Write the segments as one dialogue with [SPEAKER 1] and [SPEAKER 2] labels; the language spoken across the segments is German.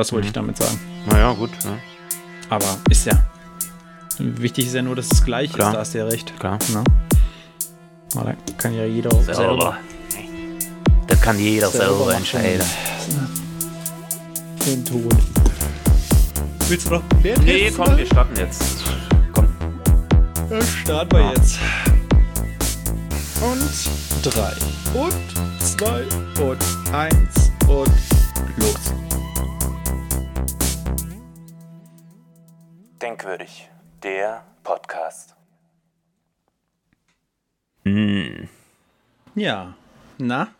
[SPEAKER 1] Was wollte ich damit sagen?
[SPEAKER 2] Naja, gut. Ja.
[SPEAKER 1] Aber ist ja. Wichtig ist ja nur, dass es gleich
[SPEAKER 2] Klar.
[SPEAKER 1] ist, da hast du ja recht.
[SPEAKER 2] Klar.
[SPEAKER 1] Na? Aber da kann ja jeder auch
[SPEAKER 2] Selber. Das kann jeder selber,
[SPEAKER 1] machen.
[SPEAKER 2] entscheiden.
[SPEAKER 1] Den Tod. Willst du noch mehr
[SPEAKER 2] Nee,
[SPEAKER 1] Tests
[SPEAKER 2] komm, wir starten jetzt. Komm.
[SPEAKER 1] Dann starten wir
[SPEAKER 2] Ja.
[SPEAKER 1] jetzt. Und drei. Und zwei. Und eins. Und los.
[SPEAKER 2] Denkwürdig. Der Podcast. Hm,
[SPEAKER 1] Ja. Na?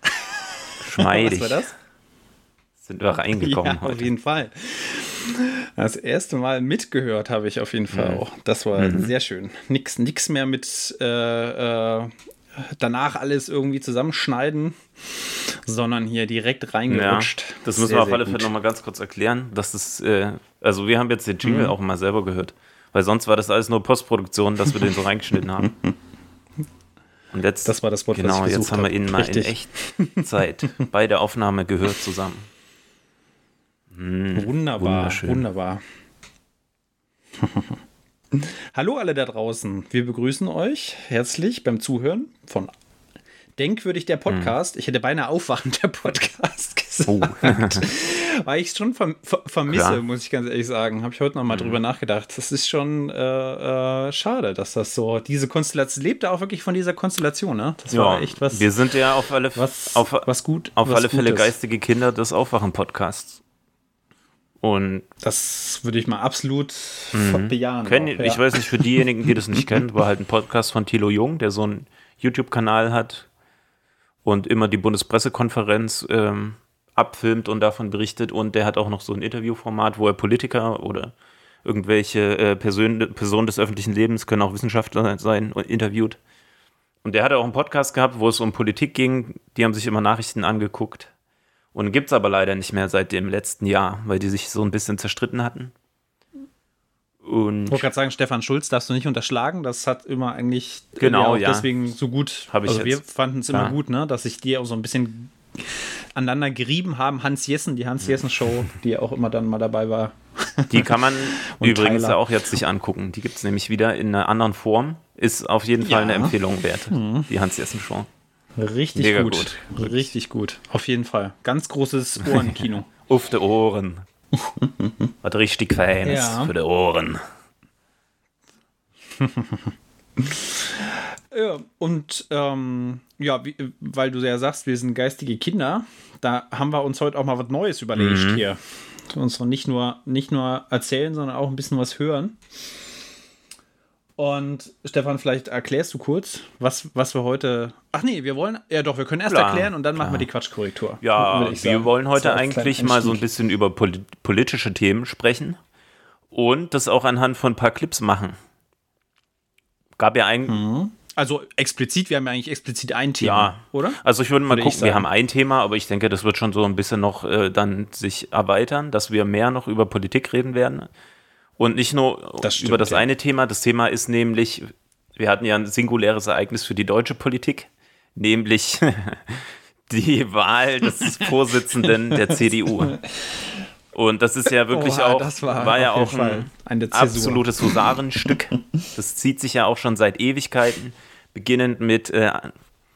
[SPEAKER 2] schmeidig.
[SPEAKER 1] Was war das?
[SPEAKER 2] Sind wir reingekommen
[SPEAKER 1] ja, auf
[SPEAKER 2] heute.
[SPEAKER 1] jeden Fall. Das erste Mal mitgehört habe ich auf jeden Fall auch. Das war
[SPEAKER 2] Mhm.
[SPEAKER 1] sehr schön. Nix, nix mehr mit äh, äh, danach alles irgendwie zusammenschneiden, sondern hier direkt
[SPEAKER 2] Ja,
[SPEAKER 1] reingerutscht.
[SPEAKER 2] das müssen
[SPEAKER 1] Sehr,
[SPEAKER 2] wir auf alle Fälle nochmal ganz kurz erklären. Das ist, äh, also wir haben jetzt den Jingle
[SPEAKER 1] Mhm.
[SPEAKER 2] auch mal selber gehört. Weil sonst war das alles nur Postproduktion, dass wir den so reingeschnitten haben. Und jetzt,
[SPEAKER 1] Das war das Wort,
[SPEAKER 2] genau, jetzt haben wir ihn mal
[SPEAKER 1] Richtig.
[SPEAKER 2] in Echtzeit bei der Aufnahme gehört zusammen. Hm,
[SPEAKER 1] Wunderbar,
[SPEAKER 2] Wunderschön.
[SPEAKER 1] wunderbar. Hallo alle da draußen. Wir begrüßen euch herzlich beim Zuhören von Denkwürdig der Podcast. Ich hätte beinahe aufwachend der Podcast gesagt.
[SPEAKER 2] Oh.
[SPEAKER 1] Weil ich es schon verm ver vermisse,
[SPEAKER 2] Klar.
[SPEAKER 1] muss ich ganz ehrlich sagen. Habe ich heute noch mal drüber nachgedacht. Das ist schon äh, äh, schade, dass das so, diese Konstellation, lebt da auch wirklich von dieser Konstellation, ne? Das
[SPEAKER 2] ja,
[SPEAKER 1] war echt was,
[SPEAKER 2] wir sind ja auf alle,
[SPEAKER 1] was,
[SPEAKER 2] auf,
[SPEAKER 1] was gut.
[SPEAKER 2] auf
[SPEAKER 1] was
[SPEAKER 2] alle Fälle
[SPEAKER 1] Gutes.
[SPEAKER 2] geistige Kinder des Aufwachen-Podcasts. Und
[SPEAKER 1] Das würde ich mal absolut
[SPEAKER 2] Mhm.
[SPEAKER 1] bejahen.
[SPEAKER 2] Können,
[SPEAKER 1] auch,
[SPEAKER 2] Ich
[SPEAKER 1] ja.
[SPEAKER 2] weiß nicht, für diejenigen, die das nicht kennen, war halt ein Podcast von Thilo Jung, der so einen YouTube-Kanal hat und immer die Bundespressekonferenz ähm, abfilmt und davon berichtet. Und der hat auch noch so ein Interviewformat, wo er Politiker oder irgendwelche äh, Personen des öffentlichen Lebens, können auch Wissenschaftler sein, und interviewt. Und der hatte auch einen Podcast gehabt, wo es um Politik ging. Die haben sich immer Nachrichten angeguckt. Und gibt es aber leider nicht mehr seit dem letzten Jahr, weil die sich so ein bisschen zerstritten hatten. Und
[SPEAKER 1] Ich wollte gerade sagen, Stefan Schulz darfst du nicht unterschlagen. Das hat immer eigentlich
[SPEAKER 2] Genau,
[SPEAKER 1] ja deswegen so gut.
[SPEAKER 2] Hab ich
[SPEAKER 1] also wir fanden es immer gut, ne, dass sich die auch so ein bisschen aneinander gerieben haben. Hans Jessen, die Hans Jessen Show, die auch immer dann mal dabei war.
[SPEAKER 2] Die kann man übrigens
[SPEAKER 1] Tyler.
[SPEAKER 2] ja auch jetzt sich angucken. Die gibt es nämlich wieder in einer anderen Form. Ist auf jeden Fall
[SPEAKER 1] Ja. Mhm.
[SPEAKER 2] eine Empfehlung wert. Die Hans-Jessen-Show.
[SPEAKER 1] Richtig
[SPEAKER 2] Mega
[SPEAKER 1] gut. Richtig gut. Auf jeden Fall. Ganz großes Ohrenkino.
[SPEAKER 2] Auf die Ohren. Was richtig Feines
[SPEAKER 1] Ja.
[SPEAKER 2] für die Ohren.
[SPEAKER 1] ja, und ähm, ja, wie, weil du ja sagst, wir sind geistige Kinder, da haben wir uns heute auch mal was Neues überlegt
[SPEAKER 2] Mhm.
[SPEAKER 1] hier. Uns noch nicht nur, nicht nur erzählen, sondern auch ein bisschen was hören. Und Stefan, vielleicht erklärst du kurz, was, was wir heute. Ach nee, wir wollen. Ja doch, wir können erst
[SPEAKER 2] Klar,
[SPEAKER 1] erklären und dann machen wir
[SPEAKER 2] klar.
[SPEAKER 1] die Quatschkorrektur.
[SPEAKER 2] Ja, wir
[SPEAKER 1] sagen.
[SPEAKER 2] wollen heute eigentlich mal so ein bisschen über poli politische Themen sprechen und das auch anhand von ein paar Clips machen. Gab ja ein,
[SPEAKER 1] Also explizit, wir haben ja eigentlich explizit ein Thema,
[SPEAKER 2] Ja.
[SPEAKER 1] oder?
[SPEAKER 2] Also ich würde mal
[SPEAKER 1] Würde
[SPEAKER 2] gucken, wir haben ein Thema, aber ich denke, das wird schon so ein bisschen noch äh, dann sich erweitern, dass wir mehr noch über Politik reden werden. Und nicht nur
[SPEAKER 1] Das stimmt,
[SPEAKER 2] über das
[SPEAKER 1] ja.
[SPEAKER 2] eine Thema. Das Thema ist nämlich, wir hatten ja ein singuläres Ereignis für die deutsche Politik, nämlich die Wahl des Vorsitzenden der CDU. Und das ist ja wirklich
[SPEAKER 1] Oha,
[SPEAKER 2] auch,
[SPEAKER 1] das war
[SPEAKER 2] ja auch ein
[SPEAKER 1] Zäsur.
[SPEAKER 2] absolutes Husarenstück. Das zieht sich ja auch schon seit Ewigkeiten, beginnend mit äh,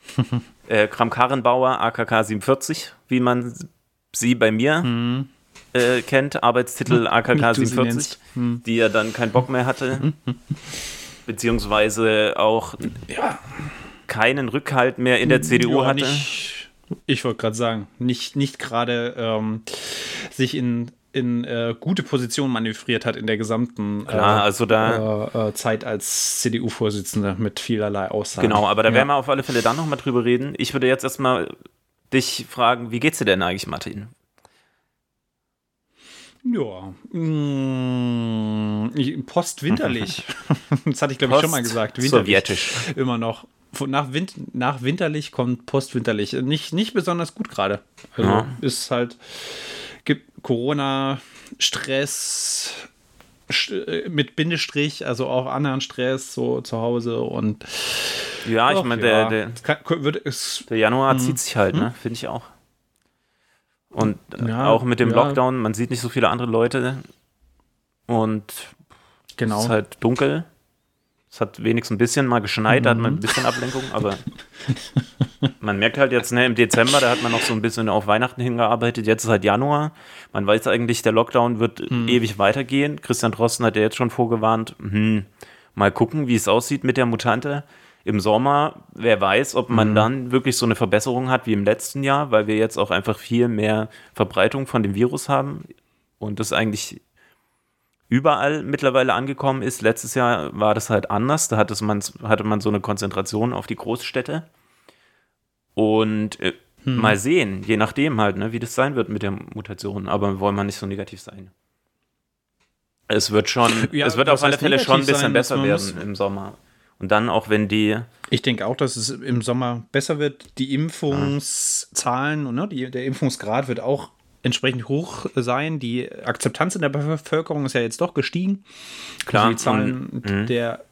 [SPEAKER 2] äh, Kram-Karrenbauer, AKK 47, wie man sie bei mir äh, kennt, Arbeitstitel AKK
[SPEAKER 1] du sie
[SPEAKER 2] 47,
[SPEAKER 1] nennst. Hm.
[SPEAKER 2] die ja dann keinen Bock mehr hatte, beziehungsweise auch
[SPEAKER 1] Ja.
[SPEAKER 2] keinen Rückhalt mehr in der CDU
[SPEAKER 1] Ja,
[SPEAKER 2] hatte.
[SPEAKER 1] Nicht, ich wollte gerade sagen, nicht, nicht gerade ähm, sich in, in äh, gute Position manövriert hat in der gesamten
[SPEAKER 2] Klar,
[SPEAKER 1] äh,
[SPEAKER 2] also da,
[SPEAKER 1] äh, äh, Zeit als CDU-Vorsitzende mit vielerlei Aussagen.
[SPEAKER 2] genau, aber da
[SPEAKER 1] ja.
[SPEAKER 2] werden wir auf alle Fälle dann nochmal drüber reden. Ich würde jetzt erstmal dich fragen, wie geht's dir denn eigentlich, Martin?
[SPEAKER 1] Ja. Mm, ich- postwinterlich. das hatte ich, glaube ich, schon mal gesagt. Winterlich.
[SPEAKER 2] Sowjetisch.
[SPEAKER 1] Immer noch. Nach, Win nach winterlich kommt postwinterlich. Nicht, nicht besonders gut gerade. Also
[SPEAKER 2] Ja.
[SPEAKER 1] ist halt, gibt Corona, Stress, St- äh, mit Bindestrich, also auch anderen Stress, so zu Hause und
[SPEAKER 2] Ja, ich meine,
[SPEAKER 1] ja,
[SPEAKER 2] der, der,
[SPEAKER 1] kann, wird,
[SPEAKER 2] der Januar
[SPEAKER 1] Hm.
[SPEAKER 2] zieht sich halt, ne? Finde ich auch. Und
[SPEAKER 1] Ja,
[SPEAKER 2] auch mit dem
[SPEAKER 1] ja.
[SPEAKER 2] Lockdown, man sieht nicht so viele andere Leute. Und
[SPEAKER 1] Genau.
[SPEAKER 2] es ist halt dunkel. Es hat wenigstens ein bisschen mal geschneit, da hat man
[SPEAKER 1] Mhm.
[SPEAKER 2] ein bisschen Ablenkung, aber man merkt halt jetzt, ne, im Dezember, da hat man noch so ein bisschen auf Weihnachten hingearbeitet, jetzt ist halt Januar. Man weiß eigentlich, der Lockdown wird
[SPEAKER 1] Mhm.
[SPEAKER 2] ewig weitergehen. Christian Drosten hat ja jetzt schon vorgewarnt, hm, mal gucken, wie es aussieht mit der Mutante. Im Sommer, wer weiß, ob
[SPEAKER 1] Mhm.
[SPEAKER 2] man dann wirklich so eine Verbesserung hat wie im letzten Jahr, weil wir jetzt auch einfach viel mehr Verbreitung von dem Virus haben und das eigentlich überall mittlerweile angekommen ist. Letztes Jahr war das halt anders. Da hatte man, hatte man so eine Konzentration auf die Großstädte. Und äh,
[SPEAKER 1] Hm.
[SPEAKER 2] mal sehen, je nachdem halt, ne, wie das sein wird mit der Mutation. Aber wollen wir nicht so negativ sein. Es wird schon,
[SPEAKER 1] Ja,
[SPEAKER 2] es wird auf alle Fälle schon ein bisschen besser werden
[SPEAKER 1] muss-
[SPEAKER 2] im Sommer. Und dann auch, wenn die,
[SPEAKER 1] Ich denke auch, dass es im Sommer besser wird. Die Impfungszahlen und ne, die, der Impfungsgrad wird auch entsprechend hoch sein. Die Akzeptanz in der Bevölkerung ist ja jetzt doch gestiegen.
[SPEAKER 2] Klar,
[SPEAKER 1] Also die Zahlen
[SPEAKER 2] und- mhm.
[SPEAKER 1] der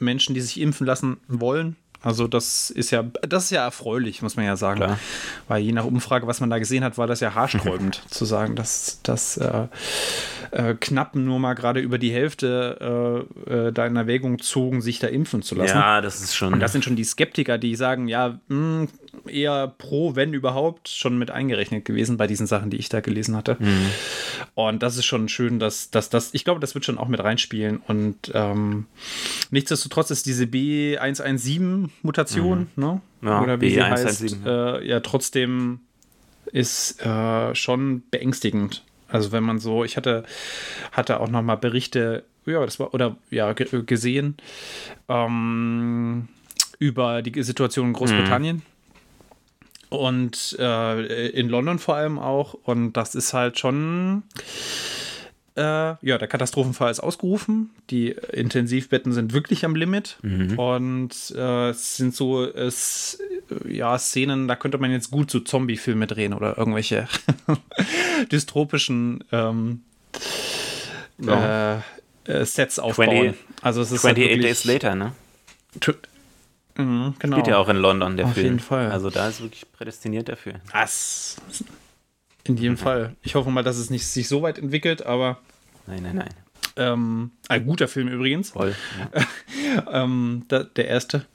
[SPEAKER 1] Menschen, die sich impfen lassen wollen. Also das ist ja, das ist ja erfreulich, muss man ja sagen.
[SPEAKER 2] Klar.
[SPEAKER 1] Weil je nach Umfrage, was man da gesehen hat, war das ja haarsträubend zu sagen, dass, dass äh, äh, knapp nur mal gerade über die Hälfte äh, äh, da in Erwägung zogen, sich da impfen zu lassen.
[SPEAKER 2] ja, das ist schon,
[SPEAKER 1] Und das sind schon die Skeptiker, die sagen, ja, mh, eher pro, wenn überhaupt, schon mit eingerechnet gewesen bei diesen Sachen, die ich da gelesen hatte. Und das ist schon schön, dass, dass das, ich glaube, das wird schon auch mit reinspielen. Und ähm, nichtsdestotrotz ist diese B117-Mutation, ne?
[SPEAKER 2] Ja,
[SPEAKER 1] Oder wie sie heißt,
[SPEAKER 2] B117,
[SPEAKER 1] äh, ja, trotzdem ist äh, schon beängstigend. Also wenn man so, ich hatte, hatte auch noch mal Berichte, ja, das war, oder ja, ge gesehen, ähm, über die Situation in Großbritannien. Und äh, in London vor allem auch. Und das ist halt schon. Äh, ja, der Katastrophenfall ist ausgerufen. Die Intensivbetten sind wirklich am Limit. Und äh, es sind so es, ja, Szenen, da könnte man jetzt gut so Zombie-Filme drehen oder irgendwelche dystropischen ähm,
[SPEAKER 2] Ja.
[SPEAKER 1] äh, äh, Sets aufbauen.
[SPEAKER 2] 20
[SPEAKER 1] also es ist
[SPEAKER 2] 28
[SPEAKER 1] halt
[SPEAKER 2] Days Later, ne?
[SPEAKER 1] Mhm, genau.
[SPEAKER 2] Geht ja auch in London, der
[SPEAKER 1] Auf
[SPEAKER 2] Film.
[SPEAKER 1] jeden Fall.
[SPEAKER 2] Also da ist wirklich prädestiniert dafür.
[SPEAKER 1] Was? In jedem Fall. Ich hoffe mal, dass es nicht sich so weit entwickelt, aber
[SPEAKER 2] Nein, nein, nein.
[SPEAKER 1] ähm, ein guter Film übrigens.
[SPEAKER 2] Voll. Ja.
[SPEAKER 1] Ähm, da, der erste,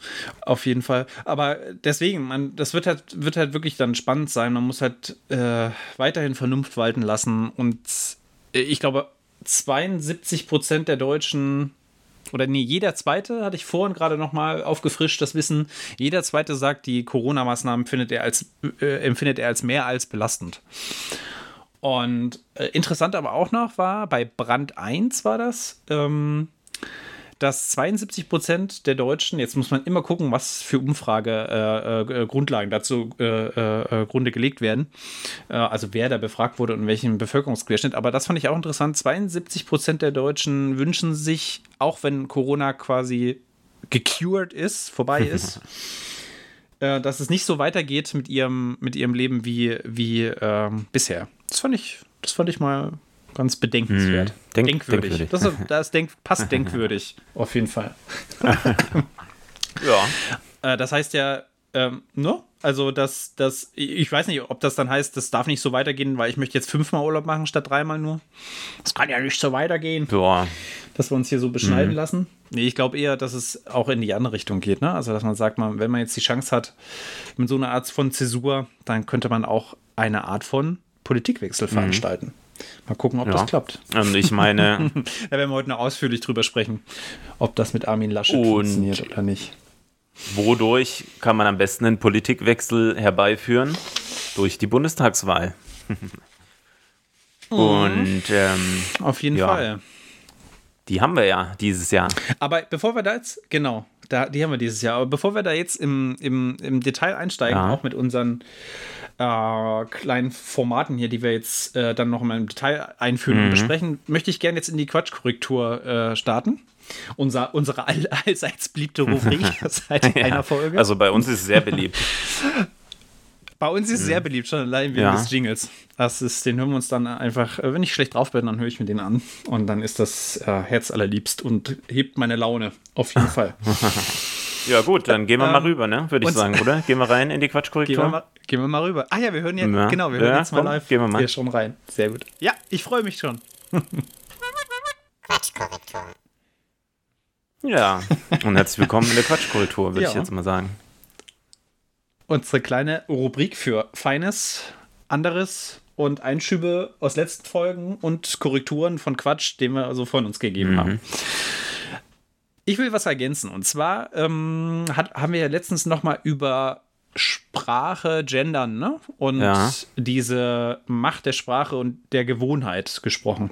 [SPEAKER 1] auf jeden Fall. Aber deswegen, man, das wird halt, wird halt wirklich dann spannend sein. Man muss halt äh, weiterhin Vernunft walten lassen. Und äh, ich glaube, 72 Prozent der Deutschen, oder nee, jeder Zweite, hatte ich vorhin gerade noch mal aufgefrischt, das Wissen, jeder Zweite sagt, die Corona-Maßnahmen äh, empfindet er als mehr als belastend. Und äh, interessant aber auch noch war, bei Brand 1 war das, ähm, dass 72 Prozent der Deutschen, jetzt muss man immer gucken, was für Umfrage äh, äh, dazu äh, äh, äh, Grunde gelegt werden, äh, also wer da befragt wurde und in welchem Bevölkerungsquerschnitt. Aber das fand ich auch interessant. 72 Prozent der Deutschen wünschen sich, auch wenn Corona quasi gecured ist, vorbei ist, dass es nicht so weitergeht mit ihrem, mit ihrem Leben wie, wie ähm, bisher. Das fand ich, das fand ich mal ganz bedenkenswert.
[SPEAKER 2] Hm. Denk-
[SPEAKER 1] denkwürdig.
[SPEAKER 2] denkwürdig.
[SPEAKER 1] Das, ist- das denk, passt denkwürdig, auf jeden Fall.
[SPEAKER 2] ja.
[SPEAKER 1] Äh, das heißt ja, ähm, ne? Also, dass das, ich weiß nicht, ob das dann heißt, das darf nicht so weitergehen, weil ich möchte jetzt fünfmal Urlaub machen statt dreimal nur. Das kann ja nicht so weitergehen,
[SPEAKER 2] Boah.
[SPEAKER 1] dass wir uns hier so beschneiden lassen. Nee, ich glaube eher, dass es auch in die andere Richtung geht, ne? Also, dass man sagt, man, wenn man jetzt die Chance hat, mit so einer Art von Zäsur, dann könnte man auch eine Art von Politikwechsel veranstalten. Mal gucken, ob
[SPEAKER 2] Ja.
[SPEAKER 1] das klappt.
[SPEAKER 2] Und ich meine,
[SPEAKER 1] Da werden wir heute noch ausführlich drüber sprechen, ob das mit Armin Laschet
[SPEAKER 2] Und-
[SPEAKER 1] funktioniert oder nicht.
[SPEAKER 2] wodurch kann man am besten einen Politikwechsel herbeiführen? Durch die Bundestagswahl. Und ähm,
[SPEAKER 1] Auf jeden
[SPEAKER 2] Ja.
[SPEAKER 1] Fall.
[SPEAKER 2] die haben wir ja dieses Jahr.
[SPEAKER 1] Aber bevor wir da jetzt, genau, da, die haben wir dieses Jahr, aber bevor wir da jetzt im, im, im Detail einsteigen,
[SPEAKER 2] Ja.
[SPEAKER 1] auch mit unseren äh, kleinen Formaten hier, die wir jetzt äh, dann noch mal im Detail einführen
[SPEAKER 2] Mhm.
[SPEAKER 1] und besprechen, möchte ich gerne jetzt in die Quatschkorrektur äh, starten. Unser, unsere all, allseits beliebte Rubrik seit einer Folge.
[SPEAKER 2] Also bei uns ist es sehr beliebt.
[SPEAKER 1] Bei uns ist es sehr beliebt, schon allein wegen
[SPEAKER 2] Ja.
[SPEAKER 1] des Jingles. Das ist, den hören wir uns dann einfach, äh, wenn ich schlecht drauf bin, dann höre ich mir den an. Und dann ist das äh, Herz allerliebst und hebt meine Laune. Auf jeden Fall.
[SPEAKER 2] Ja gut, dann gehen wir mal
[SPEAKER 1] Ähm,
[SPEAKER 2] rüber, ne? Würde ich sagen, oder? Gehen wir rein in die
[SPEAKER 1] Gehen wir,
[SPEAKER 2] Quatschkorrektur.
[SPEAKER 1] mal, Gehen wir mal rüber. Ah ja, wir hören jetzt,
[SPEAKER 2] Ja.
[SPEAKER 1] genau, wir hören
[SPEAKER 2] Ja,
[SPEAKER 1] jetzt mal
[SPEAKER 2] komm,
[SPEAKER 1] live
[SPEAKER 2] gehen wir mal.
[SPEAKER 1] hier schon rein. Sehr gut. Ja, ich freue mich schon.
[SPEAKER 2] Ja. Und herzlich willkommen in der Quatschkorrektur, würde
[SPEAKER 1] Ja.
[SPEAKER 2] ich jetzt mal sagen.
[SPEAKER 1] Unsere kleine Rubrik für Feines, anderes und Einschübe aus letzten Folgen und Korrekturen von Quatsch, den wir also von uns gegeben
[SPEAKER 2] Mhm.
[SPEAKER 1] haben. Ich will was ergänzen. Und zwar ähm, hat, haben wir ja letztens noch mal über Sprache, Gendern ne? und
[SPEAKER 2] Ja.
[SPEAKER 1] diese Macht der Sprache und der Gewohnheit gesprochen.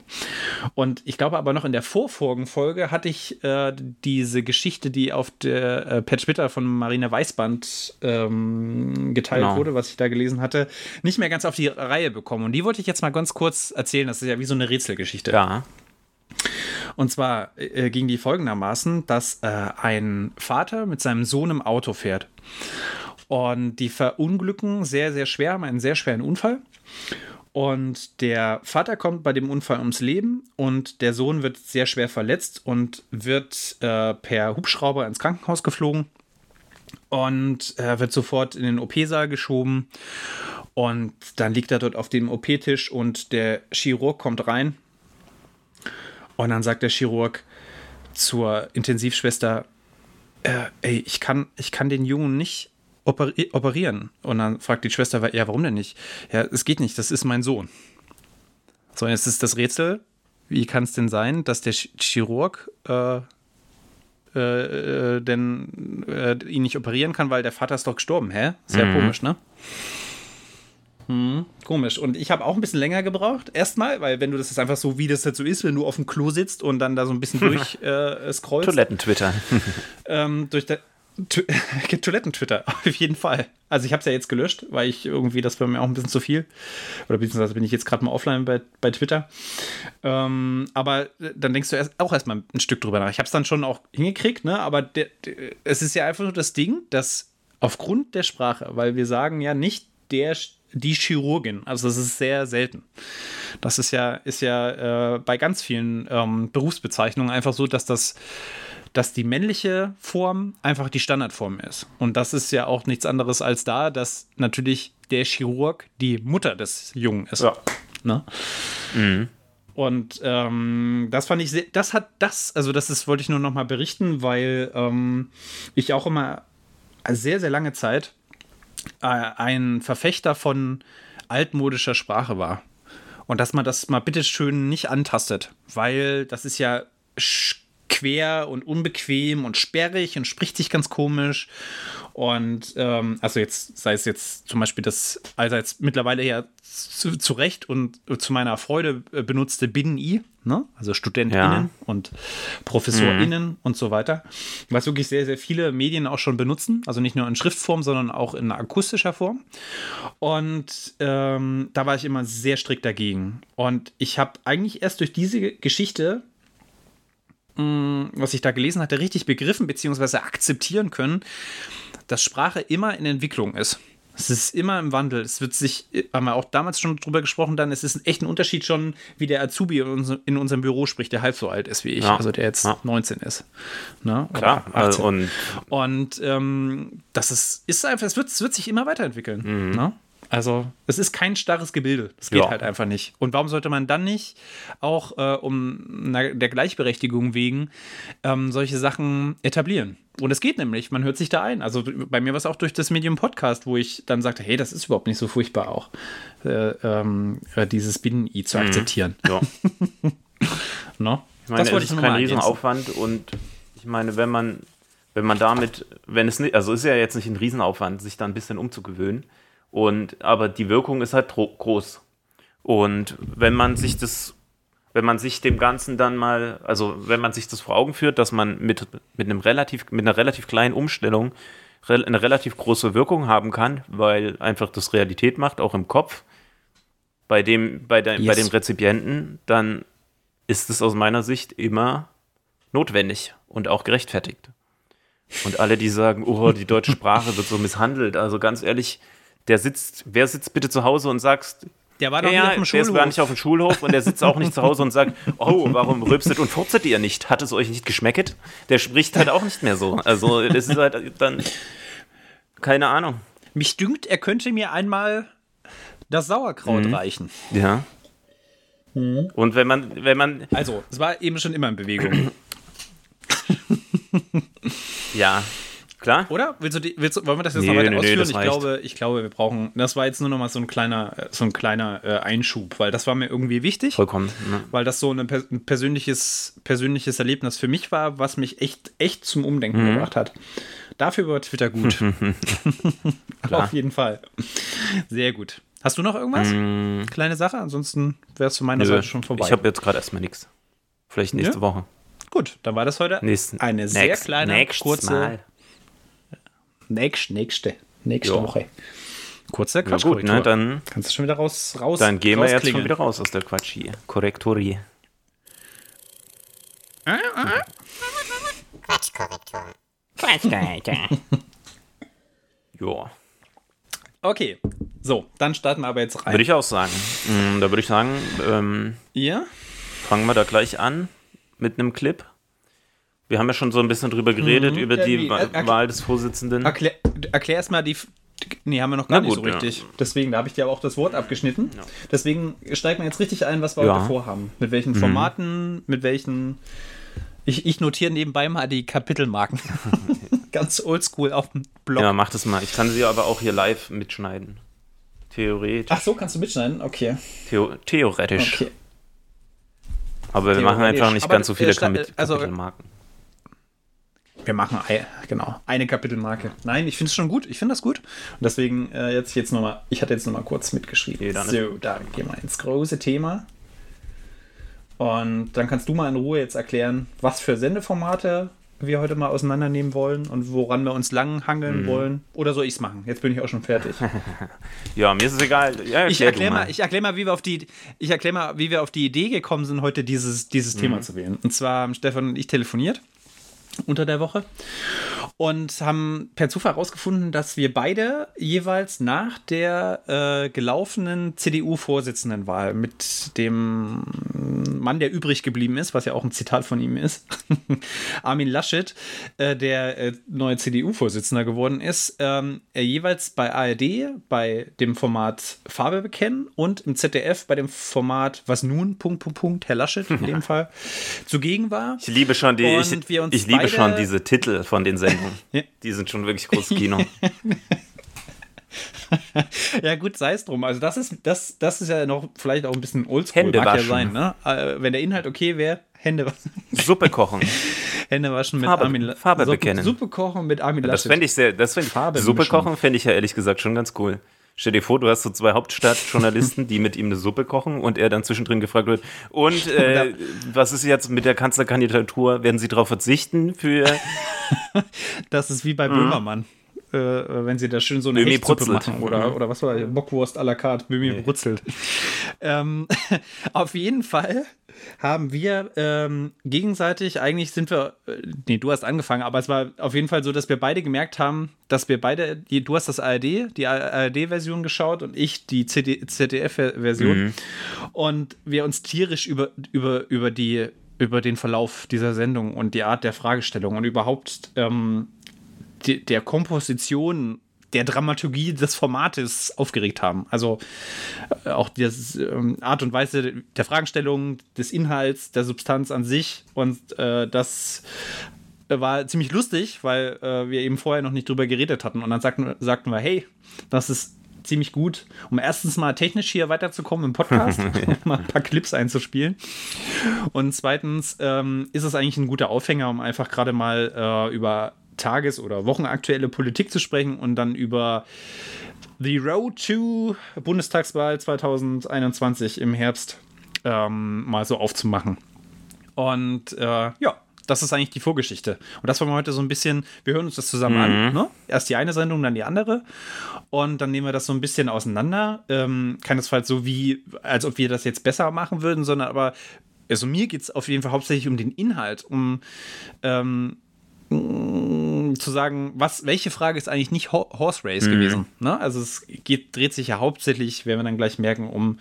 [SPEAKER 1] Und ich glaube aber noch in der Vorfolgenfolge hatte ich äh, diese Geschichte, die auf der äh, per Twitter von Marina Weißband ähm, geteilt
[SPEAKER 2] Genau.
[SPEAKER 1] wurde, was ich da gelesen hatte, nicht mehr ganz auf die Reihe bekommen. Und die wollte ich jetzt mal ganz kurz erzählen. Das ist ja wie so eine Rätselgeschichte.
[SPEAKER 2] Ja.
[SPEAKER 1] Und zwar äh, ging die folgendermaßen, dass äh, ein Vater mit seinem Sohn im Auto fährt. Und die verunglücken sehr, sehr schwer, haben einen sehr schweren Unfall. Und der Vater kommt bei dem Unfall ums Leben und der Sohn wird sehr schwer verletzt und wird äh, per Hubschrauber ins Krankenhaus geflogen und äh, wird sofort in den OP-Saal geschoben. Und dann liegt er dort auf dem OP-Tisch und der Chirurg kommt rein und dann sagt der Chirurg zur Intensivschwester, äh, ey, ich kann, ich kann den Jungen nicht operi operieren. Und dann fragt die Schwester, ja, warum denn nicht? Ja, es geht nicht, das ist mein Sohn. So, jetzt ist das Rätsel, wie kann es denn sein, dass der Ch Chirurg äh, äh, äh, denn äh, ihn nicht operieren kann, weil der Vater ist doch gestorben, hä? Sehr komisch, ne? Hm, komisch. Und ich habe auch ein bisschen länger gebraucht, erstmal, weil wenn du das jetzt einfach so, wie das jetzt so ist, wenn du auf dem Klo sitzt und dann da so ein bisschen durch äh, scrollst,
[SPEAKER 2] Toiletten-Twitter.
[SPEAKER 1] ähm, durch der Tu- Toiletten-Twitter, auf jeden Fall. Also ich habe es ja jetzt gelöscht, weil ich irgendwie, das war mir auch ein bisschen zu viel. Oder beziehungsweise bin ich jetzt gerade mal offline bei, bei Twitter. Ähm, aber dann denkst du erst, auch erstmal ein Stück drüber nach. Ich habe es dann schon auch hingekriegt, ne? aber der, der, es ist ja einfach nur das Ding, dass aufgrund der Sprache, weil wir sagen ja nicht der, die Chirurgin, also das ist sehr selten. Das ist ja, ist ja äh, bei ganz vielen ähm, Berufsbezeichnungen einfach so, dass das dass die männliche Form einfach die Standardform ist. Und das ist ja auch nichts anderes als da, dass natürlich der Chirurg die Mutter des Jungen ist.
[SPEAKER 2] Ja.
[SPEAKER 1] Ne? Und ähm, das fand ich sehr, das hat das, also das ist, wollte ich nur noch mal berichten, weil ähm, ich auch immer sehr, sehr lange Zeit äh, ein Verfechter von altmodischer Sprache war. Und dass man das mal bitte schön nicht antastet, weil das ist ja sch- quer und unbequem und sperrig und spricht sich ganz komisch. Und ähm, also jetzt sei es jetzt zum Beispiel das allseits mittlerweile ja zu, zu Recht und zu meiner Freude äh, benutzte Binnen-I, ne? also StudentInnen
[SPEAKER 2] Ja.
[SPEAKER 1] und ProfessorInnen und so weiter, was wirklich sehr, sehr viele Medien auch schon benutzen, also nicht nur in Schriftform, sondern auch in akustischer Form. Und ähm, da war ich immer sehr strikt dagegen. Und ich habe eigentlich erst durch diese Geschichte was ich da gelesen hatte, richtig begriffen bzw. akzeptieren können, dass Sprache immer in Entwicklung ist. Es ist immer im Wandel. Es wird sich, haben wir auch damals schon drüber gesprochen, dann es ist echt ein Unterschied schon, wie der Azubi in, unser, in unserem Büro spricht, der halb so alt ist wie ich,
[SPEAKER 2] Ja.
[SPEAKER 1] also der jetzt
[SPEAKER 2] Ja.
[SPEAKER 1] 19 ist. Ne?
[SPEAKER 2] Klar.
[SPEAKER 1] 18.
[SPEAKER 2] Also, und
[SPEAKER 1] Und ähm, das ist, ist einfach, es wird, es wird sich immer weiterentwickeln. Ne? Also, es ist kein starres Gebilde. Das geht
[SPEAKER 2] Ja.
[SPEAKER 1] halt einfach nicht. Und warum sollte man dann nicht auch äh, um na, der Gleichberechtigung wegen ähm, solche Sachen etablieren? Und es geht nämlich, man hört sich da ein. Also bei mir war es auch durch das Medium Podcast, wo ich dann sagte, hey, das ist überhaupt nicht so furchtbar auch, äh, ähm, äh, dieses Binnen-I zu akzeptieren.
[SPEAKER 2] ja.
[SPEAKER 1] Ne?
[SPEAKER 2] Ich meine,
[SPEAKER 1] wollte
[SPEAKER 2] es ist kein. Riesenaufwand und ich meine, wenn man, wenn man damit, wenn es nicht, also ist ja jetzt nicht ein Riesenaufwand, sich da ein bisschen umzugewöhnen. Und aber die Wirkung ist halt groß. Und wenn man sich das, wenn man sich dem Ganzen dann mal, also wenn man sich das vor Augen führt, dass man mit, mit einem relativ, mit einer relativ kleinen Umstellung eine relativ große Wirkung haben kann, weil einfach das Realität macht, auch im Kopf, bei dem, bei, bei
[SPEAKER 1] Yes.
[SPEAKER 2] dem Rezipienten, dann ist es aus meiner Sicht immer notwendig und auch gerechtfertigt. Und alle, die sagen, oh, die deutsche Sprache wird so misshandelt, also ganz ehrlich, der sitzt, wer sitzt bitte zu Hause und sagst,
[SPEAKER 1] Der war doch
[SPEAKER 2] ja,
[SPEAKER 1] nicht auf dem
[SPEAKER 2] der ist gar
[SPEAKER 1] Schulhof.
[SPEAKER 2] nicht auf dem Schulhof und der sitzt auch nicht zu Hause und sagt, oh, warum rülpset und furzet ihr nicht? Hat es euch nicht geschmecket? Der spricht halt auch nicht mehr so. Also das ist halt dann, keine Ahnung.
[SPEAKER 1] mich dünkt, er könnte mir einmal das Sauerkraut
[SPEAKER 2] Mhm.
[SPEAKER 1] reichen.
[SPEAKER 2] Ja. Und wenn man, wenn man,
[SPEAKER 1] Also, es war eben schon immer in Bewegung.
[SPEAKER 2] ja, klar.
[SPEAKER 1] Oder? Willst du die, willst du, wollen wir das jetzt
[SPEAKER 2] Nee,
[SPEAKER 1] noch weiter
[SPEAKER 2] nee, nee,
[SPEAKER 1] ausführen?
[SPEAKER 2] das
[SPEAKER 1] ich,
[SPEAKER 2] reicht.
[SPEAKER 1] glaube, ich glaube, wir brauchen. Das war jetzt nur noch mal so ein kleiner, äh, so ein kleiner äh, Einschub, weil das war mir irgendwie wichtig.
[SPEAKER 2] Vollkommen. Ne?
[SPEAKER 1] Weil das so pers- ein persönliches, persönliches Erlebnis für mich war, was mich echt, echt zum Umdenken
[SPEAKER 2] Mhm.
[SPEAKER 1] gebracht hat. Dafür war Twitter gut. Auf jeden Fall. Sehr gut. Hast du noch irgendwas? Kleine Sache? Ansonsten wäre es von meiner
[SPEAKER 2] Nö,
[SPEAKER 1] Seite schon vorbei.
[SPEAKER 2] Ich habe jetzt gerade erstmal nichts. Vielleicht nächste
[SPEAKER 1] Ja?
[SPEAKER 2] Woche.
[SPEAKER 1] gut, dann war das heute
[SPEAKER 2] Nächsten,
[SPEAKER 1] eine sehr
[SPEAKER 2] nächst-
[SPEAKER 1] kleine, kurze,
[SPEAKER 2] Mal.
[SPEAKER 1] Nächst, nächste, nächste
[SPEAKER 2] Ja.
[SPEAKER 1] Woche. Kurze
[SPEAKER 2] Na gut,
[SPEAKER 1] Quatschkorrektur.
[SPEAKER 2] ne, dann,
[SPEAKER 1] Kannst du schon wieder raus, raus
[SPEAKER 2] dann gehen wir jetzt schon wieder raus aus der Quatschi. Korrektori. Ja,
[SPEAKER 1] Okay, so, dann starten wir aber jetzt rein.
[SPEAKER 2] würde ich auch sagen. Mm, Da würde ich sagen, ähm,
[SPEAKER 1] ja?
[SPEAKER 2] fangen wir da gleich an mit einem Clip. Wir haben ja schon so ein bisschen drüber geredet, über
[SPEAKER 1] Mhm. Ja,
[SPEAKER 2] die
[SPEAKER 1] er-
[SPEAKER 2] Wahl des Vorsitzenden.
[SPEAKER 1] Erklär, erklär erstmal die. Nee, haben wir noch gar
[SPEAKER 2] Na
[SPEAKER 1] nicht
[SPEAKER 2] gut,
[SPEAKER 1] so
[SPEAKER 2] ja.
[SPEAKER 1] richtig. Deswegen, da habe ich dir aber auch das Wort abgeschnitten. Deswegen steigen wir jetzt richtig ein, was wir
[SPEAKER 2] Ja.
[SPEAKER 1] heute vorhaben. Mit
[SPEAKER 2] Mhm.
[SPEAKER 1] welchen Formaten, mit welchen. Ich, ich notiere nebenbei mal die Kapitelmarken. Ganz oldschool auf dem Blog.
[SPEAKER 2] Ja, mach das mal. Ich kann sie aber auch hier live mitschneiden. Theoretisch.
[SPEAKER 1] Ach so, kannst du mitschneiden? Okay.
[SPEAKER 2] Theo theoretisch.
[SPEAKER 1] okay.
[SPEAKER 2] Aber wir machen einfach nicht
[SPEAKER 1] Aber,
[SPEAKER 2] ganz so viele
[SPEAKER 1] äh, also-
[SPEAKER 2] Kapitelmarken.
[SPEAKER 1] Wir machen ein, genau eine Kapitelmarke. Nein, ich finde es schon gut. Ich finde das gut. Und deswegen äh, jetzt jetzt noch mal. Ich hatte jetzt noch mal kurz mitgeschrieben.
[SPEAKER 2] Dann
[SPEAKER 1] so, da gehen wir ins große Thema. Und dann kannst du mal in Ruhe jetzt erklären, was für Sendeformate wir heute mal auseinandernehmen wollen und woran wir uns langhangeln
[SPEAKER 2] Mhm.
[SPEAKER 1] wollen. Oder soll ich es machen? Jetzt bin ich auch schon fertig.
[SPEAKER 2] Ja, mir ist es egal. Ja,
[SPEAKER 1] Ich
[SPEAKER 2] erklär du
[SPEAKER 1] erkläre mal, ich erklär mal, wie wir auf die, ich erklär mal, wie wir auf die Idee gekommen sind, heute dieses, dieses Thema zu wählen. Und zwar haben Stefan und ich telefoniert unter der Woche und haben per Zufall herausgefunden, dass wir beide jeweils nach der äh, gelaufenen CDU-Vorsitzendenwahl mit dem Mann, der übrig geblieben ist, was ja auch ein Zitat von ihm ist, Armin Laschet, äh, der äh, neue CDU-Vorsitzender geworden ist, ähm, er jeweils bei ARD bei dem Format Farbe bekennen und im ZDF bei dem Format Was nun? Punkt, Punkt, Punkt, Herr Laschet in dem Fall zugegen war.
[SPEAKER 2] Ich liebe schon die, ich,
[SPEAKER 1] Und wir uns
[SPEAKER 2] ich liebe
[SPEAKER 1] beide-
[SPEAKER 2] schon diese Titel von den Sendungen. Die sind schon wirklich großes Kino.
[SPEAKER 1] Ja, gut, sei es drum. Also, das ist, das, das ist ja noch vielleicht auch ein bisschen oldschool.
[SPEAKER 2] Hände
[SPEAKER 1] mag ja
[SPEAKER 2] waschen.
[SPEAKER 1] sein, ne? Äh, Wenn der Inhalt okay wäre, Hände, wa-
[SPEAKER 2] Suppe kochen.
[SPEAKER 1] Hände waschen mit
[SPEAKER 2] Farbe-
[SPEAKER 1] Armin
[SPEAKER 2] Farbe
[SPEAKER 1] Suppe,
[SPEAKER 2] bekennen.
[SPEAKER 1] Suppe kochen mit Armin
[SPEAKER 2] Das
[SPEAKER 1] Laschet.
[SPEAKER 2] fände ich sehr, das fänd ich,
[SPEAKER 1] Farbe
[SPEAKER 2] Suppe
[SPEAKER 1] mischen.
[SPEAKER 2] kochen fände ich ja ehrlich gesagt schon ganz cool. Stell dir vor, du hast so zwei Hauptstadtjournalisten, die mit ihm eine Suppe kochen und er dann zwischendrin gefragt wird, und äh, was ist jetzt mit der Kanzlerkandidatur? Werden Sie darauf verzichten für
[SPEAKER 1] Das ist wie bei Böhmermann. Äh, wenn sie da schön so eine
[SPEAKER 2] Mhm. Brutzelt.
[SPEAKER 1] machen oder, oder was war das? Bockwurst à la carte, Böhmi brutzelt. Ähm, auf jeden Fall haben wir ähm, gegenseitig, eigentlich sind wir, äh, nee, du hast angefangen, aber es war auf jeden Fall so, dass wir beide gemerkt haben, dass wir beide, du hast das ARD, die ARD-Version geschaut und ich die ZDF-Version und wir uns tierisch über, über, über die über den Verlauf dieser Sendung und die Art der Fragestellung und überhaupt ähm, der Komposition, der Dramaturgie des Formates aufgeregt haben. Also äh, auch die ähm, Art und Weise der Fragestellung, des Inhalts, der Substanz an sich. Und äh, das war ziemlich lustig, weil äh, wir eben vorher noch nicht drüber geredet hatten. Und dann sagten, sagten wir, hey, das ist ziemlich gut, um erstens mal technisch hier weiterzukommen im Podcast, mal ein paar Clips einzuspielen. Und zweitens ähm, ist es eigentlich ein guter Aufhänger, um einfach gerade mal äh, über tages- oder wochenaktuelle Politik zu sprechen und dann über The Road to Bundestagswahl 2021 im Herbst ähm, mal so aufzumachen. Und äh, ja, das ist eigentlich die Vorgeschichte. Und das wollen wir heute so ein bisschen, wir hören uns das zusammen an. Ne? Erst die eine Sendung, dann die andere. Und dann nehmen wir das so ein bisschen auseinander. Ähm, keinesfalls so wie, als ob wir das jetzt besser machen würden, sondern aber, also mir geht es auf jeden Fall hauptsächlich um den Inhalt, um ähm, zu sagen, was, welche Frage ist eigentlich nicht Ho Horse Race gewesen. Ne? Also es geht, dreht sich ja hauptsächlich, werden wir dann gleich merken, um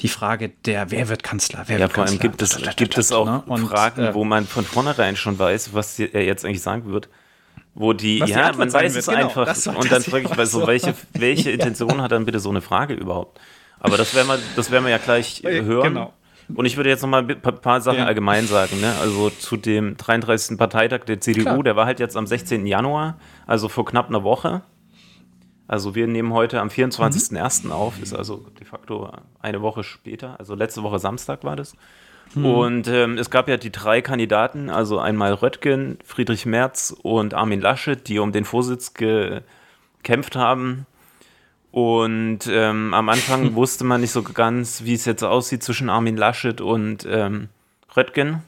[SPEAKER 1] die Frage der, wer wird Kanzler? Wer
[SPEAKER 2] Ja,
[SPEAKER 1] wird
[SPEAKER 2] vor allem gibt es, gibt es auch
[SPEAKER 1] Ne? Und,
[SPEAKER 2] Fragen,
[SPEAKER 1] äh,
[SPEAKER 2] wo man von vornherein schon weiß, was er jetzt eigentlich sagen wird. wo die,
[SPEAKER 1] die
[SPEAKER 2] ja,
[SPEAKER 1] Antwort
[SPEAKER 2] man weiß es
[SPEAKER 1] genau.
[SPEAKER 2] einfach. Und dann frage ich, so, welche, welche Intention hat dann bitte so eine Frage überhaupt? Aber das werden wir, das werden wir ja gleich hören.
[SPEAKER 1] genau.
[SPEAKER 2] Und ich würde jetzt noch mal ein paar, Sachen
[SPEAKER 1] Ja.
[SPEAKER 2] allgemein sagen. Ne? Also zu dem 33. Parteitag der CDU,
[SPEAKER 1] Klar.
[SPEAKER 2] der war halt jetzt am 16. Januar, also vor knapp einer Woche. Also wir nehmen heute am 24.01. auf, ist also de facto eine Woche später, also letzte Woche Samstag war das. Und ähm, es gab ja die drei Kandidaten, also einmal Röttgen, Friedrich Merz und Armin Laschet, die um den Vorsitz gekämpft haben. Und ähm, am Anfang wusste man nicht so ganz, wie es jetzt aussieht zwischen Armin Laschet und ähm, Röttgen.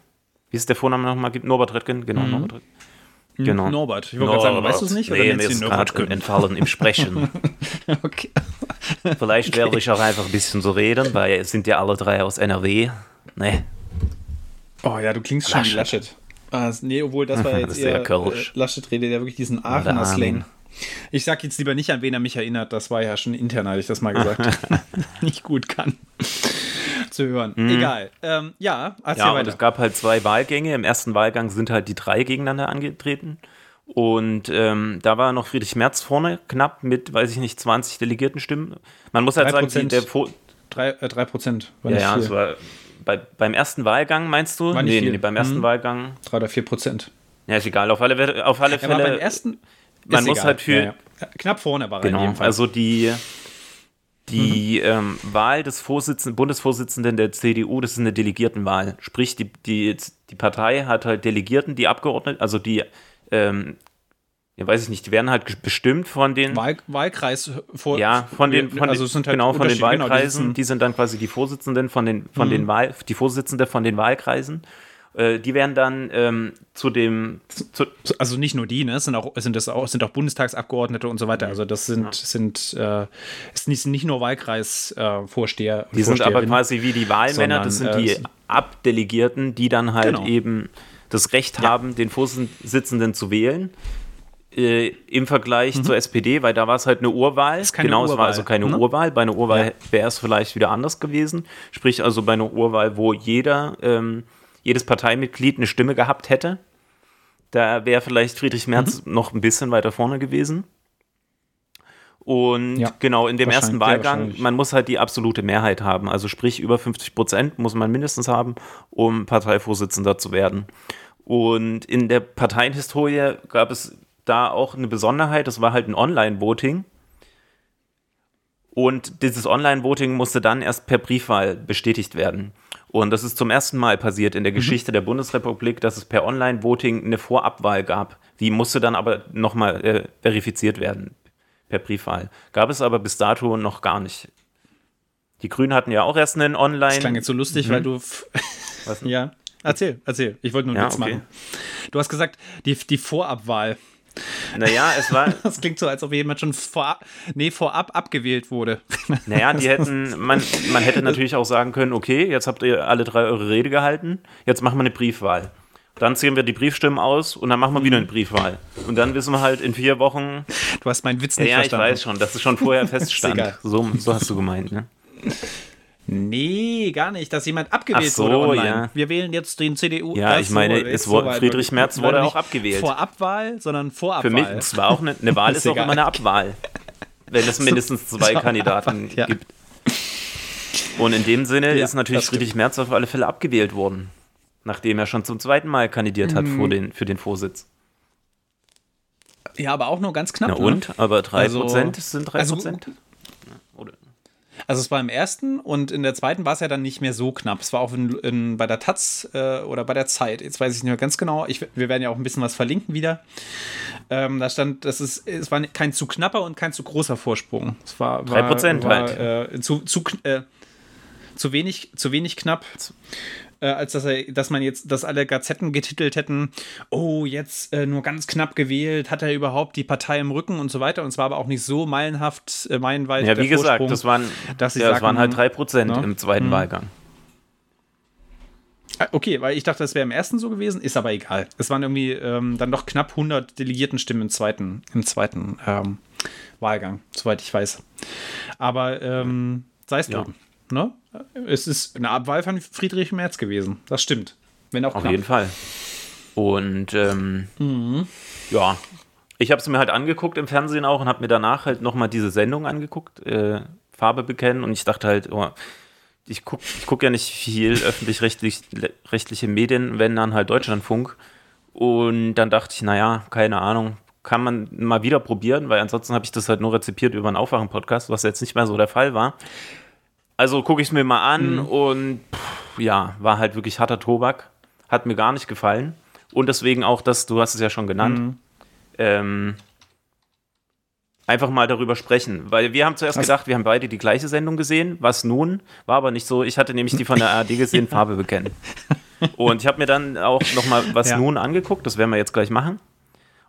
[SPEAKER 2] Wie ist der Vorname nochmal? Norbert Röttgen, genau, Norbert Röttgen. Genau.
[SPEAKER 1] Norbert. Ich wollte gerade sagen, weißt du es nicht?
[SPEAKER 2] Nee, mir
[SPEAKER 1] nennst du
[SPEAKER 2] ist gerade
[SPEAKER 1] Röttgen?
[SPEAKER 2] entfallen im Sprechen.
[SPEAKER 1] Okay.
[SPEAKER 2] Vielleicht werde ich auch einfach ein bisschen so reden, weil es sind ja alle drei aus NRW. Ne?
[SPEAKER 1] Oh ja, du klingst schon wie Laschet. Ah, nee, obwohl das war
[SPEAKER 2] Das
[SPEAKER 1] jetzt
[SPEAKER 2] ist sehr
[SPEAKER 1] eher
[SPEAKER 2] kölsch.
[SPEAKER 1] äh, Laschet redet ja wirklich diesen Aachener. Slang. Ich sag jetzt lieber nicht, an wen er mich erinnert. Das war ja schon intern, hatte ich das mal gesagt. nicht gut kann zu hören. Egal. Ähm, ja,
[SPEAKER 2] Mhm. Ja, und es gab halt zwei Wahlgänge. Im ersten Wahlgang sind halt die drei gegeneinander angetreten. Und ähm, da war noch Friedrich Merz vorne, knapp mit, weiß ich nicht, 20 Delegiertenstimmen. Man muss halt sagen, die,
[SPEAKER 1] 3%.
[SPEAKER 2] der Vor
[SPEAKER 1] Drei, äh, drei Prozent. War
[SPEAKER 2] ja, ja, es war bei, beim ersten Wahlgang, meinst du?
[SPEAKER 1] War
[SPEAKER 2] nee, nee, beim ersten
[SPEAKER 1] Mhm.
[SPEAKER 2] Wahlgang.
[SPEAKER 1] Drei oder vier Prozent.
[SPEAKER 2] Ja, ist egal. Auf alle, auf alle
[SPEAKER 1] Er war
[SPEAKER 2] Fälle.
[SPEAKER 1] beim ersten.
[SPEAKER 2] Man
[SPEAKER 1] ist
[SPEAKER 2] muss
[SPEAKER 1] egal.
[SPEAKER 2] halt für-
[SPEAKER 1] Ja, ja. Knapp vorne war er in
[SPEAKER 2] Genau,
[SPEAKER 1] jedem Fall.
[SPEAKER 2] also die, die
[SPEAKER 1] Mhm.
[SPEAKER 2] ähm, Wahl des Vorsitzenden, Bundesvorsitzenden der CDU, das ist eine Delegiertenwahl. Sprich, die, die, die Partei hat halt Delegierten, die Abgeordneten, also die, ähm, ja, weiß ich nicht, die werden halt bestimmt von den,
[SPEAKER 1] Wahl, Wahlkreis vor.
[SPEAKER 2] ja, von den, von
[SPEAKER 1] also
[SPEAKER 2] den,
[SPEAKER 1] sind halt
[SPEAKER 2] genau, von den
[SPEAKER 1] Unterschiede, genau, die
[SPEAKER 2] Wahlkreisen,
[SPEAKER 1] Mhm.
[SPEAKER 2] die sind dann quasi die Vorsitzenden von den, von den Wahl, die Vorsitzende von den Wahlkreisen. Äh, die werden dann ähm, zu dem, zu,
[SPEAKER 1] also nicht nur die, ne? Es sind auch, sind das auch, sind auch Bundestagsabgeordnete und so weiter. Also das sind, sind, äh, es sind nicht- nur Wahlkreisvorsteher.
[SPEAKER 2] Die sind aber quasi wie die Wahlmänner, das sind
[SPEAKER 1] Sondern,
[SPEAKER 2] die
[SPEAKER 1] äh,
[SPEAKER 2] Abdelegierten, die dann halt
[SPEAKER 1] Genau.
[SPEAKER 2] eben das Recht haben, den Vorsitzenden zu wählen. Äh, Im Vergleich zur SPD, weil da war es halt eine Urwahl.
[SPEAKER 1] Mhm. ist keine
[SPEAKER 2] genau, es war
[SPEAKER 1] Urwahl,
[SPEAKER 2] also keine
[SPEAKER 1] ne?
[SPEAKER 2] Urwahl. Bei einer Urwahl
[SPEAKER 1] Ja.
[SPEAKER 2] wäre es vielleicht wieder anders gewesen. Sprich also bei einer Urwahl, wo jeder, ähm, jedes Parteimitglied eine Stimme gehabt hätte. Da wäre vielleicht Friedrich Merz
[SPEAKER 1] Mhm.
[SPEAKER 2] noch ein bisschen weiter vorne gewesen. Und
[SPEAKER 1] Ja,
[SPEAKER 2] genau, in dem ersten Wahlgang, man muss halt die absolute Mehrheit haben. Also sprich, über 50 Prozent muss man mindestens haben, um Parteivorsitzender zu werden. Und in der Parteienhistorie gab es da auch eine Besonderheit, das war halt ein Online-Voting. Und dieses Online-Voting musste dann erst per Briefwahl bestätigt werden. Und das ist zum ersten Mal passiert in der Geschichte der Bundesrepublik, dass es per Online-Voting eine Vorabwahl gab. Die musste dann aber nochmal äh, verifiziert werden per Briefwahl. Gab es aber bis dato noch gar nicht. Die Grünen hatten ja auch erst einen Online.
[SPEAKER 1] Das klang jetzt so lustig, weil du.
[SPEAKER 2] Was
[SPEAKER 1] ja, erzähl, erzähl. Ich wollte nur einen
[SPEAKER 2] Ja,
[SPEAKER 1] Witz
[SPEAKER 2] okay.
[SPEAKER 1] machen. Du hast gesagt, die, die Vorabwahl.
[SPEAKER 2] Naja, es war,
[SPEAKER 1] Das klingt so, als ob jemand schon vorab, nee, vorab abgewählt wurde.
[SPEAKER 2] naja, die hätten, man, man hätte natürlich auch sagen können, okay, jetzt habt ihr alle drei eure Rede gehalten, jetzt machen wir eine Briefwahl. Dann zählen wir die Briefstimmen aus und dann machen wir wieder eine Briefwahl. Und dann wissen wir halt in vier Wochen,
[SPEAKER 1] Du hast meinen Witz
[SPEAKER 2] ja,
[SPEAKER 1] nicht
[SPEAKER 2] ja ich
[SPEAKER 1] verstanden.
[SPEAKER 2] weiß schon, dass es schon vorher feststand. so, so hast du gemeint, ne?
[SPEAKER 1] Nee, gar nicht, dass jemand abgewählt
[SPEAKER 2] so,
[SPEAKER 1] wurde online.
[SPEAKER 2] ja.
[SPEAKER 1] Wir wählen jetzt den CDU.
[SPEAKER 2] Ja, ich meine, es wurde-
[SPEAKER 1] so.
[SPEAKER 2] Friedrich Merz wurde
[SPEAKER 1] nicht
[SPEAKER 2] auch abgewählt.
[SPEAKER 1] Vorabwahl, sondern Vorabwahl.
[SPEAKER 2] Für mich, es war auch eine, eine Wahl, ist,
[SPEAKER 1] Ist
[SPEAKER 2] auch immer eine Abwahl. Wenn es mindestens zwei
[SPEAKER 1] so
[SPEAKER 2] Kandidaten
[SPEAKER 1] ja.
[SPEAKER 2] gibt. Und in dem Sinne
[SPEAKER 1] Ja,
[SPEAKER 2] ist natürlich. Friedrich Merz auf alle Fälle abgewählt worden. Nachdem er schon zum zweiten Mal kandidiert hat
[SPEAKER 1] Mhm.
[SPEAKER 2] vor den, für den Vorsitz.
[SPEAKER 1] Ja, aber auch nur ganz knapp.
[SPEAKER 2] Na
[SPEAKER 1] ne?
[SPEAKER 2] und? Aber 3%
[SPEAKER 1] Also-
[SPEAKER 2] sind 3%?
[SPEAKER 1] also-? Also es war im ersten und in der zweiten war es ja dann nicht mehr so knapp. Es war auch in, in, bei der Taz äh, oder bei der Zeit. Jetzt weiß ich nicht mehr ganz genau. Ich, wir werden ja auch ein bisschen was verlinken wieder. Ähm, da stand, das ist, es war kein zu knapper und kein zu großer Vorsprung. Es war, war
[SPEAKER 2] 3%
[SPEAKER 1] war,
[SPEAKER 2] halt.
[SPEAKER 1] Äh, zu, zu, äh, zu wenig, zu wenig knapp. Äh, als dass, er, dass man jetzt, dass alle Gazetten getitelt hätten, oh, jetzt äh, nur ganz knapp gewählt, hat er überhaupt die Partei im Rücken und so weiter. Und es war aber auch nicht so meilenhaft, äh, meilenweit.
[SPEAKER 2] Ja, wie gesagt,
[SPEAKER 1] Vorsprung.
[SPEAKER 2] das waren,
[SPEAKER 1] dass
[SPEAKER 2] ja, das
[SPEAKER 1] sagen,
[SPEAKER 2] waren halt 3%
[SPEAKER 1] ne?
[SPEAKER 2] im zweiten Wahlgang.
[SPEAKER 1] Ah, Okay, weil ich dachte, das wäre im ersten so gewesen, ist aber egal. Es waren irgendwie ähm, dann doch knapp 100 Delegiertenstimmen im zweiten, im zweiten ähm, Wahlgang, soweit ich weiß. Aber ähm, sei es
[SPEAKER 2] Ja.
[SPEAKER 1] Ne? Es ist eine Abwahl von Friedrich Merz gewesen. Das stimmt. Wenn auch
[SPEAKER 2] Auf
[SPEAKER 1] knapp.
[SPEAKER 2] jeden Fall. Und ähm,
[SPEAKER 1] Mhm.
[SPEAKER 2] ja, Ich habe es mir halt angeguckt im Fernsehen auch und habe mir danach halt nochmal diese Sendung angeguckt, äh, Farbe bekennen. Und ich dachte halt, oh, ich gucke ich guck ja nicht viel öffentlich-rechtliche Medien, wenn dann halt Deutschlandfunk. Und dann dachte ich, naja, keine Ahnung, kann man mal wieder probieren, weil ansonsten habe ich das halt nur rezipiert über einen Aufwachen-Podcast, was jetzt nicht mehr so der Fall war. Also gucke ich es mir mal an mhm. und pff, ja, war halt wirklich harter Tobak. Hat mir gar nicht gefallen. Und deswegen auch das, du hast es ja schon genannt, mhm. ähm, einfach mal darüber sprechen. Weil wir haben zuerst gedacht, wir haben beide die gleiche Sendung gesehen. Was nun? War aber nicht so. Ich hatte nämlich die von der ARD gesehen, Farbe bekennen. Und ich habe mir dann auch nochmal was ja. nun angeguckt, das werden wir jetzt gleich machen.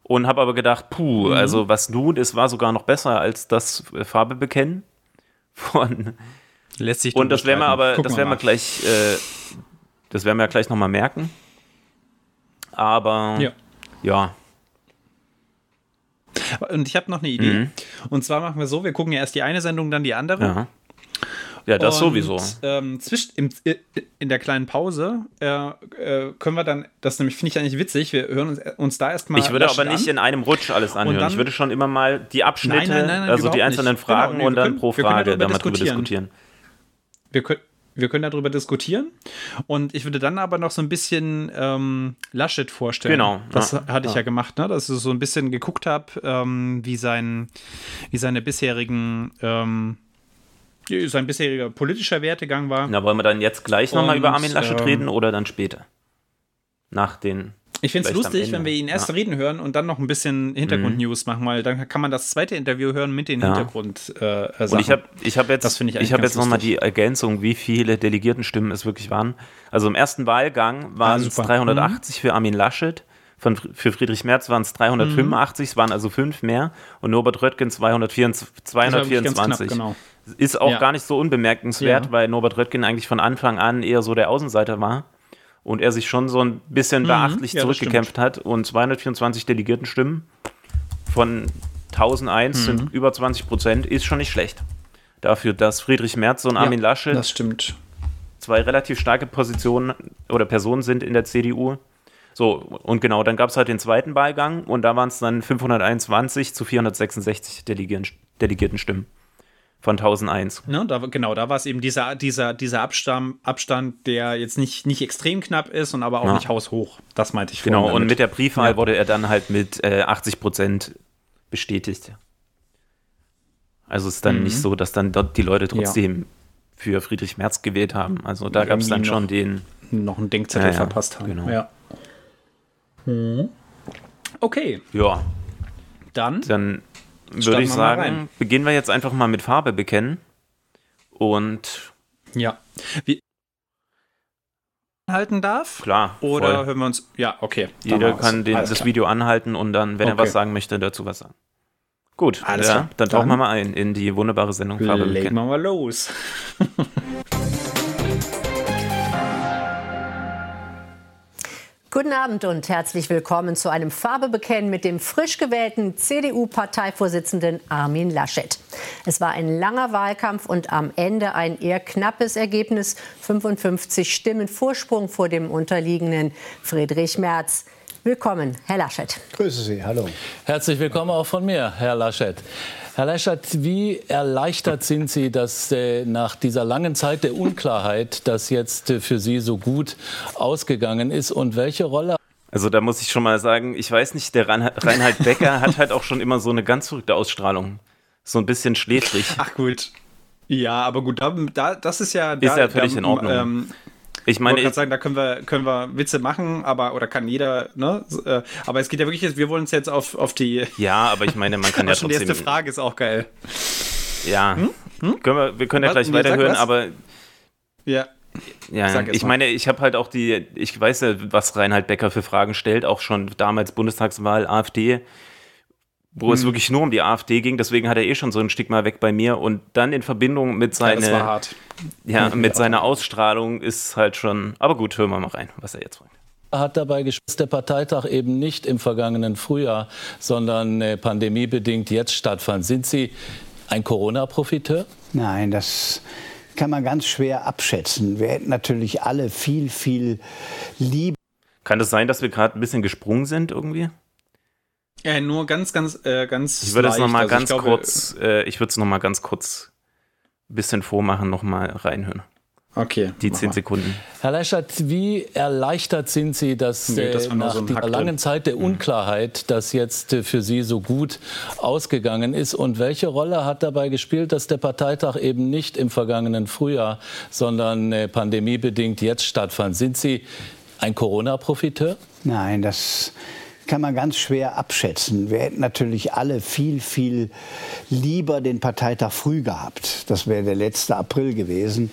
[SPEAKER 2] Und habe aber gedacht, puh, mhm. also was nun ist, war sogar noch besser als das äh, Farbe bekennen von.
[SPEAKER 1] Lässt sich
[SPEAKER 2] Und das werden wir aber, das werden wir gleich, äh, das werden wir gleich nochmal merken. Aber ja. ja.
[SPEAKER 1] Und ich habe noch eine Idee. Mhm. Und zwar machen wir so: Wir gucken ja erst die eine Sendung, dann die andere.
[SPEAKER 2] Ja. Ja, das und, sowieso.
[SPEAKER 1] Ähm, zwischen, im, in der kleinen Pause äh, äh, können wir dann, das nämlich finde ich eigentlich witzig, wir hören uns, uns da erstmal.
[SPEAKER 2] Ich würde aber nicht an. in einem Rutsch alles anhören. Dann, ich würde schon immer mal die Abschnitte, nein, nein, nein, also die einzelnen nicht. Genau, Fragen genau, nee, und dann können, pro Frage mal drüber diskutieren.
[SPEAKER 1] Wir können, wir können darüber diskutieren. Und ich würde dann aber noch so ein bisschen ähm, Laschet vorstellen.
[SPEAKER 2] Genau.
[SPEAKER 1] Das ja, hatte ich ja, ja gemacht, ne? dass ich so ein bisschen geguckt habe, ähm, wie, sein, wie seine bisherigen ähm, sein bisheriger politischer Wertegang war.
[SPEAKER 2] Na, wollen wir dann jetzt gleich nochmal über Armin Laschet ähm, reden oder dann später? Nach den.
[SPEAKER 1] Ich finde es lustig, wenn wir ihn erst ja. reden hören und dann noch ein bisschen Hintergrund-News mhm. machen, weil dann kann man das zweite Interview hören mit den ja. Hintergrund. Äh,
[SPEAKER 2] und ich habe ich hab jetzt, ich ich hab jetzt nochmal die Ergänzung, wie viele Delegiertenstimmen es wirklich waren. Also im ersten Wahlgang waren ah, es 380 mhm. für Armin Laschet. Von, für Friedrich Merz waren es 385, mhm. es waren also fünf mehr. Und Norbert Röttgen 224. 224. Knapp, genau. Ist auch ja. gar nicht so unbemerkenswert, weil Norbert Röttgen eigentlich von Anfang an eher so der Außenseiter war und er sich schon so ein bisschen mhm, beachtlich ja, zurückgekämpft hat und 224 Delegiertenstimmen von 1001 mhm. sind über 20 Prozent, ist schon nicht schlecht. Dafür, dass Friedrich Merz und Armin Laschet
[SPEAKER 1] das stimmt.
[SPEAKER 2] zwei relativ starke Positionen oder Personen sind in der CDU. So, und genau, dann gab es halt den zweiten Wahlgang und da waren es dann 521 zu 466 Delegiertenstimmen von 1001.
[SPEAKER 1] Ne, da, genau, da war es eben dieser, dieser, dieser Abstand, Abstand, der jetzt nicht, nicht extrem knapp ist und aber auch ja. nicht haushoch. Das meinte ich
[SPEAKER 2] Genau, und mit der Briefwahl ja. wurde er dann halt mit äh, 80 Prozent bestätigt. Also es ist dann mhm. nicht so, dass dann dort die Leute trotzdem ja. für Friedrich Merz gewählt haben. Also da gab es dann schon den.
[SPEAKER 1] Noch einen Denkzettel verpasst haben.
[SPEAKER 2] Genau. Ja.
[SPEAKER 1] Mhm. Okay.
[SPEAKER 2] Ja.
[SPEAKER 1] Dann.
[SPEAKER 2] Dann würde ich sagen, beginnen wir jetzt einfach mal mit Farbe bekennen. Und.
[SPEAKER 1] Ja. Wie halten darf?
[SPEAKER 2] Klar.
[SPEAKER 1] Oder voll. hören wir uns. Ja, okay.
[SPEAKER 2] Jeder kann den, das Video anhalten und dann, wenn okay. er was sagen möchte, dazu was sagen. Gut, Alles ja, dann tauchen wir mal ein in die wunderbare Sendung
[SPEAKER 1] Farbe bekennen. Legen wir mal los.
[SPEAKER 3] Guten Abend und herzlich willkommen zu einem Farbebekennen mit dem frisch gewählten CDU-Parteivorsitzenden Armin Laschet. Es war ein langer Wahlkampf und am Ende ein eher knappes Ergebnis. 55 Stimmen Vorsprung vor dem unterliegenden Friedrich Merz. Willkommen, Herr Laschet.
[SPEAKER 4] Grüße Sie, hallo.
[SPEAKER 5] Herzlich willkommen auch von mir, Herr Laschet. Herr Laschet, wie erleichtert sind Sie, dass äh, nach dieser langen Zeit der Unklarheit das jetzt äh, für Sie so gut ausgegangen ist und welche Rolle
[SPEAKER 2] also da muss ich schon mal sagen, ich weiß nicht, der Reinhard Becker hat halt auch schon immer so eine ganz verrückte Ausstrahlung. So ein bisschen schläfrig.
[SPEAKER 1] Ach gut. Ja, aber gut, da, da das ist ja...
[SPEAKER 2] Ist
[SPEAKER 1] da,
[SPEAKER 2] ja völlig
[SPEAKER 1] da,
[SPEAKER 2] in Ordnung.
[SPEAKER 1] Ähm, ich meine, ich sagen, da können wir, können wir Witze machen, aber oder kann jeder, ne? Äh, aber es geht ja wirklich, wir wollen uns jetzt auf, auf die.
[SPEAKER 2] Ja, aber ich meine, man kann ja
[SPEAKER 1] trotzdem. Die erste Frage ist auch geil.
[SPEAKER 2] Ja, hm? Hm? Können wir, wir können ja gleich weiterhören, aber.
[SPEAKER 1] Ja.
[SPEAKER 2] Ja, ich mal. meine, ich habe halt auch die, ich weiß ja, was Reinhard Becker für Fragen stellt, auch schon damals Bundestagswahl, AfD wo mhm. es wirklich nur um die AfD ging. Deswegen hat er eh schon so ein Stigma weg bei mir. Und dann in Verbindung mit seiner,
[SPEAKER 1] ja,
[SPEAKER 2] ja mit seiner Ausstrahlung ist halt schon. Aber gut, hören wir mal rein, was er jetzt fragt
[SPEAKER 5] hat dabei dass der Parteitag eben nicht im vergangenen Frühjahr, sondern äh, pandemiebedingt jetzt stattfand. Sind Sie ein Corona-Profiteur?
[SPEAKER 4] Nein, das kann man ganz schwer abschätzen. Wir hätten natürlich alle viel, viel lieber.
[SPEAKER 2] Kann es das sein, dass wir gerade ein bisschen gesprungen sind irgendwie?
[SPEAKER 1] Ja, nur ganz, ganz, äh, ganz.
[SPEAKER 2] Ich würde es nochmal
[SPEAKER 1] also
[SPEAKER 2] ganz
[SPEAKER 1] glaube,
[SPEAKER 2] kurz, äh, ich würde es nochmal ganz kurz ein bisschen vormachen, nochmal reinhören.
[SPEAKER 1] Okay.
[SPEAKER 2] Die zehn Sekunden.
[SPEAKER 5] Herr Leischert, wie erleichtert sind Sie, dass
[SPEAKER 1] Nee, das
[SPEAKER 5] äh, nach
[SPEAKER 1] so
[SPEAKER 5] dieser langen. Zeit der Unklarheit das jetzt äh, für Sie so gut ausgegangen ist? Und welche Rolle hat dabei gespielt, dass der Parteitag eben nicht im vergangenen Frühjahr, sondern äh, pandemiebedingt jetzt stattfand? Sind Sie ein Corona-Profiteur?
[SPEAKER 4] Nein, das kann man ganz schwer abschätzen. Wir hätten natürlich alle viel, viel lieber den Parteitag früh gehabt. Das wäre der letzte April gewesen.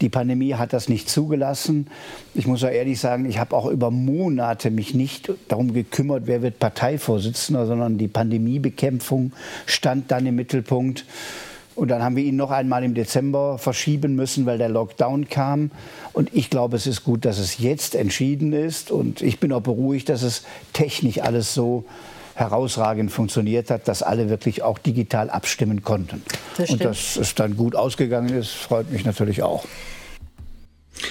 [SPEAKER 4] Die Pandemie hat das nicht zugelassen. Ich muss auch ehrlich sagen, ich habe auch über Monate mich nicht darum gekümmert, wer wird Parteivorsitzender, sondern die Pandemiebekämpfung stand dann im Mittelpunkt. Und dann haben wir ihn noch einmal im Dezember verschieben müssen, weil der Lockdown kam. Und ich glaube, es ist gut, dass es jetzt entschieden ist. Und ich bin auch beruhigt, dass es technisch alles so herausragend funktioniert hat, dass alle wirklich auch digital abstimmen konnten.
[SPEAKER 3] Das
[SPEAKER 4] Und dass es dann gut ausgegangen ist, freut mich natürlich auch.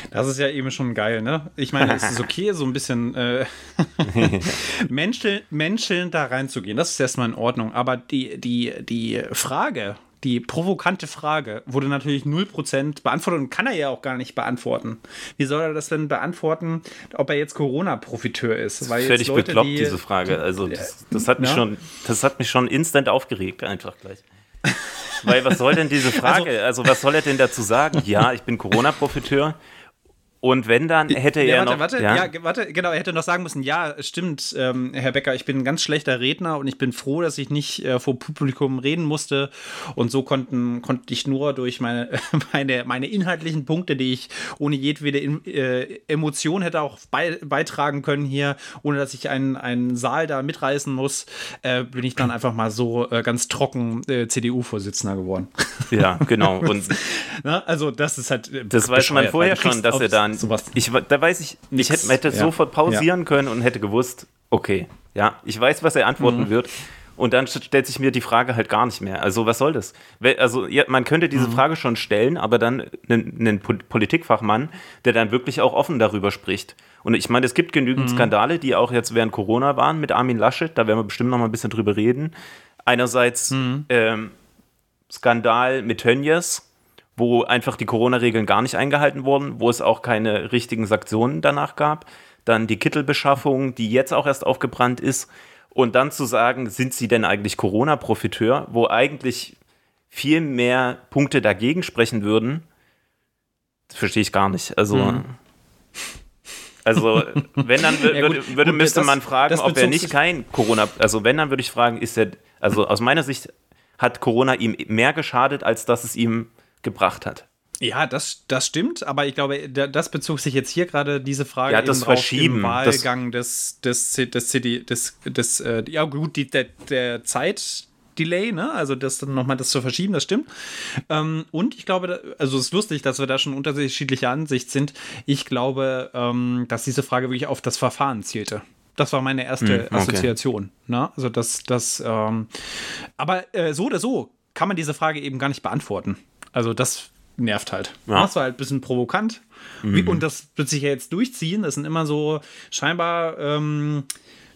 [SPEAKER 1] Das ist ja eben schon geil, ne? Ich meine, es ist okay, so ein bisschen äh, menscheln, menscheln da reinzugehen. Das ist erstmal in Ordnung. Aber die, die, die Frage, die provokante Frage, wurde natürlich 0% beantwortet und kann er ja auch gar nicht beantworten. Wie soll er das denn beantworten, ob er jetzt Corona-Profiteur ist? Weil
[SPEAKER 2] Völlig
[SPEAKER 1] Leute,
[SPEAKER 2] bekloppt,
[SPEAKER 1] die-
[SPEAKER 2] diese Frage. Also das, das, hat mich
[SPEAKER 1] Ja.
[SPEAKER 2] schon, das hat mich schon instant aufgeregt, einfach gleich. Weil was soll denn diese Frage? Also, was soll er denn dazu sagen? Ja, ich bin Corona-Profiteur. Und wenn dann hätte er
[SPEAKER 1] Ja, warte,
[SPEAKER 2] noch.
[SPEAKER 1] warte, ja. warte, genau, er hätte noch sagen müssen, ja, stimmt, ähm, Herr Becker, ich bin ein ganz schlechter Redner und ich bin froh, dass ich nicht äh, vor Publikum reden musste und so konnten, konnte ich nur durch meine, meine, meine inhaltlichen Punkte, die ich ohne jedwede äh, Emotion hätte auch bei, beitragen können hier, ohne dass ich einen, einen Saal da mitreißen muss, äh, bin ich dann einfach mal so äh, ganz trocken äh, CDU-Vorsitzender geworden.
[SPEAKER 2] Ja, genau. Und
[SPEAKER 1] Ne? Also das ist halt äh,
[SPEAKER 2] das weiß man vorher schon, dass er
[SPEAKER 1] sowas
[SPEAKER 2] Ich, da weiß ich, ich
[SPEAKER 1] Nix.
[SPEAKER 2] hätte, hätte
[SPEAKER 1] Ja.
[SPEAKER 2] sofort pausieren können und hätte gewusst, okay, ja, ich weiß, was er antworten
[SPEAKER 1] Mhm.
[SPEAKER 2] wird. Und dann stellt sich mir die Frage halt gar nicht mehr. Also, was soll das? Also, ja, man könnte
[SPEAKER 1] Mhm.
[SPEAKER 2] diese Frage schon stellen, aber dann einen, einen Pol- Politikfachmann, der dann wirklich auch offen darüber spricht. Und ich meine, es gibt genügend
[SPEAKER 1] Mhm.
[SPEAKER 2] Skandale, die auch jetzt während Corona waren mit Armin Laschet. Da werden wir bestimmt noch mal ein bisschen drüber reden. Einerseits
[SPEAKER 1] Mhm.
[SPEAKER 2] ähm, Skandal mit Tönnies, wo einfach die Corona-Regeln gar nicht eingehalten wurden, wo es auch keine richtigen Sanktionen danach gab. Dann die Kittelbeschaffung, die jetzt auch erst aufgebrannt ist. Und dann zu sagen, sind sie denn eigentlich Corona-Profiteur, wo eigentlich viel mehr Punkte dagegen sprechen würden, das verstehe ich gar nicht. Also, also wenn dann
[SPEAKER 1] Ja,
[SPEAKER 2] würde,
[SPEAKER 1] gut,
[SPEAKER 2] würde müsste
[SPEAKER 1] das-
[SPEAKER 2] man fragen, ob er nicht kein Corona, also wenn, dann würde ich fragen, ist er, also aus meiner Sicht hat Corona ihm mehr geschadet, als dass es ihm gebracht hat.
[SPEAKER 1] Ja, das, das stimmt, aber ich glaube, da- das bezog sich jetzt hier gerade diese Frage
[SPEAKER 2] Ja, das Verschieben,
[SPEAKER 1] im
[SPEAKER 2] das-
[SPEAKER 1] Wahlgang des, des, C- des CD, des, des, äh, ja gut, die, der, der Zeitdelay, ne? Also das dann nochmal das zu verschieben, das stimmt. Ähm, und ich glaube, also es ist lustig, dass wir da schon unterschiedlicher Ansicht sind. Ich glaube, ähm, dass diese Frage wirklich auf das Verfahren zielte. Das war meine erste
[SPEAKER 2] Hm, okay.
[SPEAKER 1] Assoziation. Ne? Also das, das, ähm, aber äh, so oder so kann man diese Frage eben gar nicht beantworten. Also das nervt halt.
[SPEAKER 2] Ja.
[SPEAKER 1] Das war halt ein bisschen provokant. Wie, und das wird sich ja jetzt durchziehen. Das sind immer so scheinbar ähm,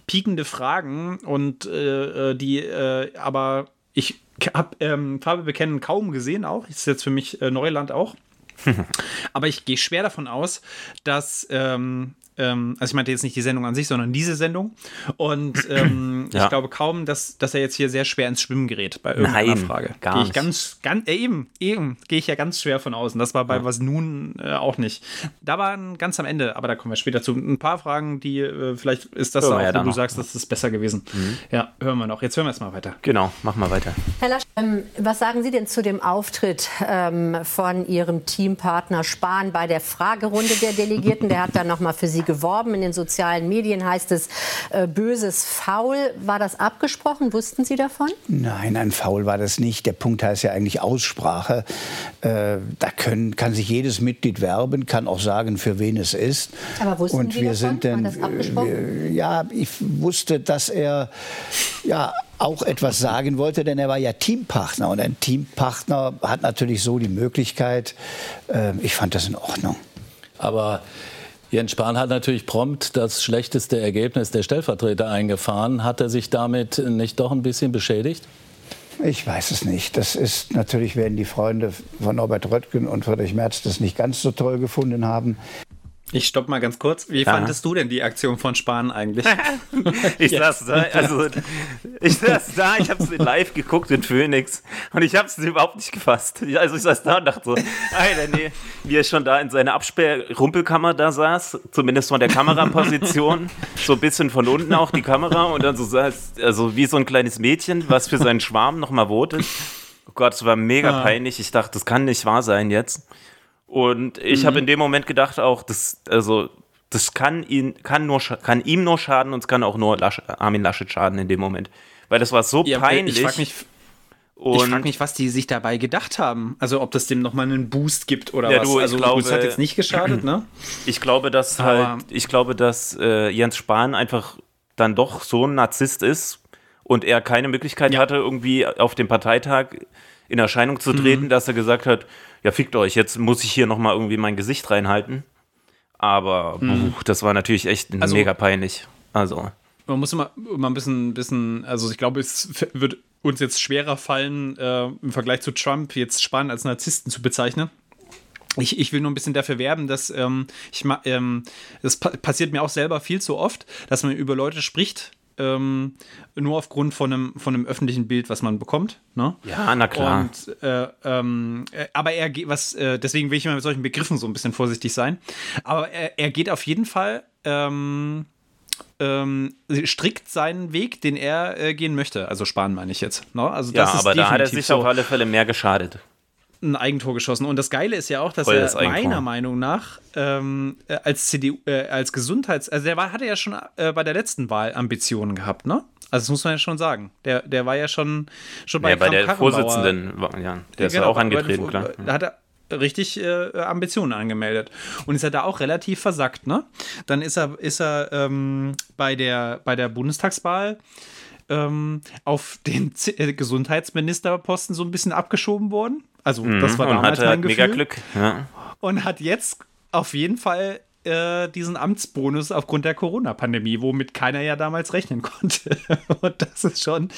[SPEAKER 1] piekende Fragen und äh, äh, die äh, aber ich habe ähm, Farbe bekennen kaum gesehen auch. Ist jetzt für mich äh, Neuland auch. Aber ich gehe schwer davon aus, dass, ähm, ähm, also ich meinte jetzt nicht die Sendung an sich, sondern diese Sendung. Und ähm,
[SPEAKER 2] Ja.
[SPEAKER 1] ich glaube kaum, dass, dass er jetzt hier sehr schwer ins Schwimmen gerät bei irgendeiner
[SPEAKER 2] Nein,
[SPEAKER 1] Frage.
[SPEAKER 2] gar
[SPEAKER 1] Gehe ich
[SPEAKER 2] nicht.
[SPEAKER 1] ganz, ganz, äh, eben, eben, gehe ich ja ganz schwer von außen. Das war bei was nun äh, auch nicht. Da waren ganz am Ende, aber da kommen wir später zu. Ein paar Fragen, die äh, vielleicht ist das
[SPEAKER 2] Hören wir
[SPEAKER 1] auch,
[SPEAKER 2] ja
[SPEAKER 1] wo du
[SPEAKER 2] noch. Mhm.
[SPEAKER 1] sagst, das ist besser gewesen. Ja, hören wir noch. Jetzt hören wir es mal weiter.
[SPEAKER 2] Genau, mach mal weiter.
[SPEAKER 3] Herr Lasch, ähm, was sagen Sie denn zu dem Auftritt ähm, von Ihrem Teampartner Spahn bei der Fragerunde der Delegierten? Der hat dann noch mal für Sie geworben. In den sozialen Medien heißt es äh, böses Faul. War das abgesprochen? Wussten Sie davon?
[SPEAKER 4] Nein, ein Foul war das nicht. Der Punkt heißt ja eigentlich Aussprache. Äh, da können, kann sich jedes Mitglied werben, kann auch sagen, für wen es ist.
[SPEAKER 3] Aber wussten
[SPEAKER 4] Und
[SPEAKER 3] Sie
[SPEAKER 4] wir
[SPEAKER 3] davon?
[SPEAKER 4] sind denn,
[SPEAKER 3] War das abgesprochen?
[SPEAKER 4] äh, ja, ich wusste, dass er ja auch etwas sagen wollte, denn er war ja Teampartner und ein Teampartner hat natürlich so die Möglichkeit. Äh, ich fand das in Ordnung.
[SPEAKER 5] Aber Jens Spahn hat natürlich prompt das schlechteste Ergebnis der Stellvertreter eingefahren. Hat er sich damit nicht doch ein bisschen beschädigt?
[SPEAKER 4] Ich weiß es nicht. Das ist natürlich werden die Freunde von Norbert Röttgen und Friedrich Merz das nicht ganz so toll gefunden haben.
[SPEAKER 1] Ich stopp mal ganz kurz. Wie ja. fandest du denn die Aktion von Spahn eigentlich?
[SPEAKER 2] ich saß da, also ich saß da, ich habe es live geguckt in Phoenix und ich habe es überhaupt nicht gefasst. Also ich saß da und dachte so, Alter, nee, wie er schon da in seiner Absperrrumpelkammer da saß, zumindest von der Kameraposition, so ein bisschen von unten auch die Kamera und dann so saß, also wie so ein kleines Mädchen, was für seinen Schwarm nochmal votet. Oh Gott, es war mega ah. peinlich. Ich dachte, das kann nicht wahr sein jetzt. Und ich mhm. habe in dem Moment gedacht auch, das, also, das kann, ihn, kann, nur, kann ihm nur schaden und es kann auch nur Lasch, Armin Laschet schaden in dem Moment. Weil das war so ja, peinlich.
[SPEAKER 1] Ich frage mich, ich frag mich, was die sich dabei gedacht haben. Also ob das dem nochmal einen Boost gibt oder ja, was. Du,
[SPEAKER 2] also glaube,
[SPEAKER 1] es hat jetzt nicht geschadet, ne?
[SPEAKER 2] Ich glaube, dass halt, ich glaube, dass äh, Jens Spahn einfach dann doch so ein Narzisst ist und er keine Möglichkeit ja. hatte, irgendwie auf dem Parteitag in Erscheinung zu treten, mhm. dass er gesagt hat, ja, fickt euch, jetzt muss ich hier nochmal irgendwie mein Gesicht reinhalten. Aber mhm. puh, das war natürlich echt also, mega peinlich. Also.
[SPEAKER 1] Man muss immer, immer ein bisschen, bisschen, also ich glaube, es wird uns jetzt schwerer fallen, äh, im Vergleich zu Trump jetzt Spahn als Narzissten zu bezeichnen. Ich, ich will nur ein bisschen dafür werben, dass ähm, ich ähm, das pa passiert mir auch selber viel zu oft, dass man über Leute spricht, ähm, nur aufgrund von einem, von einem öffentlichen Bild, was man bekommt. Ne?
[SPEAKER 2] Ja, na klar.
[SPEAKER 1] Und, äh, ähm, äh, aber er geht, was, äh, deswegen will ich immer mit solchen Begriffen so ein bisschen vorsichtig sein. Aber er, er geht auf jeden Fall ähm, ähm, strikt seinen Weg, den er äh, gehen möchte. Also sparen meine ich jetzt. Ne? Also
[SPEAKER 2] ja, aber da hat er sich so. auf alle Fälle mehr geschadet
[SPEAKER 1] ein Eigentor geschossen. Und das Geile ist ja auch, dass Voll er meiner Meinung nach ähm, äh, als CDU, äh, als Gesundheits-, also der war, hatte ja schon äh, bei der letzten Wahl Ambitionen gehabt, ne? Also das muss man ja schon sagen. Der, der war ja schon, schon bei,
[SPEAKER 2] ja, bei der Vorsitzenden, ja, der ist ja genau, auch angetreten,
[SPEAKER 1] klar. Da hat er richtig äh, Ambitionen angemeldet und ist er da auch relativ versackt, ne? Dann ist er, ist er ähm, bei, der, bei der Bundestagswahl ähm, auf den Z äh, Gesundheitsministerposten so ein bisschen abgeschoben worden. Also, mhm, das war damals mein Gefühl. Mega Glück. Ja. Und hat jetzt auf jeden Fall äh, diesen Amtsbonus aufgrund der Corona-Pandemie, womit keiner ja damals rechnen konnte. Und das ist schon,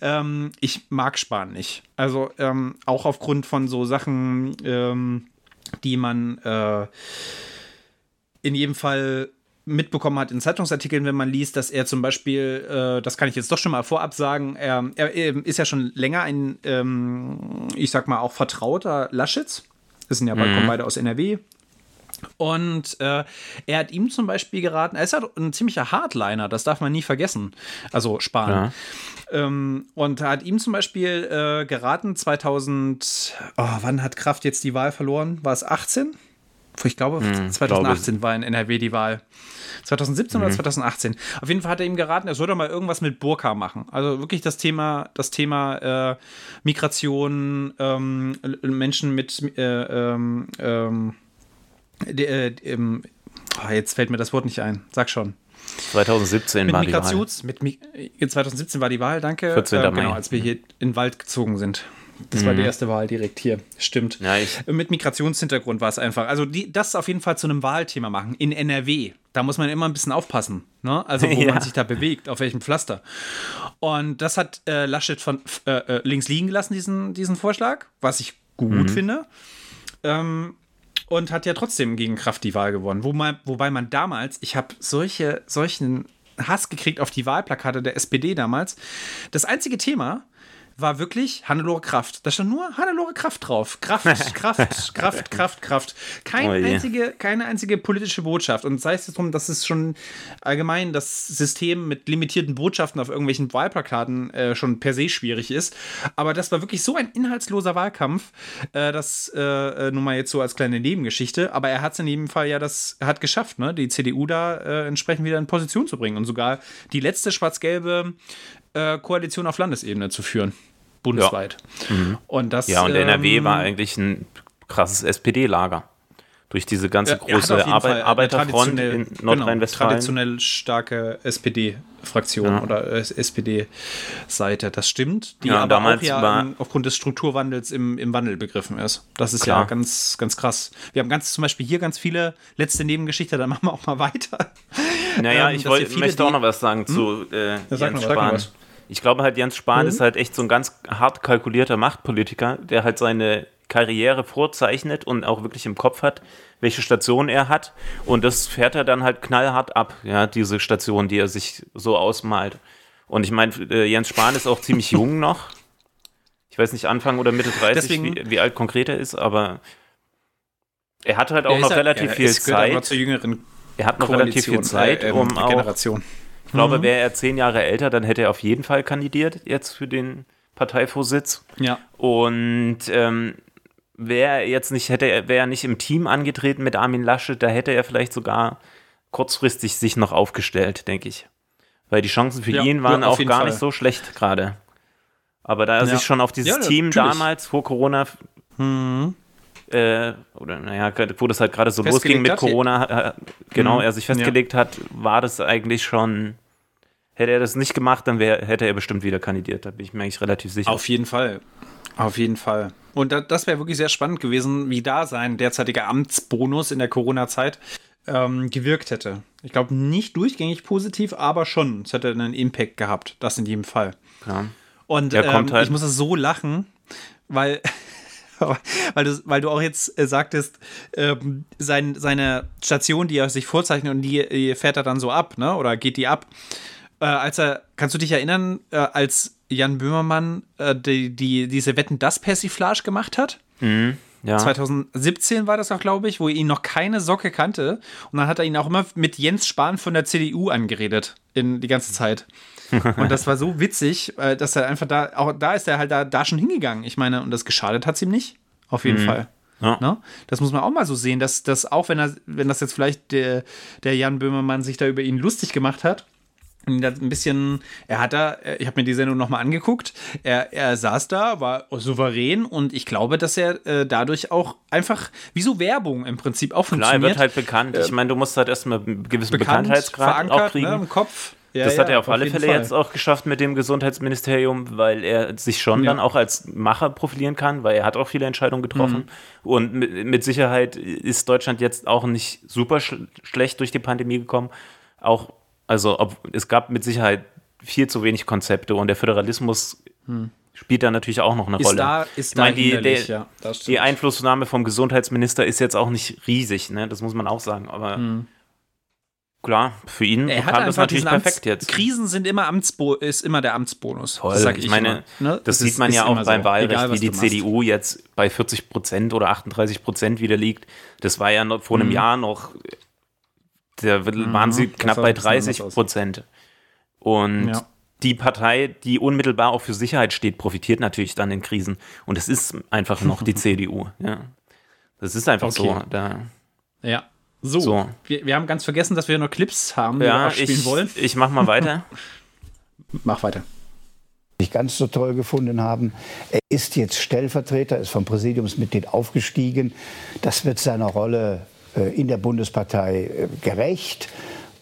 [SPEAKER 1] ähm, ich mag Spahn nicht. Also ähm, auch aufgrund von so Sachen, ähm, die man äh, in jedem Fall mitbekommen hat in Zeitungsartikeln, wenn man liest, dass er zum Beispiel, äh, das kann ich jetzt doch schon mal vorab sagen, er, er ist ja schon länger ein, ähm, ich sag mal, auch vertrauter Laschets. Das sind ja mhm. beide aus NRW. Und äh, er hat ihm zum Beispiel geraten, er ist halt ein ziemlicher Hardliner, das darf man nie vergessen. Also Spahn. Ja. Ähm, und er hat ihm zum Beispiel äh, geraten, 2000, oh, wann hat Kraft jetzt die Wahl verloren? War es 18? Ich glaube, hm, 2018 glaube war in NRW die Wahl. 2017 mhm. oder 2018. Auf jeden Fall hat er ihm geraten, er soll doch mal irgendwas mit Burka machen. Also wirklich das Thema, das Thema äh, Migration, ähm, Menschen mit äh, ähm, ähm, äh, oh, jetzt fällt mir das Wort nicht ein. Sag schon.
[SPEAKER 2] 2017
[SPEAKER 1] mit
[SPEAKER 2] war
[SPEAKER 1] Migrations, die Wahl. Mit, 2017 war die Wahl, danke.
[SPEAKER 2] 14. Äh,
[SPEAKER 1] genau, als wir hier in den Wald gezogen sind. Das mhm. war die mhm. erste Wahl direkt hier. Stimmt.
[SPEAKER 2] Ja,
[SPEAKER 1] Mit Migrationshintergrund war es einfach. Also die, das auf jeden Fall zu einem Wahlthema machen. In NRW. Da muss man immer ein bisschen aufpassen. Ne? Also wo ja. man sich da bewegt, auf welchem Pflaster. Und das hat äh, Laschet von äh, äh, links liegen gelassen, diesen, diesen Vorschlag, was ich gut mhm. finde. Ähm, und hat ja trotzdem gegen Kraft die Wahl gewonnen. Wo man, wobei man damals, ich habe solche, solchen Hass gekriegt auf die Wahlplakate der SPD damals. Das einzige Thema, war wirklich Hannelore Kraft. Da stand nur Hannelore Kraft drauf. Kraft, Kraft, Kraft, Kraft, Kraft. Kein oh einzige, keine einzige politische Botschaft. Und sei es darum, dass es schon allgemein das System mit limitierten Botschaften auf irgendwelchen Wahlplakaten äh, schon per se schwierig ist. Aber das war wirklich so ein inhaltsloser Wahlkampf, äh, das äh, äh nun mal jetzt so als kleine Nebengeschichte. Aber er hat es in jedem Fall ja das hat geschafft, ne? die CDU da äh, entsprechend wieder in Position zu bringen und sogar die letzte schwarz-gelbe äh, Koalition auf Landesebene zu führen. Bundesweit.
[SPEAKER 2] Ja. Mhm. Und das, ja, und NRW ähm, war eigentlich ein krasses SPD-Lager. durch diese ganze große Arbeit, Arbeiterfront in
[SPEAKER 1] genau,
[SPEAKER 2] Nordrhein-Westfalen.
[SPEAKER 1] Genau, traditionell starke SPD-Fraktion
[SPEAKER 2] Ja.
[SPEAKER 1] oder äh, SPD-Seite, das stimmt. Die
[SPEAKER 2] Ja,
[SPEAKER 1] aber
[SPEAKER 2] damals
[SPEAKER 1] auch ja im, aufgrund des Strukturwandels im, im Wandel begriffen ist. Das ist ja
[SPEAKER 2] Klar.
[SPEAKER 1] ganz, ganz krass. Wir haben ganz zum Beispiel hier ganz viele letzte Nebengeschichte, dann machen wir auch mal weiter.
[SPEAKER 2] Naja,
[SPEAKER 1] Ähm,
[SPEAKER 2] ich
[SPEAKER 1] dass
[SPEAKER 2] wollt,
[SPEAKER 1] wir viele,
[SPEAKER 2] möchte auch noch was sagen zu äh,
[SPEAKER 1] Ja,
[SPEAKER 2] Jens Spahn.
[SPEAKER 1] was.
[SPEAKER 2] Ich glaube halt, Jens Spahn ist halt echt so ein ganz hart kalkulierter Machtpolitiker, der halt seine Karriere vorzeichnet und auch wirklich im Kopf hat, welche Station er hat. Und das fährt er dann halt knallhart ab, ja, diese Station, die er sich so ausmalt. Und ich meine, äh, Jens Spahn ist auch ziemlich jung noch. Ich weiß nicht, Anfang oder Mitte 30,
[SPEAKER 1] Deswegen-
[SPEAKER 2] wie, wie alt konkret er ist, aber er hat halt auch noch
[SPEAKER 1] ja-
[SPEAKER 2] relativ viel
[SPEAKER 1] aber
[SPEAKER 2] Zeit. Er hat noch relativ viel Zeit,
[SPEAKER 1] äh, ähm,
[SPEAKER 2] um auch
[SPEAKER 1] Generation.
[SPEAKER 2] Ich glaube, wäre er zehn Jahre älter, dann hätte er auf jeden Fall kandidiert jetzt für den Parteivorsitz.
[SPEAKER 1] Ja.
[SPEAKER 2] Und ähm, wäre er jetzt nicht, hätte er, wäre er nicht im Team angetreten mit Armin Laschet, da hätte er vielleicht sogar kurzfristig sich noch aufgestellt, denke ich. Weil die Chancen für
[SPEAKER 1] Ja,
[SPEAKER 2] ihn waren
[SPEAKER 1] ja,
[SPEAKER 2] auch gar
[SPEAKER 1] Fall.
[SPEAKER 2] nicht so schlecht gerade. Aber da er
[SPEAKER 1] Ja.
[SPEAKER 2] sich schon auf dieses Team
[SPEAKER 1] natürlich.
[SPEAKER 2] damals vor Corona äh, oder naja, wo das halt gerade so losging mit Corona, äh, genau,
[SPEAKER 1] Mhm.
[SPEAKER 2] er sich festgelegt hat, war das eigentlich schon, hätte er das nicht gemacht, dann wär, hätte er bestimmt wieder kandidiert, da bin ich mir eigentlich relativ sicher.
[SPEAKER 1] Auf jeden Fall. Auf jeden Fall. Und da, das wäre wirklich sehr spannend gewesen, wie da sein derzeitiger Amtsbonus in der Corona-Zeit ähm, gewirkt hätte. Ich glaube, nicht durchgängig positiv, aber schon. Es hätte einen Impact gehabt. Das in jedem Fall.
[SPEAKER 2] ja.
[SPEAKER 1] Und
[SPEAKER 2] Ja,
[SPEAKER 1] ähm,
[SPEAKER 2] halt-
[SPEAKER 1] ich muss so lachen, weil, weil, du, weil du auch jetzt äh, sagtest, ähm, sein, seine Station, die er sich vorzeichnet und die, die fährt er dann so ab, ne? Oder geht die ab? Äh, als er, kannst du dich erinnern, äh, als Jan Böhmermann äh, die, die, diese Wetten das Persiflage gemacht hat?
[SPEAKER 2] ja.
[SPEAKER 1] 2017 war das auch, glaube ich, wo er ihn noch keine Socke kannte. Und dann hat er ihn auch immer mit Jens Spahn von der CDU angeredet in die ganze Zeit. Und das war so witzig, äh, dass er einfach da, auch da ist er halt da, da schon hingegangen. Ich meine, und das geschadet hat es ihm nicht. Auf jeden Fall.
[SPEAKER 2] Ja.
[SPEAKER 1] Ne? Das muss man auch mal so sehen, dass, dass auch wenn er, wenn das jetzt vielleicht der, der Jan Böhmermann sich da über ihn lustig gemacht hat, ein bisschen, er hat da, ich habe mir die Sendung nochmal angeguckt, er, er saß da, war souverän und ich glaube, dass er äh, dadurch auch einfach, wie so Werbung im Prinzip auch
[SPEAKER 2] Klar, er
[SPEAKER 1] funktioniert.
[SPEAKER 2] wird halt bekannt. Ich meine, du musst halt erstmal einen gewissen
[SPEAKER 1] bekannt,
[SPEAKER 2] Bekanntheitsgrad auch
[SPEAKER 1] verankert
[SPEAKER 2] kriegen.
[SPEAKER 1] ne, im Kopf. Ja,
[SPEAKER 2] das hat
[SPEAKER 1] ja,
[SPEAKER 2] er auf alle
[SPEAKER 1] jeden
[SPEAKER 2] Fälle
[SPEAKER 1] Fall.
[SPEAKER 2] jetzt auch geschafft mit dem Gesundheitsministerium, weil er sich schon
[SPEAKER 1] Ja.
[SPEAKER 2] dann auch als Macher profilieren kann, weil er hat auch viele Entscheidungen getroffen.
[SPEAKER 1] Mhm.
[SPEAKER 2] Und mit, mit Sicherheit ist Deutschland jetzt auch nicht super sch schlecht durch die Pandemie gekommen. Auch, also ob, es gab mit Sicherheit viel zu wenig Konzepte und der Föderalismus spielt da natürlich auch noch eine.
[SPEAKER 1] Ist
[SPEAKER 2] Rolle.
[SPEAKER 1] da, ist
[SPEAKER 2] Ich
[SPEAKER 1] da
[SPEAKER 2] meine, die, der,
[SPEAKER 1] ja,
[SPEAKER 2] die Einflussnahme vom Gesundheitsminister ist jetzt auch nicht riesig, ne? das muss man auch sagen. Aber klar, für ihn.
[SPEAKER 1] Er hat
[SPEAKER 2] kam das natürlich
[SPEAKER 1] Amts
[SPEAKER 2] perfekt jetzt.
[SPEAKER 1] Krisen sind immer Amtsbo ist immer der Amtsbonus.
[SPEAKER 2] Toll.
[SPEAKER 1] Das sag
[SPEAKER 2] ich meine,
[SPEAKER 1] immer, ne?
[SPEAKER 2] das, sieht
[SPEAKER 1] ist-
[SPEAKER 2] man ja auch beim
[SPEAKER 1] so.
[SPEAKER 2] Wahlrecht,
[SPEAKER 1] Egal,
[SPEAKER 2] wie die. CDU jetzt bei 40 Prozent oder 38 Prozent wieder liegt. Das war ja noch vor einem Jahr noch, da waren sie
[SPEAKER 1] Mhm. das
[SPEAKER 2] knapp bei
[SPEAKER 1] ein bisschen anders
[SPEAKER 2] 30
[SPEAKER 1] aus.
[SPEAKER 2] Prozent. Und
[SPEAKER 1] Ja.
[SPEAKER 2] die Partei, die unmittelbar auch für Sicherheit steht, profitiert natürlich dann in Krisen. Und es ist einfach noch die CDU. Ja. Das ist einfach so.
[SPEAKER 1] Okay.
[SPEAKER 2] Da,
[SPEAKER 1] Ja. So,
[SPEAKER 2] So.
[SPEAKER 1] Wir, wir haben ganz vergessen, dass wir noch Clips haben, die wir abspielen
[SPEAKER 2] ich,
[SPEAKER 1] wollen.
[SPEAKER 2] ich mach mal weiter.
[SPEAKER 1] Mach weiter.
[SPEAKER 4] nicht ganz so toll gefunden haben. Er ist jetzt Stellvertreter, ist vom Präsidiumsmitglied aufgestiegen. Das wird seiner Rolle äh, in der Bundespartei äh, gerecht.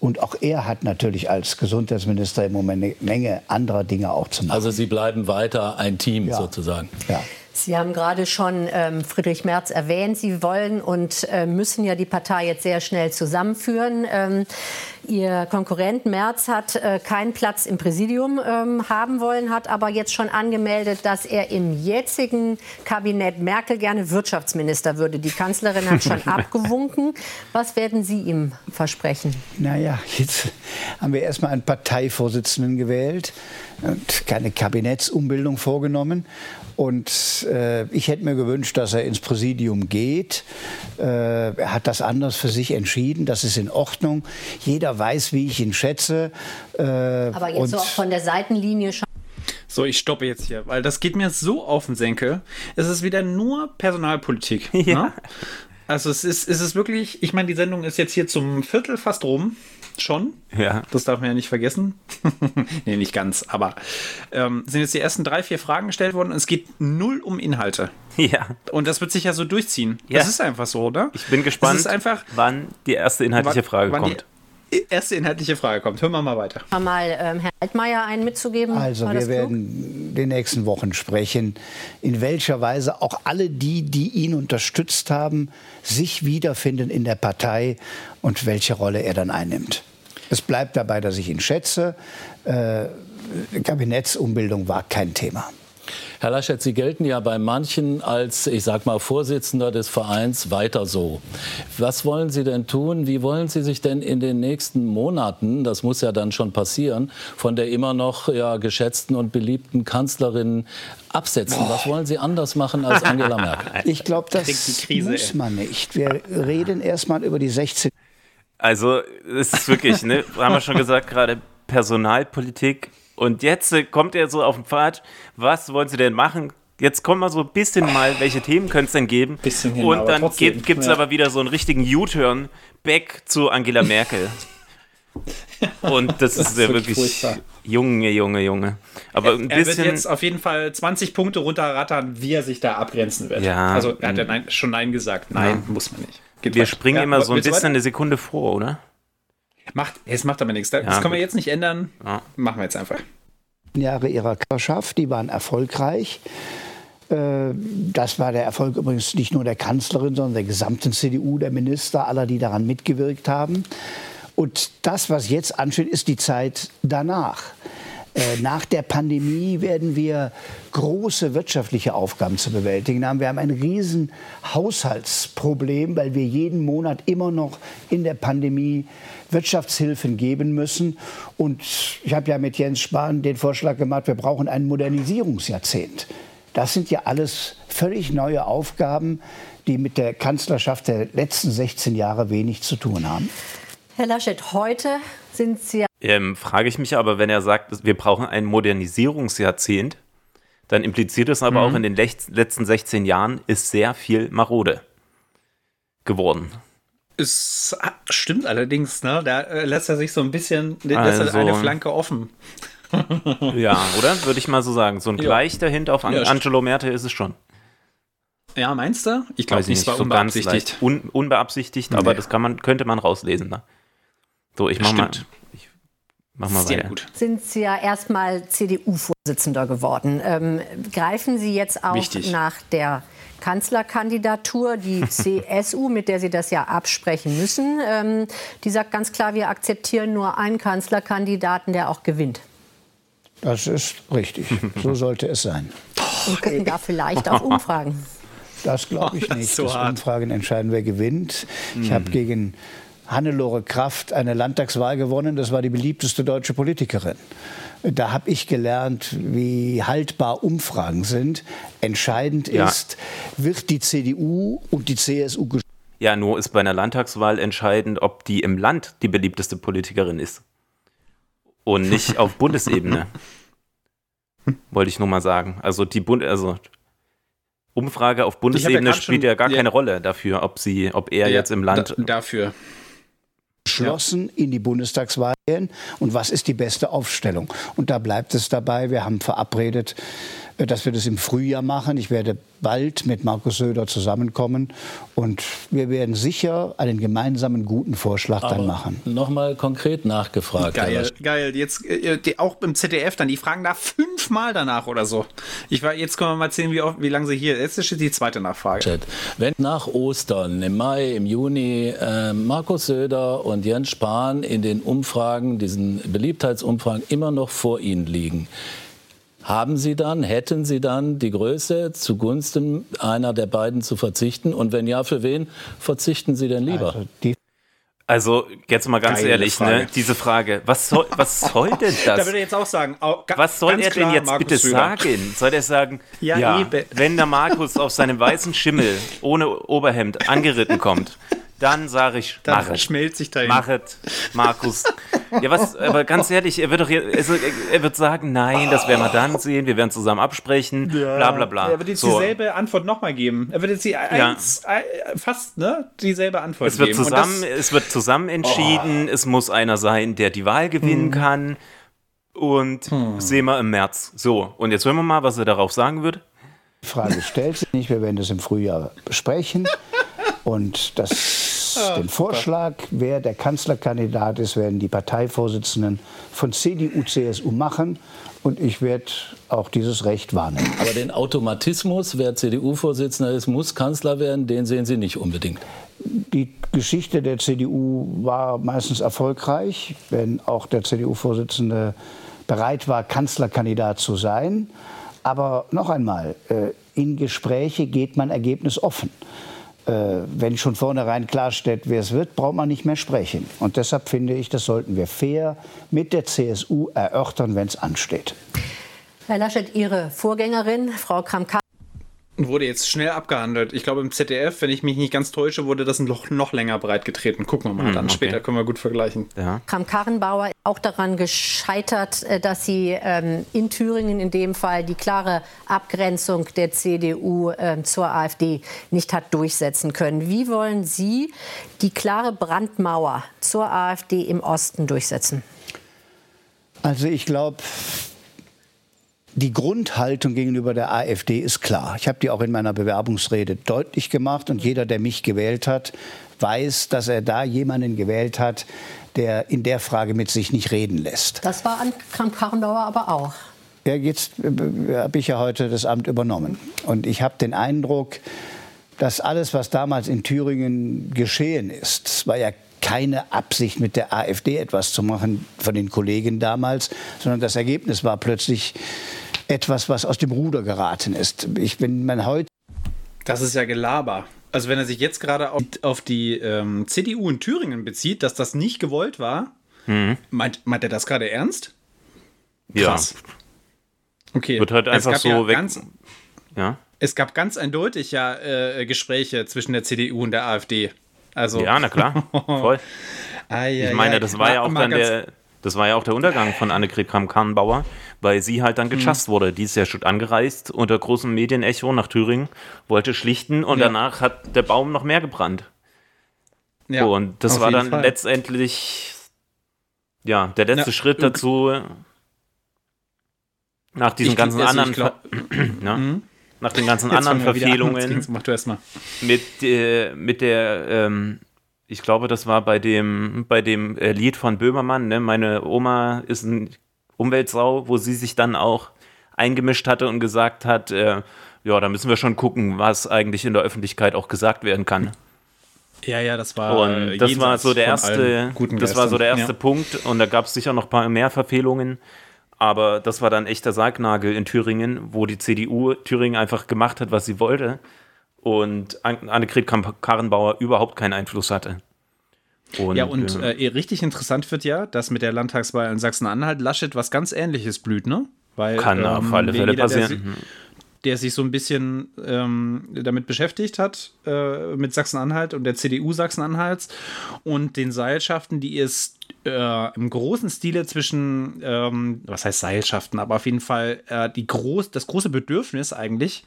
[SPEAKER 4] Und auch er hat natürlich als Gesundheitsminister im Moment eine Menge anderer Dinge auch zu machen.
[SPEAKER 5] Also Sie bleiben weiter ein Team
[SPEAKER 4] Ja.
[SPEAKER 5] sozusagen.
[SPEAKER 4] ja.
[SPEAKER 3] Sie haben gerade schon ähm, Friedrich Merz erwähnt. Sie wollen und äh, müssen ja die Partei jetzt sehr schnell zusammenführen. Ähm, Ihr Konkurrent Merz hat äh, keinen Platz im Präsidium ähm, haben wollen, hat aber jetzt schon angemeldet, dass er im jetzigen Kabinett Merkel gerne Wirtschaftsminister würde. Die Kanzlerin hat schon abgewunken. Was werden Sie ihm versprechen?
[SPEAKER 4] Naja, jetzt haben wir erstmal einen Parteivorsitzenden gewählt und keine Kabinettsumbildung vorgenommen. Und äh, ich hätte mir gewünscht, dass er ins Präsidium geht. Äh, er hat das anders für sich entschieden. Das ist in Ordnung. Jeder weiß, wie ich ihn schätze. Äh,
[SPEAKER 3] Aber jetzt
[SPEAKER 4] und
[SPEAKER 3] so auch von der Seitenlinie schon.
[SPEAKER 1] So, ich stoppe jetzt hier, weil das geht mir so auf den Senkel. Es ist wieder nur Personalpolitik.
[SPEAKER 2] Ja.
[SPEAKER 1] Ne? Also es ist, es ist wirklich, ich meine, die Sendung ist jetzt hier zum Viertel fast rum. Schon.
[SPEAKER 2] Ja.
[SPEAKER 1] Das darf man ja nicht vergessen. nee, nicht ganz, aber ähm, sind jetzt die ersten drei, vier Fragen gestellt worden und es geht null um Inhalte.
[SPEAKER 2] Ja.
[SPEAKER 1] Und das wird sich ja so durchziehen.
[SPEAKER 2] Ja.
[SPEAKER 1] Das ist einfach so, oder?
[SPEAKER 2] Ich bin gespannt,
[SPEAKER 1] einfach,
[SPEAKER 2] wann die erste inhaltliche
[SPEAKER 1] wann-
[SPEAKER 2] Frage
[SPEAKER 1] wann
[SPEAKER 2] kommt.
[SPEAKER 1] Erste inhaltliche Frage kommt. Hören wir mal weiter.
[SPEAKER 3] Mal ähm, Herrn Altmaier einen mitzugeben.
[SPEAKER 4] Also wir werden in den nächsten Wochen sprechen, in welcher Weise auch alle die, die ihn unterstützt haben, sich wiederfinden in der Partei und welche Rolle er dann einnimmt. Es bleibt dabei, dass ich ihn schätze. Äh, Kabinettsumbildung war kein Thema.
[SPEAKER 5] Herr Laschet, Sie gelten ja bei manchen als, ich sag mal, Vorsitzender des Vereins weiter so. Was wollen Sie denn tun? Wie wollen Sie sich denn in den nächsten Monaten, das muss ja dann schon passieren, von der immer noch ja, geschätzten und beliebten Kanzlerin absetzen? Was wollen Sie anders machen als Angela Merkel?
[SPEAKER 4] Ich glaube, das muss man nicht. Wir reden erstmal über die 16
[SPEAKER 2] Also, es ist wirklich, ne, haben wir schon gesagt, gerade Personalpolitik. Und jetzt äh, kommt er so auf den Pfad. Was wollen Sie denn machen? Jetzt kommen wir so ein bisschen mal, welche Themen könnte es denn geben?
[SPEAKER 1] Bisschen hin,
[SPEAKER 2] Und
[SPEAKER 1] aber
[SPEAKER 2] dann gibt es
[SPEAKER 1] ja.
[SPEAKER 2] aber wieder so einen richtigen U-Turn back zu Angela Merkel. Und das, ist ja
[SPEAKER 1] wirklich furchtbar.
[SPEAKER 2] Junge, Junge, Junge. Aber ein
[SPEAKER 1] Er wird
[SPEAKER 2] bisschen.
[SPEAKER 1] jetzt auf jeden Fall 20 Punkte runterrattern, wie er sich da abgrenzen wird.
[SPEAKER 2] Ja.
[SPEAKER 1] Also er hat ja nein, schon Nein gesagt. Nein, muss man nicht. Geht
[SPEAKER 2] wir
[SPEAKER 1] weiter.
[SPEAKER 2] springen
[SPEAKER 1] Ja,
[SPEAKER 2] immer so ein bisschen
[SPEAKER 1] weiter?
[SPEAKER 2] eine Sekunde vor, oder?
[SPEAKER 1] Macht, es macht aber nichts. Das
[SPEAKER 2] Ja,
[SPEAKER 1] können wir jetzt nicht ändern.
[SPEAKER 2] Ja.
[SPEAKER 1] Machen wir jetzt einfach.
[SPEAKER 4] Jahre ihrer Kanzlerschaft, die waren erfolgreich. Äh, Das war der Erfolg übrigens nicht nur der Kanzlerin, sondern der gesamten CDU, der Minister, aller, die daran mitgewirkt haben. Und das, was jetzt ansteht, ist die Zeit danach. Äh, Nach der Pandemie werden wir große wirtschaftliche Aufgaben zu bewältigen haben. Wir haben ein riesen Haushaltsproblem, weil wir jeden Monat immer noch in der Pandemie Wirtschaftshilfen geben müssen. Und ich habe ja mit Jens Spahn den Vorschlag gemacht, wir brauchen ein Modernisierungsjahrzehnt. Das sind ja alles völlig neue Aufgaben, die mit der Kanzlerschaft der letzten 16 Jahre wenig zu tun haben.
[SPEAKER 3] Herr Laschet, heute sind Sie ja
[SPEAKER 2] Ähm, frage ich mich aber, wenn er sagt, wir brauchen ein Modernisierungsjahrzehnt, dann impliziert es aber auch in den letzten 16 Jahren ist sehr viel marode geworden.
[SPEAKER 1] Es stimmt allerdings, ne? Da äh, lässt er sich so ein bisschen, lässt er
[SPEAKER 2] Also-
[SPEAKER 1] eine Flanke offen.
[SPEAKER 2] Ja, oder? Würde ich mal so sagen. So ein
[SPEAKER 1] Ja.
[SPEAKER 2] leichter Hint auf An
[SPEAKER 1] Ja.
[SPEAKER 2] Angelo Merte ist es schon.
[SPEAKER 1] Ja, meinst du? Ich glaube nicht, war
[SPEAKER 2] so ganz
[SPEAKER 1] unbeabsichtigt.
[SPEAKER 2] Un unbeabsichtigt, aber
[SPEAKER 1] Nee.
[SPEAKER 2] das kann man, könnte man rauslesen. Ne? So, ich mach mal,
[SPEAKER 1] Stimmt.
[SPEAKER 2] ich mach mal
[SPEAKER 1] Sehr
[SPEAKER 2] weiter.
[SPEAKER 1] gut.
[SPEAKER 3] sind Sie ja erstmal CDU-Vorsitzender geworden. Ähm, greifen Sie jetzt auch
[SPEAKER 1] Wichtig.
[SPEAKER 3] nach der Kanzlerkandidatur die CSU, mit der Sie das ja absprechen müssen? Ähm, die sagt ganz klar, wir akzeptieren nur einen Kanzlerkandidaten, der auch gewinnt.
[SPEAKER 4] Das ist richtig. So sollte es sein.
[SPEAKER 3] Und gucken da vielleicht auf Umfragen.
[SPEAKER 4] Das glaube ich nicht.
[SPEAKER 1] so
[SPEAKER 4] das
[SPEAKER 1] hart.
[SPEAKER 4] Umfragen entscheiden, wer gewinnt. Ich habe gegen Hannelore Kraft eine Landtagswahl gewonnen. Das war die beliebteste deutsche Politikerin. Da habe ich gelernt, wie haltbar Umfragen sind. Entscheidend
[SPEAKER 2] Ja.
[SPEAKER 4] ist, wird die CDU und die CSU
[SPEAKER 2] Ja, nur ist bei einer Landtagswahl entscheidend, ob die im Land die beliebteste Politikerin ist. Und nicht auf Bundesebene. Wollte ich nur mal sagen. Also die Bund also Umfrage auf Bundesebene
[SPEAKER 1] grad
[SPEAKER 2] spielt
[SPEAKER 1] schon-
[SPEAKER 2] ja gar
[SPEAKER 1] ja.
[SPEAKER 2] keine Rolle dafür, ob sie, ob er jetzt im Land.
[SPEAKER 1] Da, dafür.
[SPEAKER 4] Geschlossen in die Bundestagswahl gehen und was ist die beste Aufstellung. Und da bleibt es dabei. Wir haben verabredet, dass wir das im Frühjahr machen. Ich werde bald mit Markus Söder zusammenkommen und wir werden sicher einen gemeinsamen guten Vorschlag dann machen.
[SPEAKER 5] Nochmal konkret nachgefragt.
[SPEAKER 1] Geil, geil. Jetzt äh, die, auch im ZDF dann, die fragen da fünfmal danach oder so. Ich war, jetzt können wir mal sehen, wie, oft- wie lange sie hier. Jetzt ist die zweite Nachfrage.
[SPEAKER 5] Chat. Wenn nach Ostern im Mai, im Juni äh, Markus Söder und Jens Spahn in den Umfragen, diesen Beliebtheitsumfragen immer noch vor Ihnen liegen, haben Sie dann, hätten Sie dann die Größe, zugunsten einer der beiden zu verzichten? Und wenn ja, für wen verzichten Sie denn lieber?
[SPEAKER 4] Also
[SPEAKER 2] Also jetzt mal ganz
[SPEAKER 1] Geile
[SPEAKER 2] ehrlich,
[SPEAKER 1] Frage.
[SPEAKER 2] ne? Diese Frage, was soll, was soll denn
[SPEAKER 1] Da
[SPEAKER 2] das?
[SPEAKER 1] würde ich jetzt auch sagen, au- ga-
[SPEAKER 2] Was soll er
[SPEAKER 1] klar,
[SPEAKER 2] denn jetzt
[SPEAKER 1] Markus
[SPEAKER 2] bitte
[SPEAKER 1] Söder.
[SPEAKER 2] sagen? Soll er sagen,
[SPEAKER 1] Ja,
[SPEAKER 2] ja, wenn der Markus auf seinem weißen Schimmel ohne Oberhemd angeritten kommt, dann sage ich,
[SPEAKER 1] Dann
[SPEAKER 2] mach es.
[SPEAKER 1] verschmelzt sich dahin.
[SPEAKER 2] Mach es, Markus. Ja, was, aber ganz ehrlich, er wird doch also, er wird sagen, nein, das werden wir dann sehen, wir werden zusammen absprechen, bla bla bla.
[SPEAKER 1] Er wird jetzt
[SPEAKER 2] So.
[SPEAKER 1] dieselbe Antwort nochmal geben. Er wird jetzt die eins, äh, fast ne, dieselbe Antwort
[SPEAKER 2] Es wird
[SPEAKER 1] geben.
[SPEAKER 2] Zusammen,
[SPEAKER 1] das-
[SPEAKER 2] es wird zusammen entschieden. Es muss einer sein, der die Wahl gewinnen kann. Und sehen wir im März. So, und jetzt hören wir mal, was er darauf sagen wird.
[SPEAKER 4] Die Frage stellt sich nicht. Wir werden das im Frühjahr besprechen. Und das, den Vorschlag, wer der Kanzlerkandidat ist, werden die Parteivorsitzenden von CDU, CSU machen. Und ich werde auch dieses Recht wahrnehmen.
[SPEAKER 5] Aber den Automatismus, wer CDU-Vorsitzender ist, muss Kanzler werden, den sehen Sie nicht unbedingt.
[SPEAKER 4] Die Geschichte der CDU war meistens erfolgreich, wenn auch der CDU-Vorsitzende bereit war, Kanzlerkandidat zu sein. Aber noch einmal, äh, in Gespräche geht man ergebnisoffen. Äh, Wenn schon vornherein klarsteht, wer es wird, braucht man nicht mehr sprechen. Und deshalb finde ich, das sollten wir fair mit der CSU erörtern, wenn es ansteht.
[SPEAKER 3] Herr Laschet, Ihre Vorgängerin, Frau Kramp-Karrenbauer,
[SPEAKER 1] wurde jetzt schnell abgehandelt. Ich glaube, im ZDF, wenn ich mich nicht ganz täusche, wurde das noch, noch länger breit getreten. Gucken wir mal dann.
[SPEAKER 2] okay.
[SPEAKER 1] Später können wir gut vergleichen.
[SPEAKER 2] Ja.
[SPEAKER 3] Kramp-Karrenbauer auch daran gescheitert, äh, dass sie ähm, in Thüringen in dem Fall die klare Abgrenzung der CDU ähm, zur AfD nicht hat durchsetzen können. Wie wollen Sie die klare Brandmauer zur AfD im Osten durchsetzen?
[SPEAKER 4] Also ich glaube, die Grundhaltung gegenüber der AfD ist klar. Ich habe die auch in meiner Bewerbungsrede deutlich gemacht und jeder, der mich gewählt hat, weiß, dass er da jemanden gewählt hat, der in der Frage mit sich nicht reden lässt.
[SPEAKER 3] Das war an Kramp-Karrenbauer aber auch.
[SPEAKER 4] Ja, jetzt äh, habe ich ja heute das Amt übernommen. Und ich habe den Eindruck, dass alles, was damals in Thüringen geschehen ist, es war ja keine Absicht, mit der AfD etwas zu machen von den Kollegen damals, sondern das Ergebnis war plötzlich etwas, was aus dem Ruder geraten ist. Ich bin man heute
[SPEAKER 1] Das ist ja Gelaber. Also wenn er sich jetzt gerade auf, auf die ähm, CDU in Thüringen bezieht, dass das nicht gewollt war, meint, meint er das gerade ernst?
[SPEAKER 2] Ja.
[SPEAKER 1] Krass. Okay.
[SPEAKER 2] Wird halt
[SPEAKER 1] Es
[SPEAKER 2] einfach
[SPEAKER 1] gab
[SPEAKER 2] so
[SPEAKER 1] ja
[SPEAKER 2] weg.
[SPEAKER 1] Ganz,
[SPEAKER 2] Ja.
[SPEAKER 1] es gab ganz eindeutig ja äh, Gespräche zwischen der CDU und der AfD. Also,
[SPEAKER 2] ja, na klar. Voll.
[SPEAKER 1] Ai,
[SPEAKER 2] Ich
[SPEAKER 1] ai,
[SPEAKER 2] meine, das war ja auch
[SPEAKER 1] Mal
[SPEAKER 2] dann
[SPEAKER 1] ganz-
[SPEAKER 2] der, das war ja auch der Untergang von Annegret Kramp-Karrenbauer, weil sie halt dann gechast wurde. Die ist ja schon angereist unter großem Medienecho nach Thüringen, wollte schlichten und
[SPEAKER 1] Ja.
[SPEAKER 2] danach hat der Baum noch mehr gebrannt.
[SPEAKER 1] Ja,
[SPEAKER 2] und das war dann
[SPEAKER 1] Fall.
[SPEAKER 2] letztendlich ja der letzte
[SPEAKER 1] Ja,
[SPEAKER 2] Schritt dazu nach diesen
[SPEAKER 1] Ich-
[SPEAKER 2] ganzen
[SPEAKER 1] also
[SPEAKER 2] anderen
[SPEAKER 1] glaub-
[SPEAKER 2] Ver- ja, nach den ganzen
[SPEAKER 1] Jetzt
[SPEAKER 2] anderen
[SPEAKER 1] an.
[SPEAKER 2] Verfehlungen
[SPEAKER 1] mal.
[SPEAKER 2] mit, äh, mit der, ähm, ich glaube, das war bei dem, bei dem äh, Lied von Böhmermann, ne? Meine Oma ist ein Umweltsau, wo sie sich dann auch eingemischt hatte und gesagt hat, äh, ja, da müssen wir schon gucken, was eigentlich in der Öffentlichkeit auch gesagt werden kann.
[SPEAKER 1] Ja, ja, das war.
[SPEAKER 2] Und
[SPEAKER 1] äh,
[SPEAKER 2] das war so der erste, das war so der erste
[SPEAKER 1] Ja.
[SPEAKER 2] Punkt und da gab es sicher noch ein paar mehr Verfehlungen. Aber das war dann echter Sargnagel in Thüringen, wo die CDU Thüringen einfach gemacht hat, was sie wollte und An- Annegret Kramp-Karrenbauer überhaupt keinen Einfluss hatte. Und,
[SPEAKER 1] Ja, und
[SPEAKER 2] äh,
[SPEAKER 1] äh, richtig interessant wird ja, dass mit der Landtagswahl in Sachsen-Anhalt Laschet was ganz Ähnliches blüht, ne? Weil,
[SPEAKER 2] kann auf alle Fälle
[SPEAKER 1] der
[SPEAKER 2] passieren.
[SPEAKER 1] si-
[SPEAKER 2] Mhm.
[SPEAKER 1] der sich so ein bisschen ähm, damit beschäftigt hat, äh, mit Sachsen-Anhalt und der CDU Sachsen-Anhalts und den Seilschaften, die es äh, im großen Stile zwischen, ähm, was heißt Seilschaften, aber auf jeden Fall äh, die groß, das große Bedürfnis eigentlich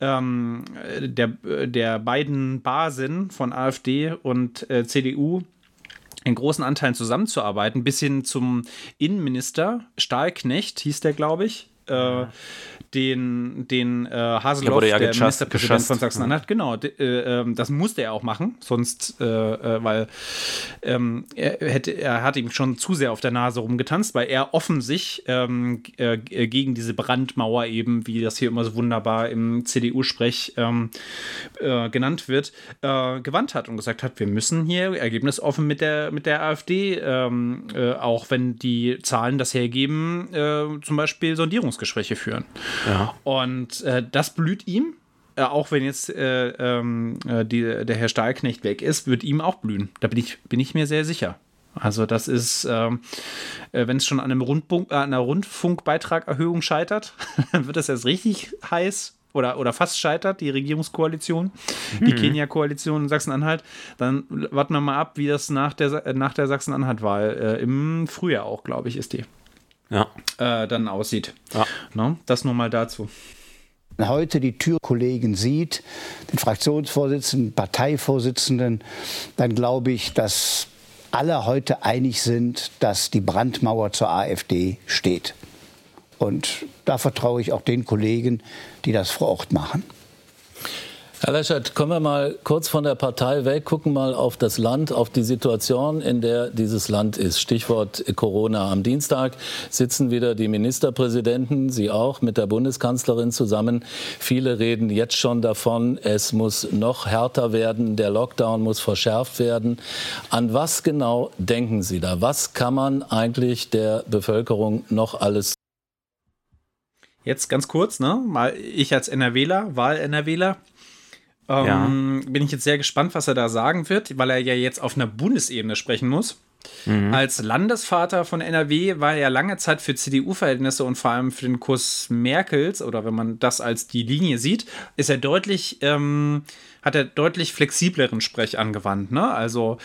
[SPEAKER 1] ähm, der, der beiden Basen von AfD und äh, CDU in großen Anteilen zusammenzuarbeiten, bis hin zum Innenminister Stahlknecht, hieß der, glaube ich. Äh, den, den äh, Haseloff,
[SPEAKER 2] wurde ja
[SPEAKER 1] der
[SPEAKER 2] gechast-
[SPEAKER 1] Ministerpräsident
[SPEAKER 2] geschasst,
[SPEAKER 1] von Sachsen-Anhalt, genau, d- äh, ähm, das musste er auch machen, sonst, äh, äh, weil ähm, er, hätte, er hat ihm schon zu sehr auf der Nase rumgetanzt, weil er offen sich ähm, äh, gegen diese Brandmauer eben, wie das hier immer so wunderbar im CDU-Sprech ähm, äh, genannt wird, gewandt hat und gesagt hat, wir müssen hier ergebnisoffen mit der, mit der AfD, ähm, äh, auch wenn die Zahlen das hergeben, zum Beispiel Sondierungsgespräche führen.
[SPEAKER 2] Ja.
[SPEAKER 1] Und äh, das blüht ihm. Äh, auch wenn jetzt äh, ähm, äh, die, der Herr Stahlknecht weg ist, wird ihm auch blühen. Da bin ich, bin ich mir sehr sicher. Also das ist, ähm, äh, wenn es schon an, einem Rundfunk, äh, einer Rundfunkbeitragerhöhung scheitert, dann wird das erst richtig heiß oder, oder fast scheitert, die Regierungskoalition, mhm. die Kenia-Koalition in Sachsen-Anhalt, dann warten wir mal ab, wie das nach der, nach der Sachsen-Anhalt-Wahl äh, im Frühjahr auch, glaube ich, ist die. Ja. Äh, dann aussieht. Ja. No? Das nur mal dazu
[SPEAKER 4] heute die Türkollegen sieht, den Fraktionsvorsitzenden, Parteivorsitzenden, dann glaube ich, dass alle heute einig sind, dass die Brandmauer zur AfD steht. Und da vertraue ich auch den Kollegen, die das vor Ort machen.
[SPEAKER 5] Herr Leschert, kommen wir mal kurz von der Partei weg, gucken mal auf das Land, auf die Situation, in der dieses Land ist. Stichwort Corona. Am Dienstag sitzen wieder die Ministerpräsidenten, Sie auch, mit der Bundeskanzlerin zusammen. Viele reden jetzt schon davon, es muss noch härter werden, der Lockdown muss verschärft werden. An was genau denken Sie da? Was kann man eigentlich der Bevölkerung noch alles
[SPEAKER 1] Jetzt ganz kurz, ne? Mal ich als NRWler, Wahl-NRWler, ähm, ja. Bin ich jetzt sehr gespannt, was er da sagen wird, weil er ja jetzt auf einer Bundesebene sprechen muss. Mhm. Als Landesvater von NRW war er lange Zeit für CDU-Verhältnisse und vor allem für den Kurs Merkels, oder wenn man das als die Linie sieht, ist er deutlich, ähm, hat er deutlich flexibleren Sprech angewandt. Ne? Also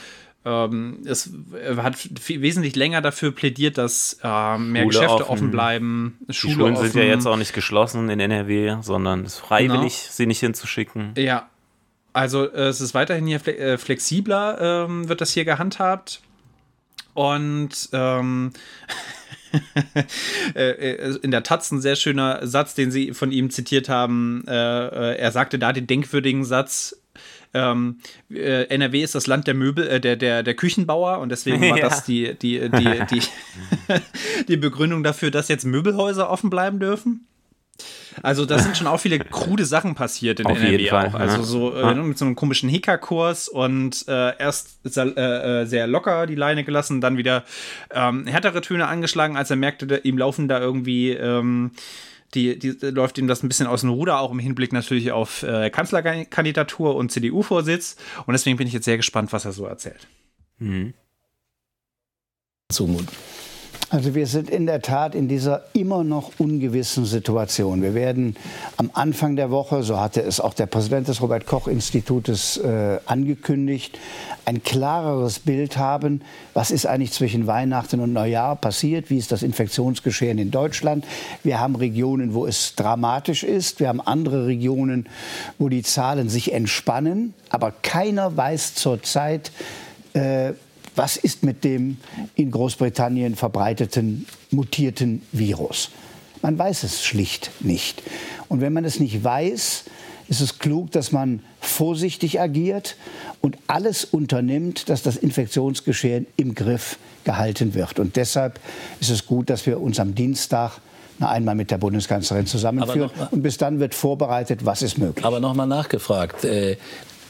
[SPEAKER 1] ähm, es hat wesentlich länger dafür plädiert, dass äh, mehr Schule Geschäfte offen, offen bleiben.
[SPEAKER 2] Schule die Schulen offen. sind ja jetzt auch nicht geschlossen in NRW, sondern es ist freiwillig, genau. sie nicht hinzuschicken.
[SPEAKER 1] Ja, also äh, es ist weiterhin hier äh, flexibler, ähm, wird das hier gehandhabt. Und ähm, äh, äh, in der Taz ein sehr schöner Satz, den Sie von ihm zitiert haben. Äh, er sagte da den denkwürdigen Satz, ähm, äh, NRW ist das Land der Möbel, äh, der, der, der Küchenbauer und deswegen war ja. das die, die, die, die, die Begründung dafür, dass jetzt Möbelhäuser offen bleiben dürfen. Also da sind schon auch viele krude Sachen passiert in Auf NRW jeden Fall, auch. Also so äh, mit so einem komischen Hickerkurs und äh, erst äh, äh, sehr locker die Leine gelassen, dann wieder ähm, härtere Töne angeschlagen, als er merkte, ihm laufen da irgendwie ähm, die, die läuft ihm das ein bisschen aus dem Ruder, auch im Hinblick natürlich auf äh, Kanzlerkandidatur und CDU-Vorsitz. Und deswegen bin ich jetzt sehr gespannt, was er so erzählt. Mhm.
[SPEAKER 4] Zumut. Also wir sind in der Tat in dieser immer noch ungewissen Situation. Wir werden am Anfang der Woche, so hatte es auch der Präsident des Robert Koch Institutes äh, angekündigt, ein klareres Bild haben, was ist eigentlich zwischen Weihnachten und Neujahr passiert, wie ist das Infektionsgeschehen in Deutschland. Wir haben Regionen, wo es dramatisch ist, wir haben andere Regionen, wo die Zahlen sich entspannen, aber keiner weiß zurzeit, äh, was ist mit dem in Großbritannien verbreiteten mutierten Virus? Man weiß es schlicht nicht. Und wenn man es nicht weiß, ist es klug, dass man vorsichtig agiert und alles unternimmt, dass das Infektionsgeschehen im Griff gehalten wird. Und deshalb ist es gut, dass wir uns am Dienstag einmal mit der Bundeskanzlerin zusammenführen. Und bis dann wird vorbereitet, was ist möglich.
[SPEAKER 5] Aber nochmal nachgefragt.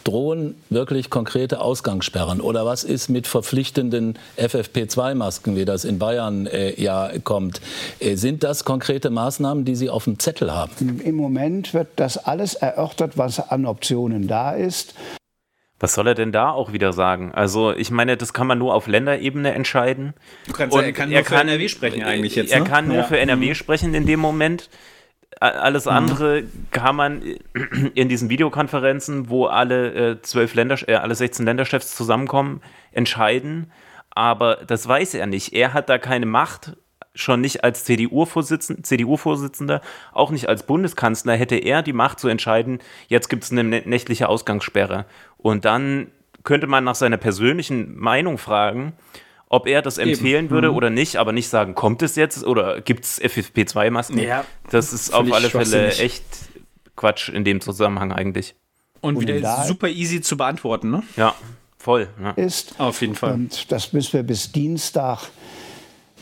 [SPEAKER 5] Äh, drohen wirklich konkrete Ausgangssperren? Oder was ist mit verpflichtenden FFP2-Masken, wie das in Bayern äh, ja kommt? Äh, sind das konkrete Maßnahmen, die Sie auf dem Zettel haben?
[SPEAKER 4] Im Moment wird das alles erörtert, was an Optionen da ist.
[SPEAKER 2] Was soll er denn da auch wieder sagen? Also, ich meine, das kann man nur auf Länderebene entscheiden.
[SPEAKER 1] Du kannst, Und er kann nur er für kann, NRW sprechen eigentlich jetzt.
[SPEAKER 2] Er ne? kann nur ja. für NRW sprechen in dem Moment. Alles mhm. andere kann man in diesen Videokonferenzen, wo alle äh, zwölf Länder, äh, alle 16 Länderchefs zusammenkommen, entscheiden. Aber das weiß er nicht. Er hat da keine Macht, schon nicht als CDU-Vorsitzender, CDU auch nicht als Bundeskanzler hätte er die Macht zu entscheiden, jetzt gibt es eine nächtliche Ausgangssperre. Und dann könnte man nach seiner persönlichen Meinung fragen, ob er das empfehlen Eben. würde mhm. oder nicht, aber nicht sagen, kommt es jetzt oder gibt es FFP2-Masken? Ja, das ist auf alle Fälle echt Quatsch in dem Zusammenhang eigentlich.
[SPEAKER 1] Und, Und wieder super easy zu beantworten, ne?
[SPEAKER 2] Ja, voll. Ja.
[SPEAKER 4] Ist. Auf jeden Fall. Und das müssen wir bis Dienstag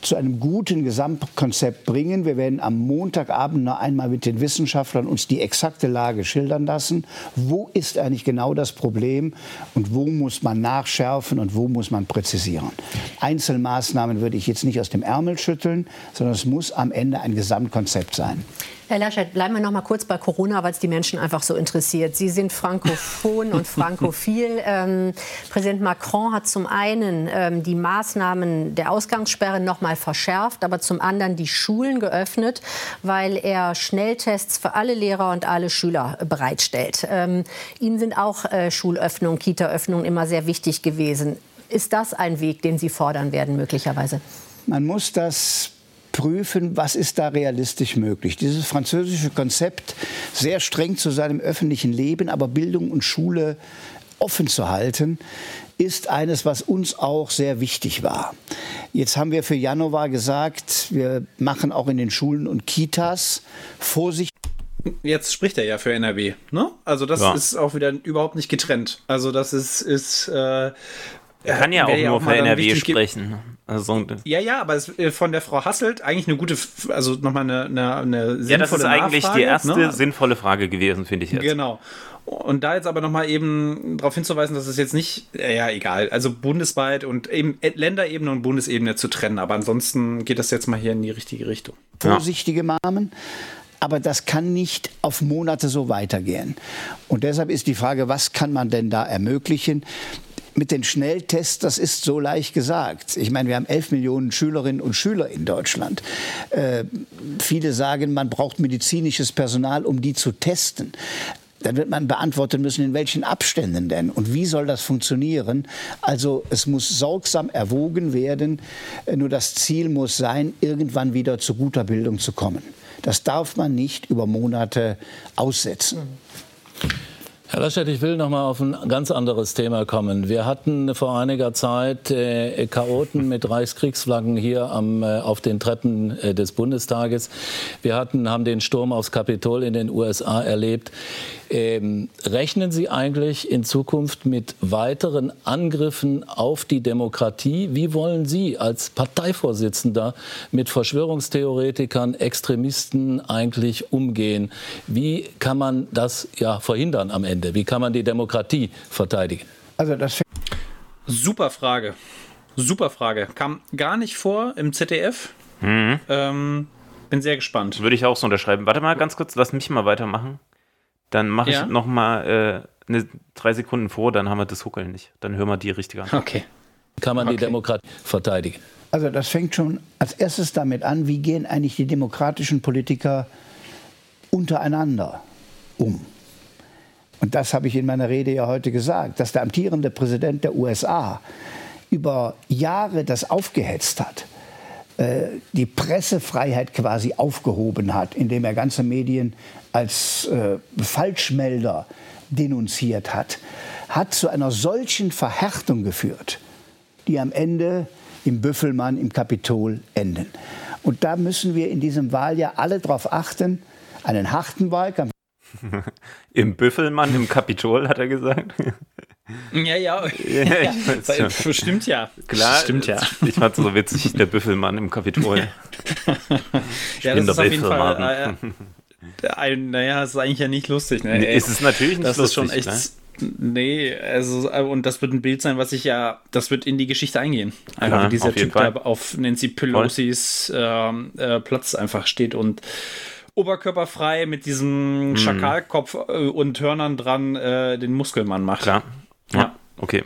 [SPEAKER 4] zu einem guten Gesamtkonzept bringen. Wir werden am Montagabend noch einmal mit den Wissenschaftlern uns die exakte Lage schildern lassen. Wo ist eigentlich genau das Problem und wo muss man nachschärfen und wo muss man präzisieren? Einzelmaßnahmen würde ich jetzt nicht aus dem Ärmel schütteln, sondern es muss am Ende ein Gesamtkonzept sein.
[SPEAKER 3] Herr Laschet, bleiben wir noch mal kurz bei Corona, weil es die Menschen einfach so interessiert. Sie sind frankophon und frankophil. Ähm, Präsident Macron hat zum einen ähm, die Maßnahmen der Ausgangssperre noch mal verschärft, aber zum anderen die Schulen geöffnet, weil er Schnelltests für alle Lehrer und alle Schüler bereitstellt. Ähm, Ihnen sind auch äh, Schulöffnungen, Kitaöffnungen immer sehr wichtig gewesen. Ist das ein Weg, den Sie fordern werden, möglicherweise?
[SPEAKER 4] Man muss das prüfen, was ist da realistisch möglich. Dieses französische Konzept, sehr streng zu seinem öffentlichen Leben, aber Bildung und Schule offen zu halten, ist eines, was uns auch sehr wichtig war. Jetzt haben wir für Januar gesagt, wir machen auch in den Schulen und Kitas Vorsicht.
[SPEAKER 1] Jetzt spricht er ja für NRW, ne? Also das ja. ist auch wieder überhaupt nicht getrennt. Also das ist, ist äh,
[SPEAKER 2] er kann ja auch nur für NRW sprechen.
[SPEAKER 1] Also, ja, ja, aber es, äh, von der Frau Hasselt eigentlich eine gute, also nochmal eine, eine, eine sinnvolle
[SPEAKER 2] Ja, das ist eigentlich Nachfrage, die erste ne? sinnvolle Frage gewesen, finde ich jetzt.
[SPEAKER 1] Genau. Und da jetzt aber nochmal eben darauf hinzuweisen, dass es jetzt nicht, ja, egal, also bundesweit und eben Länderebene und Bundesebene zu trennen. Aber ansonsten geht das jetzt mal hier in die richtige Richtung.
[SPEAKER 4] Vorsichtige Mamen. Aber das kann nicht auf Monate so weitergehen. Und deshalb ist die Frage, was kann man denn da ermöglichen? Mit den Schnelltests, das ist so leicht gesagt. Ich meine, wir haben 11 Millionen Schülerinnen und Schüler in Deutschland. Äh, viele sagen, man braucht medizinisches Personal, um die zu testen. Dann wird man beantworten müssen, in welchen Abständen denn und wie soll das funktionieren. Also es muss sorgsam erwogen werden. Äh, nur das Ziel muss sein, irgendwann wieder zu guter Bildung zu kommen. Das darf man nicht über Monate aussetzen.
[SPEAKER 5] Mhm. Herr Laschet, ich will noch mal auf ein ganz anderes Thema kommen. Wir hatten vor einiger Zeit äh, Chaoten mit Reichskriegsflaggen hier am, äh, auf den Treppen äh, des Bundestages. Wir hatten, haben den Sturm aufs Kapitol in den USA erlebt. Ähm, rechnen Sie eigentlich in Zukunft mit weiteren Angriffen auf die Demokratie? Wie wollen Sie als Parteivorsitzender mit Verschwörungstheoretikern, Extremisten eigentlich umgehen? Wie kann man das ja verhindern am Ende? Wie kann man die Demokratie verteidigen?
[SPEAKER 1] Also das Super Frage. Super Frage. Kam gar nicht vor im ZDF. Mhm. Ähm, bin sehr gespannt.
[SPEAKER 2] Würde ich auch so unterschreiben. Warte mal ganz kurz, lass mich mal weitermachen. Dann mache ja? ich noch mal äh, eine, drei Sekunden vor, dann haben wir das Huckeln nicht. Dann hören wir die richtig an.
[SPEAKER 1] Okay.
[SPEAKER 5] Kann man okay. die Demokratie verteidigen?
[SPEAKER 4] Also das fängt schon als erstes damit an, wie gehen eigentlich die demokratischen Politiker untereinander um? Und das habe ich in meiner Rede ja heute gesagt, dass der amtierende Präsident der USA über Jahre das aufgehetzt hat, äh, die Pressefreiheit quasi aufgehoben hat, indem er ganze Medien als äh, Falschmelder denunziert hat, hat zu einer solchen Verhärtung geführt, die am Ende im Büffelmann, im Kapitol enden. Und da müssen wir in diesem Wahljahr alle darauf achten, einen harten Wahlkampf.
[SPEAKER 2] Im Büffelmann, im Kapitol, hat er gesagt.
[SPEAKER 1] Ja, ja. ja, ja. Stimmt ja.
[SPEAKER 2] Klar,
[SPEAKER 1] stimmt ja.
[SPEAKER 2] Ich fand es so witzig, der Büffelmann im Kapitol.
[SPEAKER 1] ja, das ist auf jeden Fall. Äh, naja, das ist eigentlich ja nicht lustig. Ne?
[SPEAKER 2] Nee, ist es natürlich nicht
[SPEAKER 1] das lustig. Das ist schon echt. Ne? Nee, also, und das wird ein Bild sein, was ich ja, das wird in die Geschichte eingehen. Einfach, ja, wie dieser Typ da auf Nancy Pelosi's äh, äh, Platz einfach steht und oberkörperfrei mit diesem hm. Schakalkopf äh, und Hörnern dran äh, den Muskelmann macht.
[SPEAKER 2] Klar. Ja, ja. okay.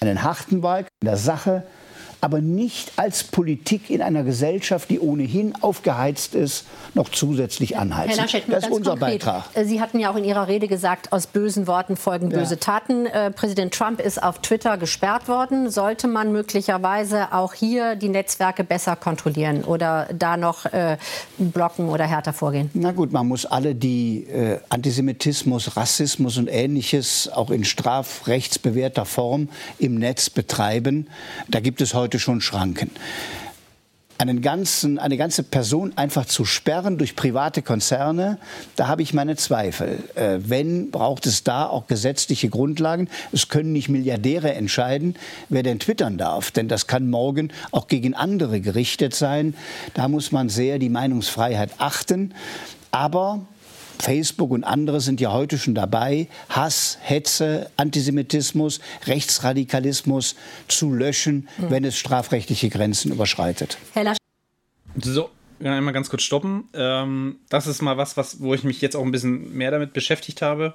[SPEAKER 4] Einen harten Wahl in der Sache aber nicht als Politik in einer Gesellschaft, die ohnehin aufgeheizt ist, noch zusätzlich anheizen.
[SPEAKER 3] Herr Laschet, das ist unser konkret. Beitrag. Äh, Sie hatten ja auch in Ihrer Rede gesagt, aus bösen Worten folgen ja. böse Taten. Äh, Präsident Trump ist auf Twitter gesperrt worden. Sollte man möglicherweise auch hier die Netzwerke besser kontrollieren oder da noch äh, blocken oder härter vorgehen?
[SPEAKER 4] Na gut, man muss alle, die äh, Antisemitismus, Rassismus und Ähnliches auch in strafrechtsbewährter Form im Netz betreiben. Da gibt es heute heute schon Schranken. Einen ganzen, eine ganze Person einfach zu sperren durch private Konzerne, da habe ich meine Zweifel. Äh, wenn, braucht es da auch gesetzliche Grundlagen. Es können nicht Milliardäre entscheiden, wer denn twittern darf. Denn das kann morgen auch gegen andere gerichtet sein. Da muss man sehr die Meinungsfreiheit achten. Aber Facebook und andere sind ja heute schon dabei, Hass, Hetze, Antisemitismus, Rechtsradikalismus zu löschen, mhm. wenn es strafrechtliche Grenzen überschreitet.
[SPEAKER 1] So, einmal ganz kurz stoppen. Ähm, das ist mal was, was, wo ich mich jetzt auch ein bisschen mehr damit beschäftigt habe.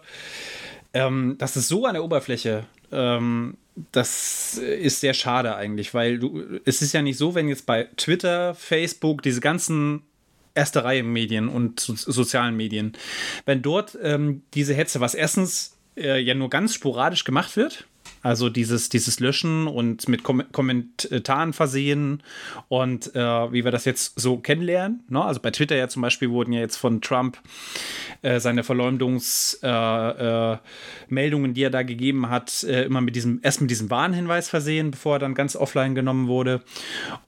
[SPEAKER 1] Ähm, das ist so an der Oberfläche. Ähm, das ist sehr schade eigentlich, weil du, es ist ja nicht so, wenn jetzt bei Twitter, Facebook, diese ganzen erste Reihe Medien und so, sozialen Medien, wenn dort ähm, diese Hetze, was erstens äh, ja nur ganz sporadisch gemacht wird, also dieses, dieses Löschen und mit Kom Kommentaren versehen und äh, wie wir das jetzt so kennenlernen. Ne? Also bei Twitter ja zum Beispiel wurden ja jetzt von Trump äh, seine Verleumdungsmeldungen, äh, äh die er da gegeben hat, äh, immer mit diesem, erst mit diesem Warnhinweis versehen, bevor er dann ganz offline genommen wurde.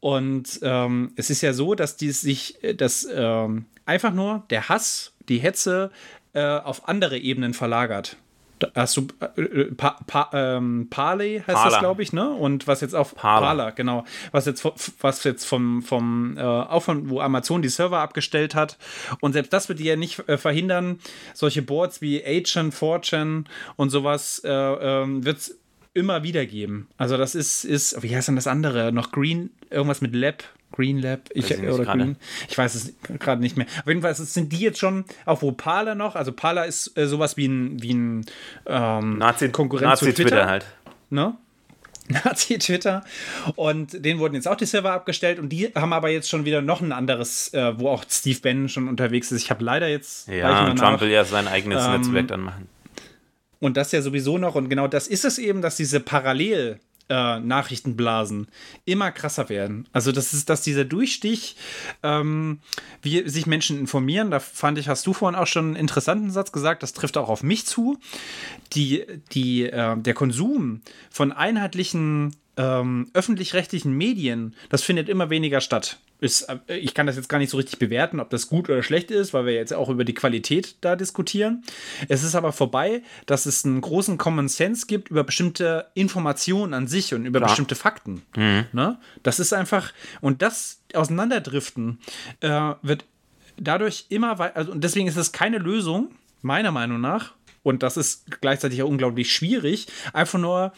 [SPEAKER 1] Und ähm, es ist ja so, dass die sich, dass ähm, einfach nur der Hass, die Hetze äh, auf andere Ebenen verlagert hast du äh, äh, pa, pa, ähm, Parley heißt Parler. das, glaube ich, ne? Und was jetzt auf
[SPEAKER 2] Parler, Parler
[SPEAKER 1] genau. Was jetzt was jetzt vom, vom äh, auch von wo Amazon die Server abgestellt hat. Und selbst das wird die ja nicht äh, verhindern. Solche Boards wie 8chan, 4chan und sowas äh, ähm, wird es immer wieder geben. Also das ist, ist, wie heißt denn das andere? Noch Green, irgendwas mit Lab, Green Lab, ich, ich oder Green, ich weiß es gerade nicht mehr. Auf jeden Fall sind die jetzt schon auf wo Parler noch, also Parler ist äh, sowas wie ein, wie ein ähm,
[SPEAKER 2] Nazi, Konkurrent Nazi zu Twitter. Twitter halt.
[SPEAKER 1] Ne? Nazi-Twitter. Und denen wurden jetzt auch die Server abgestellt und die haben aber jetzt schon wieder noch ein anderes, äh, wo auch Steve Bannon schon unterwegs ist. Ich habe leider jetzt.
[SPEAKER 2] Ja, Trump will ja sein eigenes ähm, Netzwerk dann machen.
[SPEAKER 1] Und das ja sowieso noch, und genau das ist es eben, dass diese Parallel- äh, Nachrichtenblasen immer krasser werden. Also das ist, dass dieser Durchstich, ähm, wie sich Menschen informieren, da fand ich, hast du vorhin auch schon einen interessanten Satz gesagt, das trifft auch auf mich zu. Die, die, äh, der Konsum von einheitlichen ähm, öffentlich-rechtlichen Medien, das findet immer weniger statt. Ist, äh, ich kann das jetzt gar nicht so richtig bewerten, ob das gut oder schlecht ist, weil wir jetzt auch über die Qualität da diskutieren. Es ist aber vorbei, dass es einen großen Common Sense gibt über bestimmte Informationen an sich und über Klar. bestimmte Fakten. Mhm. Ne? Das ist einfach, und das Auseinanderdriften äh, wird dadurch immer weiter, also, und deswegen ist es keine Lösung, meiner Meinung nach, und das ist gleichzeitig auch unglaublich schwierig, einfach nur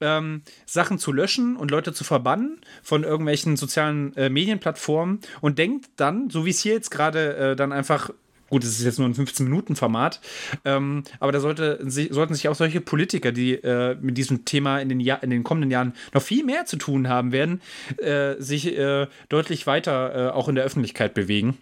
[SPEAKER 1] ähm, Sachen zu löschen und Leute zu verbannen von irgendwelchen sozialen äh, Medienplattformen und denkt dann, so wie es hier jetzt gerade äh, dann einfach Gut, es ist jetzt nur ein 15-Minuten-Format, ähm, aber da sollte, sollten sich auch solche Politiker, die äh, mit diesem Thema in den, Jahr, in den kommenden Jahren noch viel mehr zu tun haben werden, äh, sich äh, deutlich weiter äh, auch in der Öffentlichkeit bewegen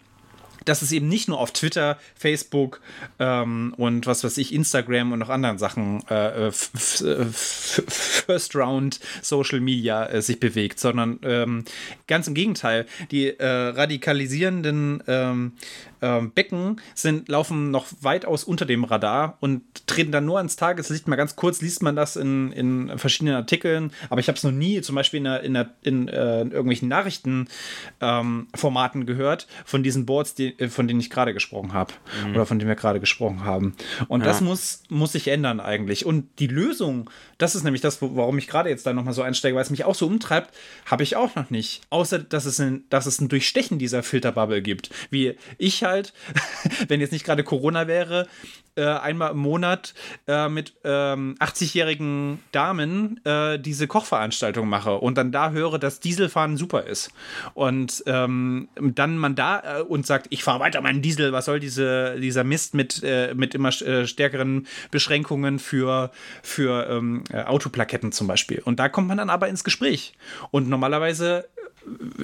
[SPEAKER 1] dass es eben nicht nur auf Twitter, Facebook ähm, und was weiß ich, Instagram und noch anderen Sachen äh, äh First Round Social Media äh, sich bewegt, sondern ähm, ganz im Gegenteil. Die äh, radikalisierenden ähm, ähm, Becken sind, laufen noch weitaus unter dem Radar und treten dann nur ans Tageslicht. Mal ganz kurz liest man das in, in verschiedenen Artikeln, aber ich habe es noch nie zum Beispiel in, der, in, der, in, äh, in irgendwelchen Nachrichtenformaten ähm, gehört von diesen Boards, die, äh, von denen ich gerade gesprochen habe mhm. oder von denen wir gerade gesprochen haben. Und ja. das muss, muss sich ändern eigentlich. Und die Lösung, das ist nämlich das, warum ich gerade jetzt da nochmal so einsteige, weil es mich auch so umtreibt, habe ich auch noch nicht. Außer, dass es, ein, dass es ein Durchstechen dieser Filterbubble gibt. Wie ich halt, wenn jetzt nicht gerade Corona wäre, äh, einmal im Monat äh, mit ähm, 80-jährigen Damen äh, diese Kochveranstaltung mache und dann da höre, dass Dieselfahren super ist. Und ähm, dann man da äh, und sagt, ich fahre weiter meinen Diesel, was soll diese, dieser Mist mit, äh, mit immer äh, stärkeren Beschränkungen für, für ähm, Autoplaketten zum Beispiel. Und da kommt man dann aber ins Gespräch. Und normalerweise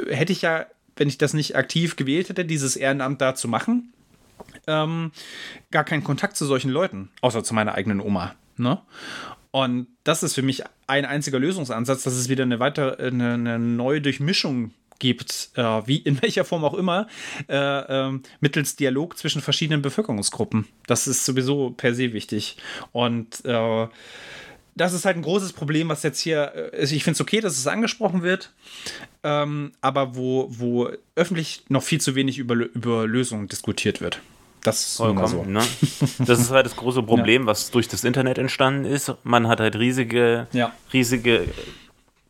[SPEAKER 1] hätte ich ja wenn ich das nicht aktiv gewählt hätte, dieses Ehrenamt da zu machen, ähm, gar keinen Kontakt zu solchen Leuten, außer zu meiner eigenen Oma. Ne? Und das ist für mich ein einziger Lösungsansatz, dass es wieder eine weitere, eine, eine neue Durchmischung gibt, äh, wie in welcher Form auch immer, äh, äh, mittels Dialog zwischen verschiedenen Bevölkerungsgruppen. Das ist sowieso per se wichtig. Und äh, das ist halt ein großes Problem, was jetzt hier, äh, also ich finde es okay, dass es angesprochen wird, ähm, aber wo, wo öffentlich noch viel zu wenig über, über Lösungen diskutiert wird. Das ist
[SPEAKER 2] Vollkommen, so. Ne? Das ist halt das große Problem, ja. was durch das Internet entstanden ist. Man hat halt riesige, ja. riesige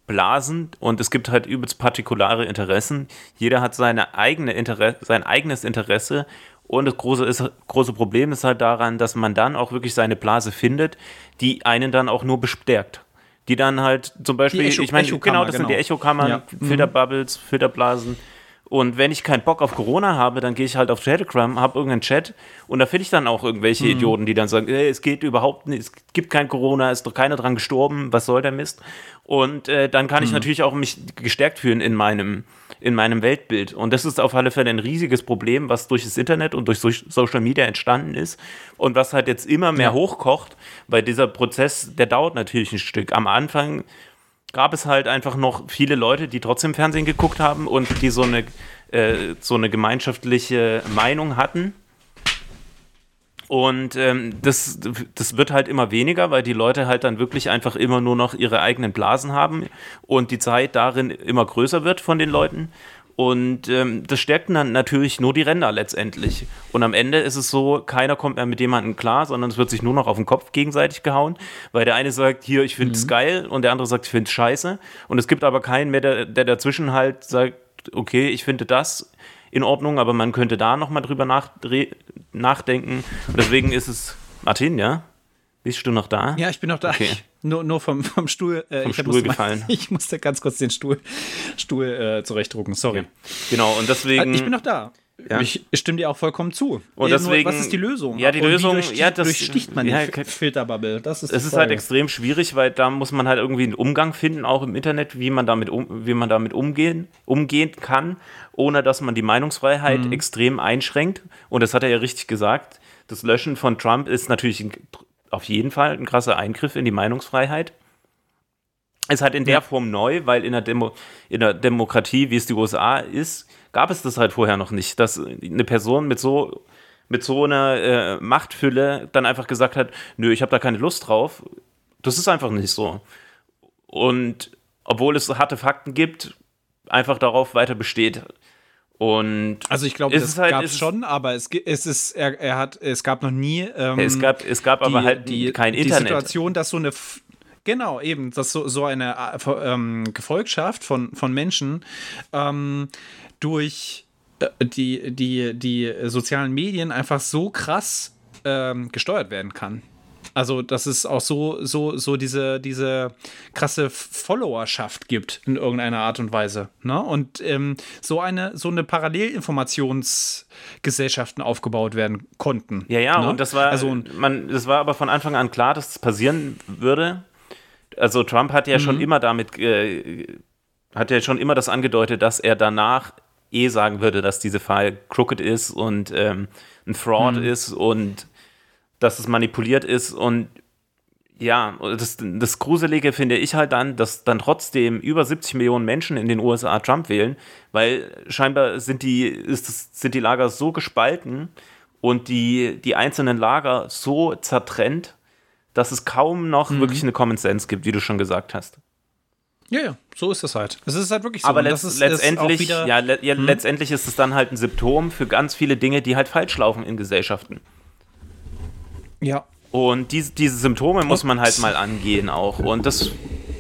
[SPEAKER 2] Blasen und es gibt halt übelst partikulare Interessen. Jeder hat seine eigene Interesse, sein eigenes Interesse und das große, ist, große Problem ist halt daran, dass man dann auch wirklich seine Blase findet, die einen dann auch nur bestärkt. Die dann halt zum Beispiel, Echo, ich meine, genau, das genau. sind die Echokammern, ja. Mhm. Filterbubbles, Filterblasen. Und wenn ich keinen Bock auf Corona habe, dann gehe ich halt auf Telegram, habe irgendeinen Chat und da finde ich dann auch irgendwelche mhm. Idioten, die dann sagen, hey, es geht überhaupt nicht, es gibt kein Corona, ist doch keiner dran gestorben, was soll der Mist? Und äh, dann kann ich mhm. natürlich auch mich gestärkt fühlen in meinem, in meinem Weltbild. Und das ist auf alle Fälle ein riesiges Problem, was durch das Internet und durch Social Media entstanden ist und was halt jetzt immer mehr ja. hochkocht, weil dieser Prozess, der dauert natürlich ein Stück. Am Anfang gab es halt einfach noch viele Leute, die trotzdem Fernsehen geguckt haben und die so eine, äh, so eine gemeinschaftliche Meinung hatten. Und ähm, das, das wird halt immer weniger, weil die Leute halt dann wirklich einfach immer nur noch ihre eigenen Blasen haben und die Zeit darin immer größer wird von den Leuten. Und ähm, das stärkt dann natürlich nur die Ränder letztendlich. Und am Ende ist es so, keiner kommt mehr mit jemandem klar, sondern es wird sich nur noch auf den Kopf gegenseitig gehauen, weil der eine sagt, hier, ich finde es mhm. geil und der andere sagt, ich finde es scheiße. Und es gibt aber keinen mehr, der, der dazwischen halt sagt, okay, ich finde das in Ordnung, aber man könnte da nochmal drüber nachdenken. Und deswegen ist es, Martin, ja? Bist du noch da?
[SPEAKER 1] Ja, ich bin noch da. Okay. nur, nur vom, vom Stuhl.
[SPEAKER 2] Äh, vom Stuhl musste gefallen.
[SPEAKER 1] Mal, ich musste ganz kurz den Stuhl, Stuhl äh, zurechtdrucken. Sorry. Ja.
[SPEAKER 2] Genau, und deswegen.
[SPEAKER 1] Ich bin noch da. Ja. Ich stimme dir auch vollkommen zu.
[SPEAKER 2] Und deswegen,
[SPEAKER 1] Nur, was ist die Lösung?
[SPEAKER 2] Ja, die Lösung,
[SPEAKER 1] durch,
[SPEAKER 2] ja, das
[SPEAKER 1] durchsticht man
[SPEAKER 2] ja,
[SPEAKER 1] die Filterbubble.
[SPEAKER 2] Das ist es ist halt extrem schwierig, weil da muss man halt irgendwie einen Umgang finden, auch im Internet, wie man damit, um, wie man damit umgehen, umgehen kann, ohne dass man die Meinungsfreiheit mhm. extrem einschränkt. Und das hat er ja richtig gesagt. Das Löschen von Trump ist natürlich ein auf jeden Fall ein krasser Eingriff in die Meinungsfreiheit. Ist halt in der ja. Form neu, weil in der, Demo in der Demokratie, wie es die USA ist, gab es das halt vorher noch nicht, dass eine Person mit so, mit so einer äh, Machtfülle dann einfach gesagt hat, nö, ich habe da keine Lust drauf. Das ist einfach nicht so. Und obwohl es harte Fakten gibt, einfach darauf weiter besteht. Und
[SPEAKER 1] also ich glaube, es halt, gab es schon, aber es, es ist, er, er hat, es gab noch nie.
[SPEAKER 2] Ähm, es gab, es gab aber halt die, kein Internet.
[SPEAKER 1] Die Situation, dass so eine Genau, eben, dass so, so eine äh, ähm, Gefolgschaft von, von Menschen ähm, durch äh, die, die, die sozialen Medien einfach so krass ähm, gesteuert werden kann. Also, dass es auch so, so, so diese, diese krasse Followerschaft gibt in irgendeiner Art und Weise. Ne? Und ähm, so eine, so eine Parallelinformationsgesellschaften aufgebaut werden konnten.
[SPEAKER 2] Ja, ja, ne? und das war, also, man, das war aber von Anfang an klar, dass es passieren würde. Also Trump hat ja mhm. schon immer damit, äh, hat ja schon immer das angedeutet, dass er danach eh sagen würde, dass diese Fall crooked ist und ähm, ein Fraud mhm. ist und dass es manipuliert ist und ja, das, das Gruselige finde ich halt dann, dass dann trotzdem über 70 Millionen Menschen in den USA Trump wählen, weil scheinbar sind die, ist das, sind die Lager so gespalten und die, die einzelnen Lager so zertrennt, dass es kaum noch mhm. wirklich eine Common Sense gibt, wie du schon gesagt hast.
[SPEAKER 1] Ja, ja, so ist es halt. Es ist halt wirklich so.
[SPEAKER 2] Aber letzt,
[SPEAKER 1] ist,
[SPEAKER 2] letztendlich, ja, le ja hm? letztendlich ist es dann halt ein Symptom für ganz viele Dinge, die halt falsch laufen in Gesellschaften.
[SPEAKER 1] Ja.
[SPEAKER 2] Und diese, diese Symptome muss man halt mal angehen auch. Und das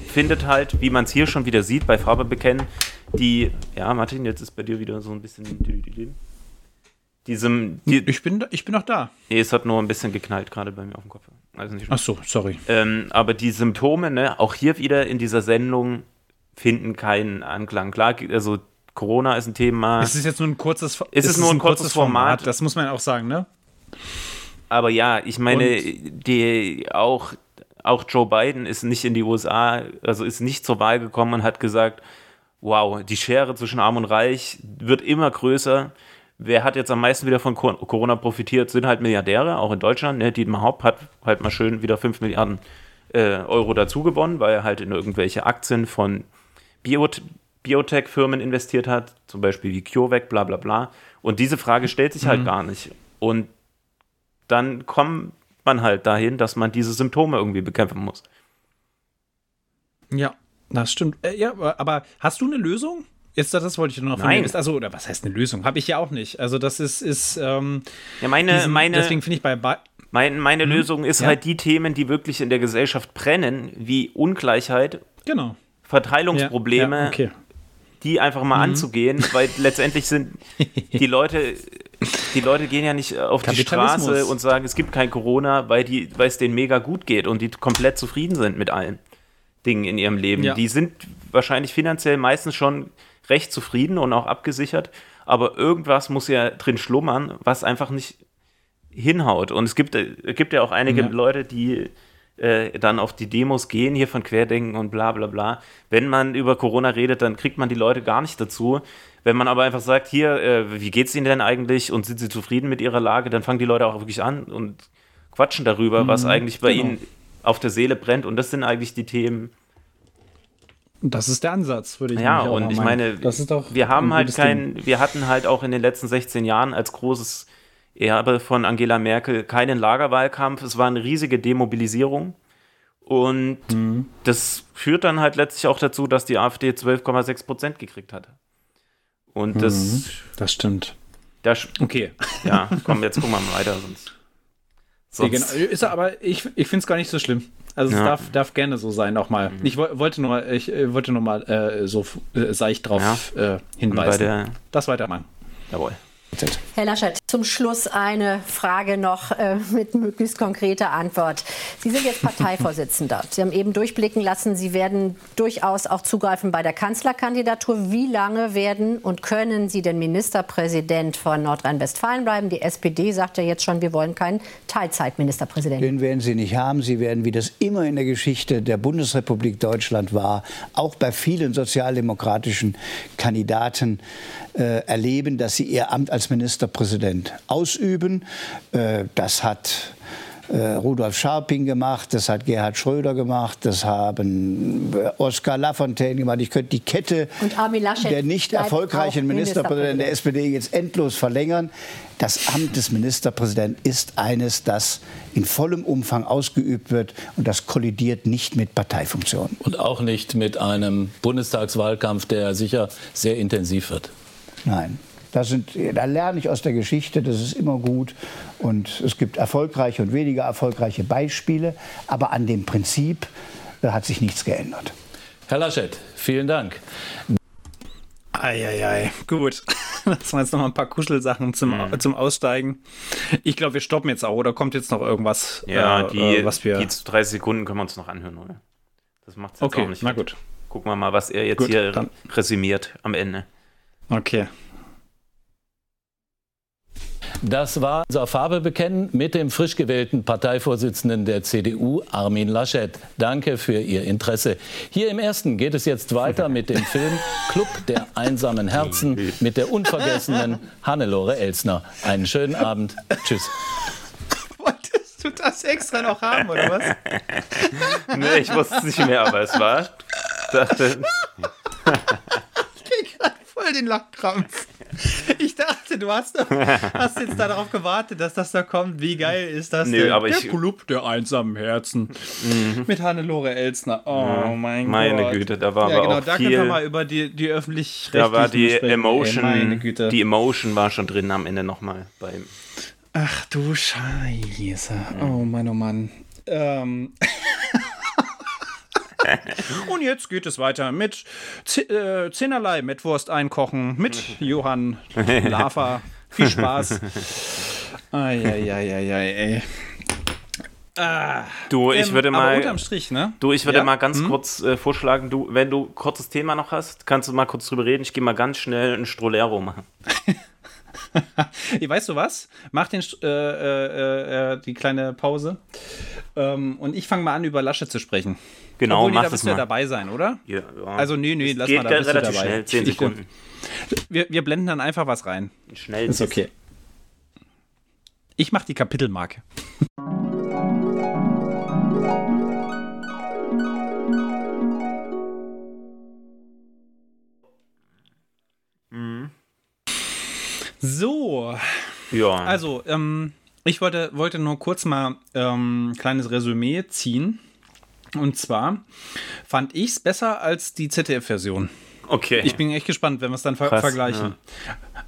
[SPEAKER 2] findet halt, wie man es hier schon wieder sieht, bei Farbe bekennen, die, ja, Martin, jetzt ist bei dir wieder so ein bisschen diesem.
[SPEAKER 1] Die, ich, bin, ich bin noch da.
[SPEAKER 2] Nee, es hat nur ein bisschen geknallt gerade bei mir auf dem Kopf.
[SPEAKER 1] Also nicht Ach so, sorry.
[SPEAKER 2] Ähm, aber die Symptome, ne, auch hier wieder in dieser Sendung finden keinen Anklang. Klar, also Corona ist ein Thema.
[SPEAKER 1] Es ist jetzt nur ein kurzes,
[SPEAKER 2] ist es, es nur ein, ein kurzes, kurzes Format. Format.
[SPEAKER 1] Das muss man auch sagen, ne?
[SPEAKER 2] aber ja, ich meine, die auch, auch Joe Biden ist nicht in die USA, also ist nicht zur Wahl gekommen und hat gesagt, wow, die Schere zwischen Arm und Reich wird immer größer. Wer hat jetzt am meisten wieder von Corona profitiert, sind halt Milliardäre, auch in Deutschland. Ne? Dietmar Haupt hat halt mal schön wieder 5 Milliarden äh, Euro dazu gewonnen, weil er halt in irgendwelche Aktien von Biot Biotech-Firmen investiert hat, zum Beispiel wie CureVac, bla bla bla. Und diese Frage stellt sich halt mhm. gar nicht. Und dann kommt man halt dahin, dass man diese Symptome irgendwie bekämpfen muss.
[SPEAKER 1] Ja, das stimmt. Äh, ja, aber hast du eine Lösung? Jetzt, das wollte ich nur noch
[SPEAKER 2] von Nein.
[SPEAKER 1] Also, oder was heißt eine Lösung? Habe ich ja auch nicht. Also, das ist. ist ähm,
[SPEAKER 2] ja, meine, diesen, meine,
[SPEAKER 1] deswegen finde ich bei. bei
[SPEAKER 2] mein, meine hm, Lösung ist ja. halt die Themen, die wirklich in der Gesellschaft brennen, wie Ungleichheit,
[SPEAKER 1] genau.
[SPEAKER 2] Verteilungsprobleme,
[SPEAKER 1] ja, ja, okay.
[SPEAKER 2] die einfach mal mhm. anzugehen, weil letztendlich sind die Leute die Leute gehen ja nicht auf die Straße und sagen, es gibt kein Corona, weil, die, weil es denen mega gut geht und die komplett zufrieden sind mit allen Dingen in ihrem Leben. Die sind wahrscheinlich finanziell meistens schon recht zufrieden und auch abgesichert, aber irgendwas muss ja drin schlummern, was einfach nicht hinhaut. Und es gibt, es gibt ja auch einige
[SPEAKER 1] Ja.
[SPEAKER 2] Leute, die äh, dann auf die Demos gehen, hier von Querdenken und bla bla bla. Wenn man über Corona redet, dann kriegt man die Leute gar nicht dazu. Wenn man aber einfach sagt, hier, äh, wie geht's Ihnen denn eigentlich und sind Sie zufrieden mit Ihrer Lage, dann fangen die Leute auch wirklich an und quatschen darüber, was eigentlich bei
[SPEAKER 1] genau.
[SPEAKER 2] ihnen auf der Seele brennt. Und das sind eigentlich die Themen.
[SPEAKER 1] Das ist der Ansatz, würde ich
[SPEAKER 2] Ja,
[SPEAKER 1] nämlich auch
[SPEAKER 2] und
[SPEAKER 1] mal
[SPEAKER 2] ich
[SPEAKER 1] meinen.
[SPEAKER 2] meine,
[SPEAKER 1] das ist doch
[SPEAKER 2] wir haben halt
[SPEAKER 1] gutes
[SPEAKER 2] kein,
[SPEAKER 1] Ding.
[SPEAKER 2] wir hatten halt auch in den letzten 16 Jahren als großes Erbe von Angela Merkel keinen Lagerwahlkampf. Es war eine riesige Demobilisierung. Und
[SPEAKER 1] Mhm.
[SPEAKER 2] das führt dann halt letztlich auch dazu, dass die AfD 12,6 Prozent gekriegt hat. Und
[SPEAKER 1] Mhm.
[SPEAKER 2] das,
[SPEAKER 1] Das stimmt.
[SPEAKER 2] das,
[SPEAKER 1] Okay.
[SPEAKER 2] ja, komm, jetzt gucken wir mal weiter, sonst.
[SPEAKER 1] Ja,
[SPEAKER 2] sonst
[SPEAKER 1] genau. Ist er, aber ich, ich finde es gar nicht so schlimm. Also es
[SPEAKER 2] Ja.
[SPEAKER 1] darf, darf gerne so sein, auch mal. Ich woll- wollte nur, ich äh, wollte nur mal äh, so äh, seicht drauf äh,
[SPEAKER 2] bei
[SPEAKER 1] hinweisen.
[SPEAKER 2] der,
[SPEAKER 1] das weitermachen.
[SPEAKER 2] jawohl.
[SPEAKER 3] Herr Laschet, zum Schluss eine Frage noch äh, mit möglichst konkreter Antwort. Sie sind jetzt Parteivorsitzender. Sie haben eben durchblicken lassen, Sie werden durchaus auch zugreifen bei der Kanzlerkandidatur. Wie lange werden und können Sie denn Ministerpräsident von Nordrhein-Westfalen bleiben? Die SPD sagt ja jetzt schon, wir wollen keinen Teilzeitministerpräsidenten.
[SPEAKER 4] Den werden Sie nicht haben. Sie werden, wie das immer in der Geschichte der Bundesrepublik Deutschland war, auch bei vielen sozialdemokratischen Kandidaten äh, erleben, dass sie ihr Amt als Ministerpräsident ausüben. Äh, das hat äh, Rudolf Scharping gemacht, das hat Gerhard Schröder gemacht, das haben äh, Oskar Lafontaine gemacht. Ich könnte die Kette der nicht erfolgreichen Ministerpräsidenten der. SPD jetzt endlos verlängern. Das Amt des Ministerpräsidenten ist eines, das in vollem Umfang ausgeübt wird und das kollidiert nicht mit Parteifunktionen.
[SPEAKER 5] Und auch nicht mit einem Bundestagswahlkampf, der sicher sehr intensiv wird.
[SPEAKER 4] Nein. Das sind, da lerne ich aus der Geschichte, das ist immer gut. Und es gibt erfolgreiche und weniger erfolgreiche Beispiele. Aber an dem Prinzip äh, hat sich nichts geändert.
[SPEAKER 5] Herr Laschet, vielen Dank.
[SPEAKER 1] Eieiei, gut. Das waren jetzt noch mal ein paar Kuschelsachen zum,
[SPEAKER 2] Mhm.
[SPEAKER 1] zum Aussteigen. Ich glaube, wir stoppen jetzt auch. Oder kommt jetzt noch irgendwas,
[SPEAKER 2] Ja,
[SPEAKER 1] äh,
[SPEAKER 2] die,
[SPEAKER 1] äh, was wir...
[SPEAKER 2] die 30 Sekunden können wir uns noch anhören, oder? Das macht jetzt
[SPEAKER 1] Okay,
[SPEAKER 2] auch nicht.
[SPEAKER 1] na
[SPEAKER 2] fett.
[SPEAKER 1] gut.
[SPEAKER 2] Gucken wir mal, was er jetzt
[SPEAKER 1] Gut,
[SPEAKER 2] hier
[SPEAKER 1] dann-
[SPEAKER 2] resümiert am Ende.
[SPEAKER 1] Okay.
[SPEAKER 5] Das war unser Farbe bekennen mit dem frisch gewählten Parteivorsitzenden der CDU, Armin Laschet. Danke für Ihr Interesse. Hier im ersten geht es jetzt weiter mit dem Film Club der einsamen Herzen mit der unvergessenen Hannelore Elsner. Einen schönen Abend. Tschüss.
[SPEAKER 1] Wolltest du das extra noch haben, oder was?
[SPEAKER 2] nee, ich wusste es nicht mehr, aber es war. Dachte,
[SPEAKER 1] voll den Lachkrampf. Ich dachte, du hast, hast jetzt darauf gewartet, dass das da kommt. Wie geil ist das
[SPEAKER 2] Nö,
[SPEAKER 1] denn?
[SPEAKER 2] aber
[SPEAKER 1] der
[SPEAKER 2] ich-
[SPEAKER 1] Club der einsamen Herzen. Mit Hannelore Elsner. Oh mein
[SPEAKER 2] meine
[SPEAKER 1] Gott.
[SPEAKER 2] Güte, da war
[SPEAKER 1] ja,
[SPEAKER 2] aber
[SPEAKER 1] genau,
[SPEAKER 2] auch
[SPEAKER 1] da können wir
[SPEAKER 2] viel.
[SPEAKER 1] mal über die, die öffentlich
[SPEAKER 2] Da war die
[SPEAKER 1] sprechen. Ey,
[SPEAKER 2] Emotion,
[SPEAKER 1] meine Güte.
[SPEAKER 2] die Emotion war schon drin am Ende nochmal beim.
[SPEAKER 1] Ach du Scheiße. Oh Mann, oh Mann. Ähm. Und jetzt geht es weiter mit Z äh, Zehnerlei Mettwurst einkochen mit Johann Lafer. Viel Spaß. Eieieiei. Ah,
[SPEAKER 2] Du, ich
[SPEAKER 1] ähm,
[SPEAKER 2] würde mal.
[SPEAKER 1] unterm Strich, ne?
[SPEAKER 2] Du, ich würde
[SPEAKER 1] Ja?
[SPEAKER 2] mal ganz kurz äh, vorschlagen, du, wenn du ein kurzes Thema noch hast, kannst du mal kurz drüber reden. Ich gehe mal ganz schnell ein Strolero machen.
[SPEAKER 1] Weißt du was? Mach den, äh, äh, äh, die kleine Pause. Ähm, und ich fange mal an, über Lasche zu sprechen.
[SPEAKER 2] Genau,
[SPEAKER 1] Obwohl, nee,
[SPEAKER 2] mach
[SPEAKER 1] da
[SPEAKER 2] das
[SPEAKER 1] bist du ja dabei sein, oder?
[SPEAKER 2] Ja, ja.
[SPEAKER 1] Also, nee, nee,
[SPEAKER 2] Es
[SPEAKER 1] lass
[SPEAKER 2] geht
[SPEAKER 1] mal, da bist du
[SPEAKER 2] relativ
[SPEAKER 1] dabei.
[SPEAKER 2] schnell, 10
[SPEAKER 1] Ich-
[SPEAKER 2] Sekunden.
[SPEAKER 1] Wir, wir blenden dann einfach was rein.
[SPEAKER 2] Schnell.
[SPEAKER 1] Ist okay. Ich mache die Kapitelmarke. So,
[SPEAKER 2] Ja.
[SPEAKER 1] also, ähm, ich wollte, wollte nur kurz mal ähm, ein kleines Resümee ziehen. Und zwar fand ich es besser als die ZDF-Version.
[SPEAKER 2] okay.
[SPEAKER 1] Ich bin echt gespannt, wenn wir es dann ver
[SPEAKER 2] Krass,
[SPEAKER 1] vergleichen.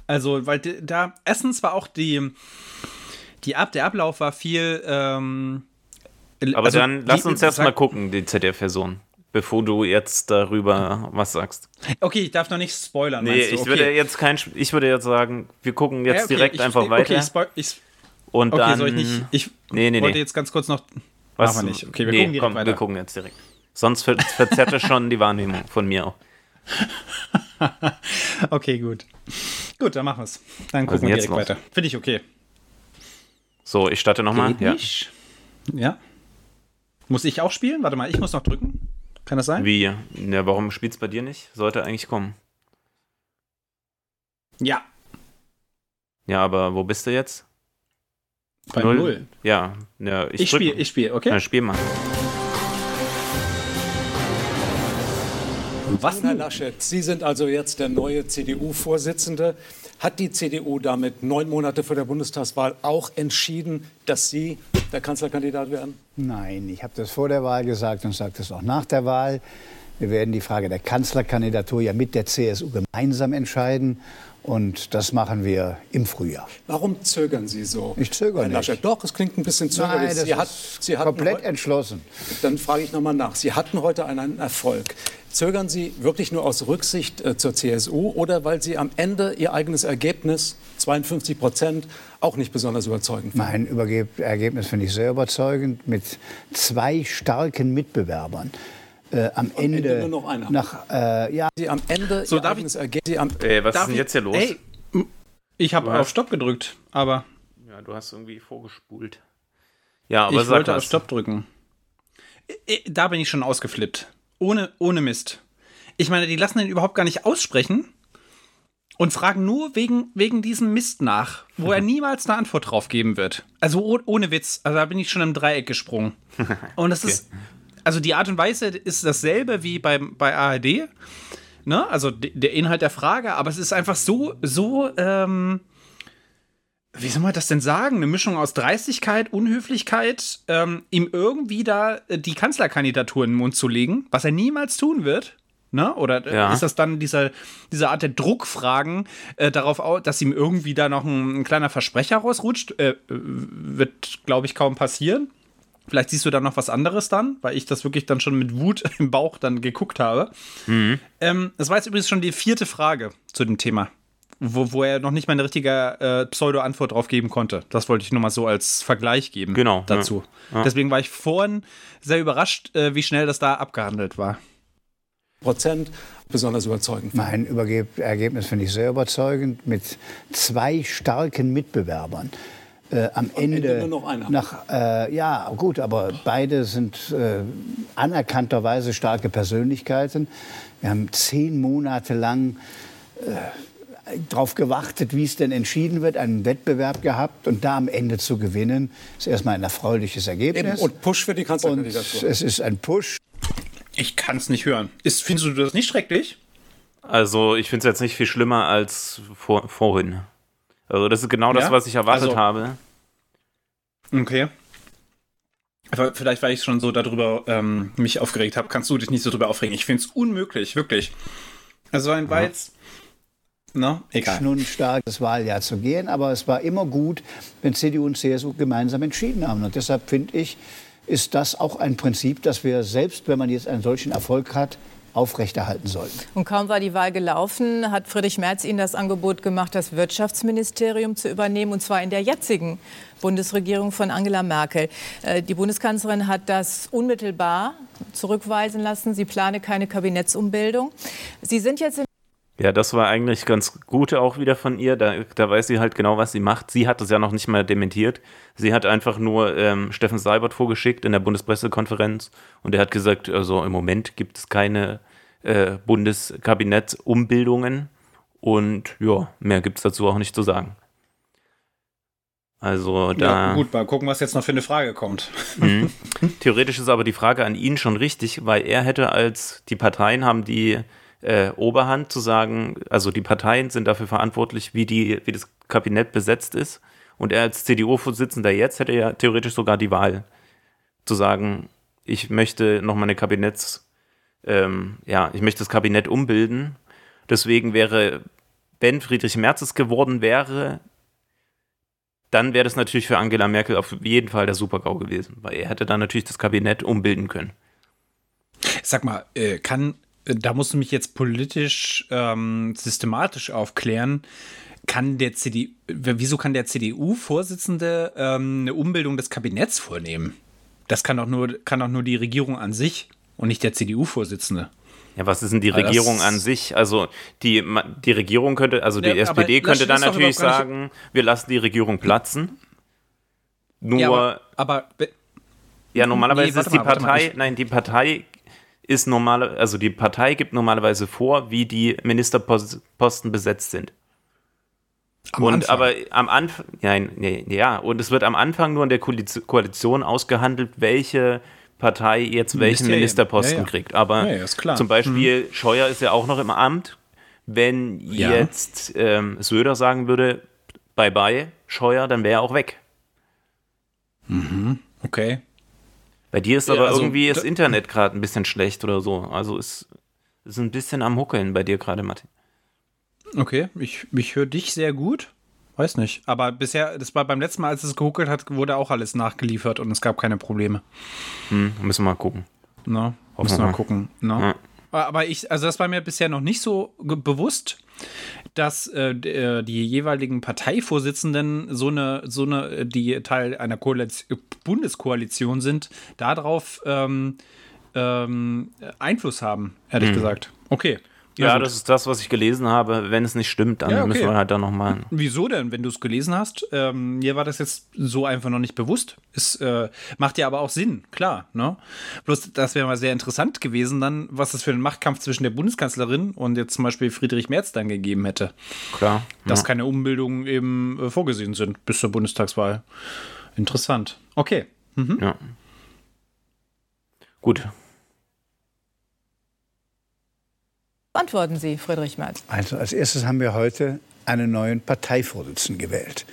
[SPEAKER 1] Also, weil da, erstens war auch die, die Ab, der Ablauf war viel. Ähm,
[SPEAKER 2] Aber
[SPEAKER 1] also,
[SPEAKER 2] dann lass uns erst mal gucken, die ZDF-Version, bevor du jetzt darüber was sagst.
[SPEAKER 1] Okay, ich darf noch nicht spoilern.
[SPEAKER 2] Nee, ich
[SPEAKER 1] okay.
[SPEAKER 2] würde jetzt kein, ich würde jetzt sagen, wir gucken jetzt
[SPEAKER 1] Ja, okay,
[SPEAKER 2] direkt
[SPEAKER 1] ich,
[SPEAKER 2] einfach
[SPEAKER 1] okay,
[SPEAKER 2] weiter.
[SPEAKER 1] Ich spoil, ich,
[SPEAKER 2] und
[SPEAKER 1] okay,
[SPEAKER 2] dann.
[SPEAKER 1] soll ich nicht? Ich
[SPEAKER 2] Nee, nee,
[SPEAKER 1] wollte
[SPEAKER 2] nee.
[SPEAKER 1] jetzt ganz kurz noch.
[SPEAKER 2] was,
[SPEAKER 1] machen wir nicht. Okay, wir
[SPEAKER 2] nee,
[SPEAKER 1] gucken direkt
[SPEAKER 2] komm,
[SPEAKER 1] weiter.
[SPEAKER 2] wir gucken jetzt direkt. Sonst ver verzerrt das schon die Wahrnehmung von mir auch.
[SPEAKER 1] okay, gut. Gut, dann machen wir es. Dann gucken wir direkt
[SPEAKER 2] los?
[SPEAKER 1] weiter. Finde ich okay.
[SPEAKER 2] So, ich starte nochmal. Ja.
[SPEAKER 1] Ja. Muss ich auch spielen? Warte mal, ich muss noch drücken. Kann das sein?
[SPEAKER 2] Wie? Ja, warum spielt's bei dir nicht? Sollte eigentlich kommen.
[SPEAKER 1] Ja.
[SPEAKER 2] Ja, aber wo bist du jetzt?
[SPEAKER 1] Bei null.
[SPEAKER 2] Ja, ja ich,
[SPEAKER 1] Ich spiele, ich spiele, okay?
[SPEAKER 2] Ja, spiel mal.
[SPEAKER 1] Was
[SPEAKER 6] Herr? Laschet, Sie sind also jetzt der neue CDU-Vorsitzende. Hat die CDU damit neun Monate vor der Bundestagswahl auch entschieden, dass Sie der Kanzlerkandidat werden?
[SPEAKER 4] Nein, ich habe das vor der Wahl gesagt und sage das auch nach der Wahl. Wir werden die Frage der Kanzlerkandidatur ja mit der CSU gemeinsam entscheiden. Und das machen wir im Frühjahr.
[SPEAKER 6] Warum zögern Sie so?
[SPEAKER 4] Ich zögere nicht.
[SPEAKER 6] Doch, es klingt ein bisschen zögerlich.
[SPEAKER 4] Nein, das
[SPEAKER 6] Sie, hat,
[SPEAKER 4] ist
[SPEAKER 6] Sie hatten
[SPEAKER 4] komplett entschlossen.
[SPEAKER 6] Dann frage ich nochmal nach. Sie hatten heute einen Erfolg. Zögern Sie wirklich nur aus Rücksicht äh, zur CSU oder weil Sie am Ende Ihr eigenes Ergebnis, 52 Prozent, auch nicht besonders überzeugend finden?
[SPEAKER 4] Mein Überge Ergebnis finde ich sehr überzeugend mit zwei starken Mitbewerbern. Äh, am Ende,
[SPEAKER 6] Ende nur noch einer.
[SPEAKER 4] nach äh, ja,
[SPEAKER 6] Sie am Ende
[SPEAKER 1] So, darf
[SPEAKER 6] Ergebnis. Sie am
[SPEAKER 2] Ey, was
[SPEAKER 1] Darf
[SPEAKER 2] ist denn
[SPEAKER 1] ich-
[SPEAKER 2] jetzt hier los?
[SPEAKER 1] Ey, ich habe auf Stopp gedrückt, aber
[SPEAKER 2] Ja, du hast irgendwie vorgespult. Ja, aber
[SPEAKER 1] ich wollte
[SPEAKER 2] was.
[SPEAKER 1] auf Stopp drücken. Da bin ich schon ausgeflippt. Ohne, ohne Mist. Ich meine, die lassen den überhaupt gar nicht aussprechen und fragen nur wegen, wegen diesem Mist nach, wo er niemals eine Antwort drauf geben wird. Also oh, ohne Witz. Also da bin ich schon im Dreieck gesprungen. Und das ist, also die Art und Weise ist dasselbe wie beim, bei ARD. Ne? Also de- der Inhalt der Frage, aber es ist einfach so, so, ähm, wie soll man das denn sagen? Eine Mischung aus Dreistigkeit, Unhöflichkeit, ähm, ihm irgendwie da äh, die Kanzlerkandidatur in den Mund zu legen, was er niemals tun wird. Ne? Oder äh,
[SPEAKER 2] Ja.
[SPEAKER 1] ist das dann diese, diese Art der Druckfragen äh, darauf, au- dass ihm irgendwie da noch ein, ein kleiner Versprecher rausrutscht? Äh, äh, wird, glaube ich, kaum passieren. Vielleicht siehst du dann noch was anderes dann, weil ich das wirklich dann schon mit Wut im Bauch dann geguckt habe. Ähm, das war jetzt übrigens schon die vierte Frage zu dem Thema, wo, wo er noch nicht mal eine richtige äh, Pseudo-Antwort drauf geben konnte. Das wollte ich nur mal so als Vergleich geben
[SPEAKER 2] Genau, ja.
[SPEAKER 1] dazu. Deswegen war ich vorhin sehr überrascht, äh, wie schnell das da abgehandelt war.
[SPEAKER 6] Prozent besonders überzeugend
[SPEAKER 4] mein Überge Ergebnis finde ich sehr überzeugend mit zwei starken Mitbewerbern. Äh, am Ende,
[SPEAKER 6] Ende nur noch einer.
[SPEAKER 4] nach äh, ja gut, aber beide sind äh, anerkannterweise starke Persönlichkeiten. Wir haben zehn Monate lang äh, darauf gewartet, wie es denn entschieden wird, einen Wettbewerb gehabt und da am Ende zu gewinnen, ist erstmal ein erfreuliches
[SPEAKER 6] Eben,
[SPEAKER 4] Ergebnis.
[SPEAKER 6] und Push für die Kanzlerkandidatur.
[SPEAKER 4] es ist ein Push.
[SPEAKER 1] Ich kann es nicht hören. Ist, findest du das nicht schrecklich?
[SPEAKER 2] Also, ich finde es jetzt nicht viel schlimmer als vor, vorhin. Also, das ist genau das,
[SPEAKER 1] Ja?
[SPEAKER 2] was ich erwartet
[SPEAKER 1] Also-
[SPEAKER 2] habe.
[SPEAKER 1] Okay. Aber Vielleicht, weil ich schon so darüber ähm, mich aufgeregt habe, kannst du dich nicht so darüber aufregen. Ich finde es unmöglich, wirklich. Also ein war jetzt. Ne? Egal.
[SPEAKER 4] schnurrenstark das Wahljahr zu gehen. Aber es war immer gut, wenn CDU und CSU gemeinsam entschieden haben. Und deshalb finde ich, ist das auch ein Prinzip, das wir selbst, wenn man jetzt einen solchen Erfolg hat, aufrechterhalten sollten.
[SPEAKER 7] Und kaum war die Wahl gelaufen, hat Friedrich Merz Ihnen das Angebot gemacht, das Wirtschaftsministerium zu übernehmen, und zwar in der jetzigen Bundesregierung von Angela Merkel. Äh, Die Bundeskanzlerin hat das unmittelbar zurückweisen lassen. Sie plane keine Kabinettsumbildung. Sie sind jetzt in
[SPEAKER 2] Ja, das war eigentlich ganz gut auch wieder von ihr. Da, da weiß sie halt genau, was sie macht. Sie hat es ja noch nicht mal dementiert. Sie hat einfach nur ähm, Steffen Seibert vorgeschickt in der Bundespressekonferenz und er hat gesagt, also im Moment gibt es keine äh, Bundeskabinettumbildungen und ja, mehr gibt es dazu auch nicht zu sagen. Also da.
[SPEAKER 1] Ja, gut, mal gucken, was jetzt noch für eine Frage kommt.
[SPEAKER 2] Mhm. Theoretisch ist aber die Frage an ihn schon richtig, weil er hätte als die Parteien haben die äh, Oberhand zu sagen, also die Parteien sind dafür verantwortlich, wie, die, wie das Kabinett besetzt ist. Und er als CDU-Vorsitzender jetzt hätte ja theoretisch sogar die Wahl zu sagen, ich möchte noch mal eine Kabinetts, ähm, ja, ich möchte das Kabinett umbilden. Deswegen wäre, wenn Friedrich Merz es geworden wäre, dann wäre das natürlich für Angela Merkel auf jeden Fall der Super-GAU gewesen, weil er hätte dann natürlich das Kabinett umbilden können.
[SPEAKER 1] Sag mal, äh, kann, da musst du mich jetzt politisch ähm, systematisch aufklären. Kann der CDU, wieso kann der CDU-Vorsitzende ähm, eine Umbildung des Kabinetts vornehmen? Das kann doch nur, kann doch nur die Regierung an sich und nicht der CDU-Vorsitzende.
[SPEAKER 2] Ja, was ist denn die Regierung an sich? Also die, die Regierung könnte, also die ja, SPD könnte dann natürlich sagen, wir lassen die Regierung platzen. Nur. Ja, aber, aber ja normalerweise nee, ist die mal, Partei, nein, die Partei ist normal, also die Partei gibt normalerweise vor, wie die Ministerposten besetzt sind. Am und Anfang. aber am Anfang, ja, ja, und es wird am Anfang nur in der Koalition ausgehandelt, welche Partei jetzt welchen Ministerposten ja, ja. kriegt. Aber zum Beispiel mhm. Scheuer ist ja auch noch im Amt. Wenn jetzt ähm, Söder sagen würde, bye bye, Scheuer, dann wäre er auch weg.
[SPEAKER 1] Mhm. Okay.
[SPEAKER 2] Bei dir ist aber also, irgendwie das Internet gerade ein bisschen schlecht oder so. Also ist, ist ein bisschen am Huckeln bei dir gerade, Martin.
[SPEAKER 1] Okay, ich, ich höre dich sehr gut. Weiß nicht. Aber bisher, das war beim letzten Mal, als es gehuckelt hat, wurde auch alles nachgeliefert und es gab keine Probleme.
[SPEAKER 2] Hm, müssen wir mal gucken.
[SPEAKER 1] Na, müssen wir mal gucken. Na. Ja. Aber ich, also das war mir bisher noch nicht so bewusst, dass äh, äh, die jeweiligen Parteivorsitzenden so eine, so eine, die Teil einer Koalition, Bundeskoalition sind, darauf ähm, ähm, Einfluss haben, ehrlich hm. gesagt. Okay.
[SPEAKER 2] Ja, ja das ist das, was ich gelesen habe. Wenn es nicht stimmt, dann ja, okay. müssen wir halt da nochmal.
[SPEAKER 1] Wieso denn, wenn du es gelesen hast? Ähm, mir war das jetzt so einfach noch nicht bewusst. Es äh, macht ja aber auch Sinn, klar. Ne? Bloß, das wäre mal sehr interessant gewesen, dann, was es für einen Machtkampf zwischen der Bundeskanzlerin und jetzt zum Beispiel Friedrich Merz dann gegeben hätte.
[SPEAKER 2] Klar.
[SPEAKER 1] Dass ja. keine Umbildungen eben äh, vorgesehen sind bis zur Bundestagswahl. Interessant. Okay. Mhm.
[SPEAKER 2] Ja. Gut,
[SPEAKER 7] Antworten Sie, Friedrich Merz.
[SPEAKER 4] Also als erstes haben wir heute einen neuen Parteivorsitzenden gewählt.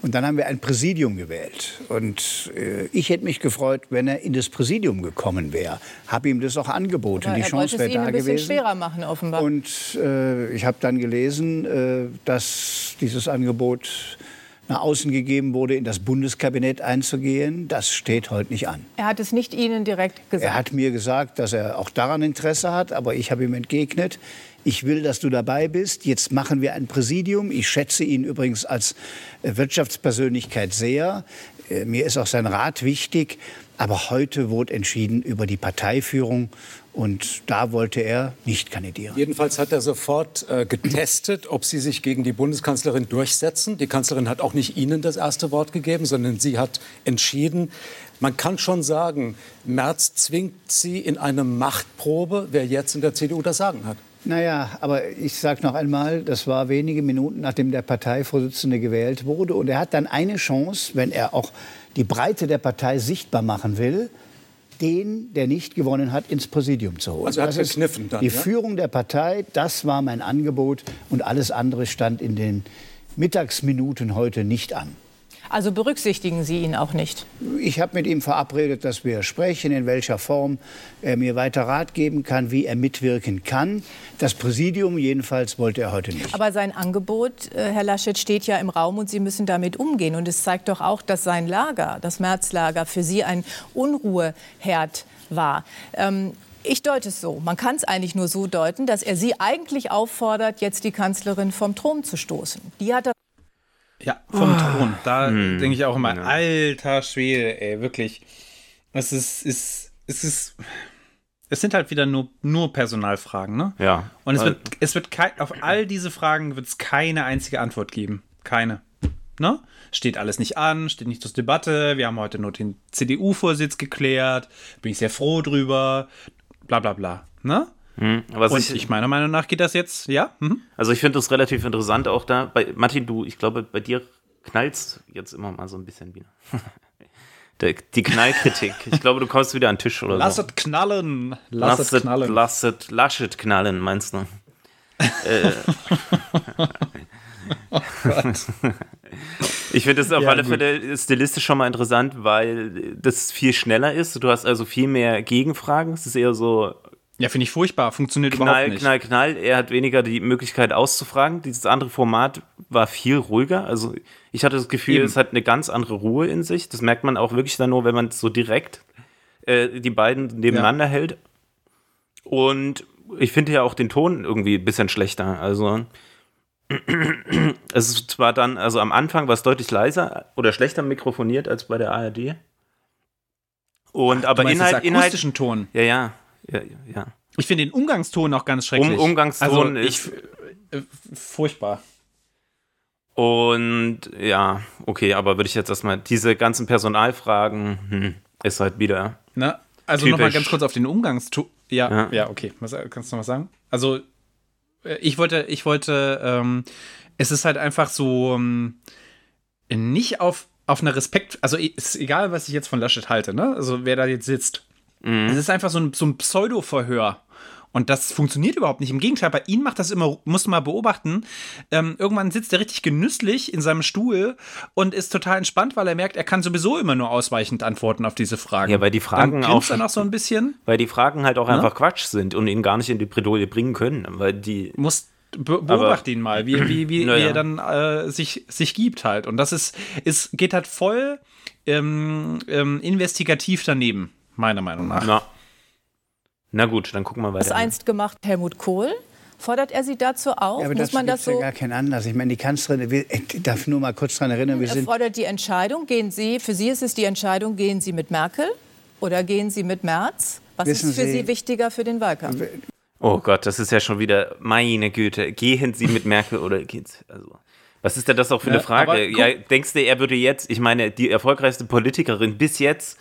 [SPEAKER 4] Und dann haben wir ein Präsidium gewählt. Und äh, ich hätte mich gefreut, wenn er in das Präsidium gekommen wäre. Habe ihm das auch angeboten. Aber Die Chance wäre da gewesen. ein bisschen
[SPEAKER 7] schwerer machen, offenbar.
[SPEAKER 4] Und äh, ich habe dann gelesen, äh, dass dieses Angebot nach außen gegeben wurde, in das Bundeskabinett einzugehen. Das steht heute nicht an.
[SPEAKER 7] Er hat es nicht Ihnen direkt gesagt?
[SPEAKER 4] Er hat mir gesagt, dass er auch daran Interesse hat, aber ich habe ihm entgegnet, ich will, dass du dabei bist. Jetzt machen wir ein Präsidium. Ich schätze ihn übrigens als äh, Wirtschaftspersönlichkeit sehr. Äh, mir ist auch sein Rat wichtig. Aber heute wurde entschieden über die Parteiführung und da wollte er nicht kandidieren.
[SPEAKER 6] Jedenfalls hat er sofort äh, getestet, ob sie sich gegen die Bundeskanzlerin durchsetzen. Die Kanzlerin hat auch nicht Ihnen das erste Wort gegeben, sondern sie hat entschieden. Man kann schon sagen, Merz zwingt sie in eine Machtprobe, wer jetzt in der CDU das Sagen hat.
[SPEAKER 4] Naja, aber ich sage noch einmal, das war wenige Minuten, nachdem der Parteivorsitzende gewählt wurde. Und er hat dann eine Chance, wenn er auch die Breite der Partei sichtbar machen will, den, der nicht gewonnen hat, ins Präsidium zu holen.
[SPEAKER 6] Also er hat das gekniffen dann,
[SPEAKER 4] Die ja? Führung der Partei, das war mein Angebot und alles andere stand in den Mittagsminuten heute nicht an.
[SPEAKER 7] Also berücksichtigen Sie ihn auch nicht?
[SPEAKER 4] Ich habe mit ihm verabredet, dass wir sprechen, in welcher Form er mir weiter Rat geben kann, wie er mitwirken kann. Das Präsidium jedenfalls wollte er heute nicht.
[SPEAKER 7] Aber sein Angebot, äh, Herr Laschet, steht ja im Raum und Sie müssen damit umgehen. Und es zeigt doch auch, dass sein Lager, das Märzlager, für Sie ein Unruheherd war. Ähm, ich deute es so. Man kann es eigentlich nur so deuten, dass er Sie eigentlich auffordert, jetzt die Kanzlerin vom Thron zu stoßen. Die hat er
[SPEAKER 1] ja, vom oh. Thron. Da hm. denke ich auch immer, ja. alter Schwede, ey, wirklich. Es ist, ist, es ist, es sind halt wieder nur, nur Personalfragen, ne?
[SPEAKER 2] Ja.
[SPEAKER 1] Und es wird, es wird kein, auf all diese Fragen wird es keine einzige Antwort geben. Keine. Ne? Steht alles nicht an, steht nicht zur Debatte. Wir haben heute nur den CDU-Vorsitz geklärt. Bin ich sehr froh drüber. Bla bla bla. Ne?
[SPEAKER 2] Hm,
[SPEAKER 1] und ich, ich, meiner Meinung nach geht das jetzt, ja? Mhm.
[SPEAKER 2] Also ich finde das relativ interessant auch da. Bei Martin, du, ich glaube, bei dir knallst jetzt immer mal so ein bisschen wieder. die Knallkritik. Ich glaube, du kommst wieder an den Tisch oder
[SPEAKER 1] Lass
[SPEAKER 2] so.
[SPEAKER 1] es knallen.
[SPEAKER 2] Lass, Lass es knallen. Lass es Laschet knallen, meinst du? äh. oh ich finde das auf ja, alle. Fälle stilistisch schon mal interessant, weil das viel schneller ist. Du hast also viel mehr Gegenfragen. Es ist eher so
[SPEAKER 1] ja, finde ich furchtbar. Funktioniert
[SPEAKER 2] knall,
[SPEAKER 1] überhaupt nicht.
[SPEAKER 2] Knall, knall, knall. Er hat weniger die Möglichkeit auszufragen. Dieses andere Format war viel ruhiger. Also ich hatte das Gefühl, Eben. es hat eine ganz andere Ruhe in sich. Das merkt man auch wirklich dann nur, wenn man so direkt äh, die beiden nebeneinander ja. hält. Und ich finde ja auch den Ton irgendwie ein bisschen schlechter. Also es ist zwar dann, also am Anfang war es deutlich leiser oder schlechter mikrofoniert als bei der ARD. Und Ach, aber Inhalt,
[SPEAKER 1] akustischen Ton.
[SPEAKER 2] Ja, ja ja, ja.
[SPEAKER 1] Ich finde den Umgangston auch ganz schrecklich.
[SPEAKER 2] Um, Umgangston also, ist
[SPEAKER 1] ich, äh, furchtbar.
[SPEAKER 2] Und ja, okay, aber würde ich jetzt erstmal diese ganzen Personalfragen, hm, ist halt wieder.
[SPEAKER 1] Na, also nochmal ganz kurz auf den Umgangston. Ja, ja, ja, okay. Was, kannst du noch was sagen? Also, äh, ich wollte, ich wollte, ähm, es ist halt einfach so ähm, nicht auf, auf einer Respekt, also ist egal, was ich jetzt von Laschet halte, ne? Also wer da jetzt sitzt. Mhm. Es ist einfach so ein, so ein Pseudo-Verhör. Und das funktioniert überhaupt nicht. Im Gegenteil, bei ihm macht das immer, muss man mal beobachten. Ähm, irgendwann sitzt er richtig genüsslich in seinem Stuhl und ist total entspannt, weil er merkt, er kann sowieso immer nur ausweichend antworten auf diese Fragen.
[SPEAKER 2] Ja, weil die Fragen
[SPEAKER 1] dann
[SPEAKER 2] auch.
[SPEAKER 1] Dann noch so ein bisschen.
[SPEAKER 2] Weil die Fragen halt auch ja? einfach Quatsch sind und ihn gar nicht in die Bredouille bringen können. Weil die.
[SPEAKER 1] Muss Be beobachte ihn mal, wie, wie, wie, ja. wie er dann äh, sich, sich gibt halt. Und das ist, ist geht halt voll ähm, ähm, investigativ daneben, meiner Meinung nach.
[SPEAKER 2] Na. Na gut, dann gucken wir weiter.
[SPEAKER 7] Was einst gemacht Helmut Kohl? Fordert er Sie dazu auf?
[SPEAKER 4] Ja, aber
[SPEAKER 7] Muss
[SPEAKER 4] das
[SPEAKER 7] man das so?
[SPEAKER 4] ja gar keinen Anlass. Ich meine, die Kanzlerin, ich darf nur mal kurz daran erinnern, wir
[SPEAKER 7] er
[SPEAKER 4] sind.
[SPEAKER 7] fordert die Entscheidung. Gehen Sie, für Sie ist es die Entscheidung, gehen Sie mit Merkel oder gehen Sie mit Merz? Was Wissen ist für Sie, Sie wichtiger für den Wahlkampf?
[SPEAKER 2] Oh Gott, das ist ja schon wieder meine Güte. Gehen Sie mit Merkel oder gehen Sie? Also. Was ist denn das auch für eine ja, Frage? Ja, denkst du, er würde jetzt, ich meine, die erfolgreichste Politikerin bis jetzt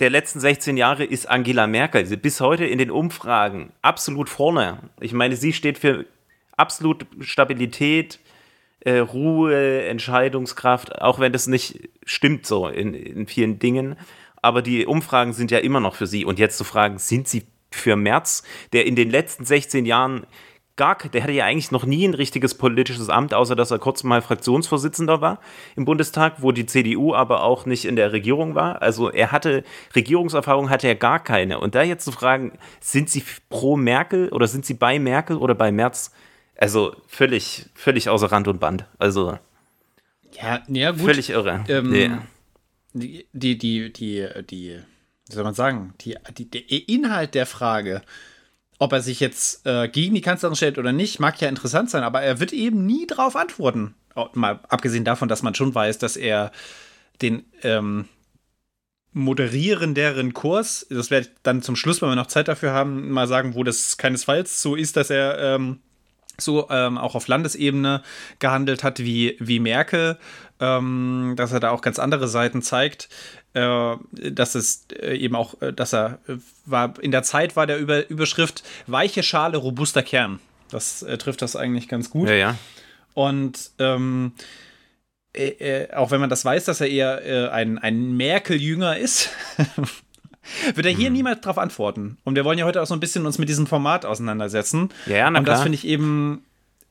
[SPEAKER 2] der letzten 16 Jahre ist Angela Merkel. Bis heute in den Umfragen absolut vorne. Ich meine, sie steht für absolut Stabilität, äh, Ruhe, Entscheidungskraft, auch wenn das nicht stimmt so in, in vielen Dingen. Aber die Umfragen sind ja immer noch für sie. Und jetzt zu fragen, sind sie für Merz, der in den letzten 16 Jahren gar, der hatte ja eigentlich noch nie ein richtiges politisches Amt, außer dass er kurz mal Fraktionsvorsitzender war im Bundestag, wo die CDU aber auch nicht in der Regierung war. Also er hatte Regierungserfahrung hatte er gar keine. Und da jetzt zu fragen, sind Sie pro Merkel oder sind Sie bei Merkel oder bei Merz? Also völlig, völlig außer Rand und Band. Also
[SPEAKER 1] ja, ja gut.
[SPEAKER 2] Völlig irre.
[SPEAKER 1] Ähm. Die, die, die, die, die, wie soll man sagen, die, die, der Inhalt der Frage ob er sich jetzt äh, gegen die Kanzlerin stellt oder nicht, mag ja interessant sein, aber er wird eben nie darauf antworten. Mal abgesehen davon, dass man schon weiß, dass er den ähm, moderierenderen Kurs, das werde ich dann zum Schluss, wenn wir noch Zeit dafür haben, mal sagen, wo das keinesfalls so ist, dass er ähm, so ähm, auch auf Landesebene gehandelt hat wie, wie Merkel, ähm, dass er da auch ganz andere Seiten zeigt. Äh, dass es äh, eben auch, äh, dass er äh, war, in der Zeit war der Über Überschrift weiche Schale, robuster Kern. Das äh, trifft das eigentlich ganz gut.
[SPEAKER 2] Ja, ja.
[SPEAKER 1] Und ähm, äh, auch wenn man das weiß, dass er eher ein, ein Merkel-Jünger ist, wird er hier mhm. niemals darauf antworten. Und wir wollen ja heute auch so ein bisschen uns mit diesem Format auseinandersetzen.
[SPEAKER 2] Ja,
[SPEAKER 1] na Und das finde ich eben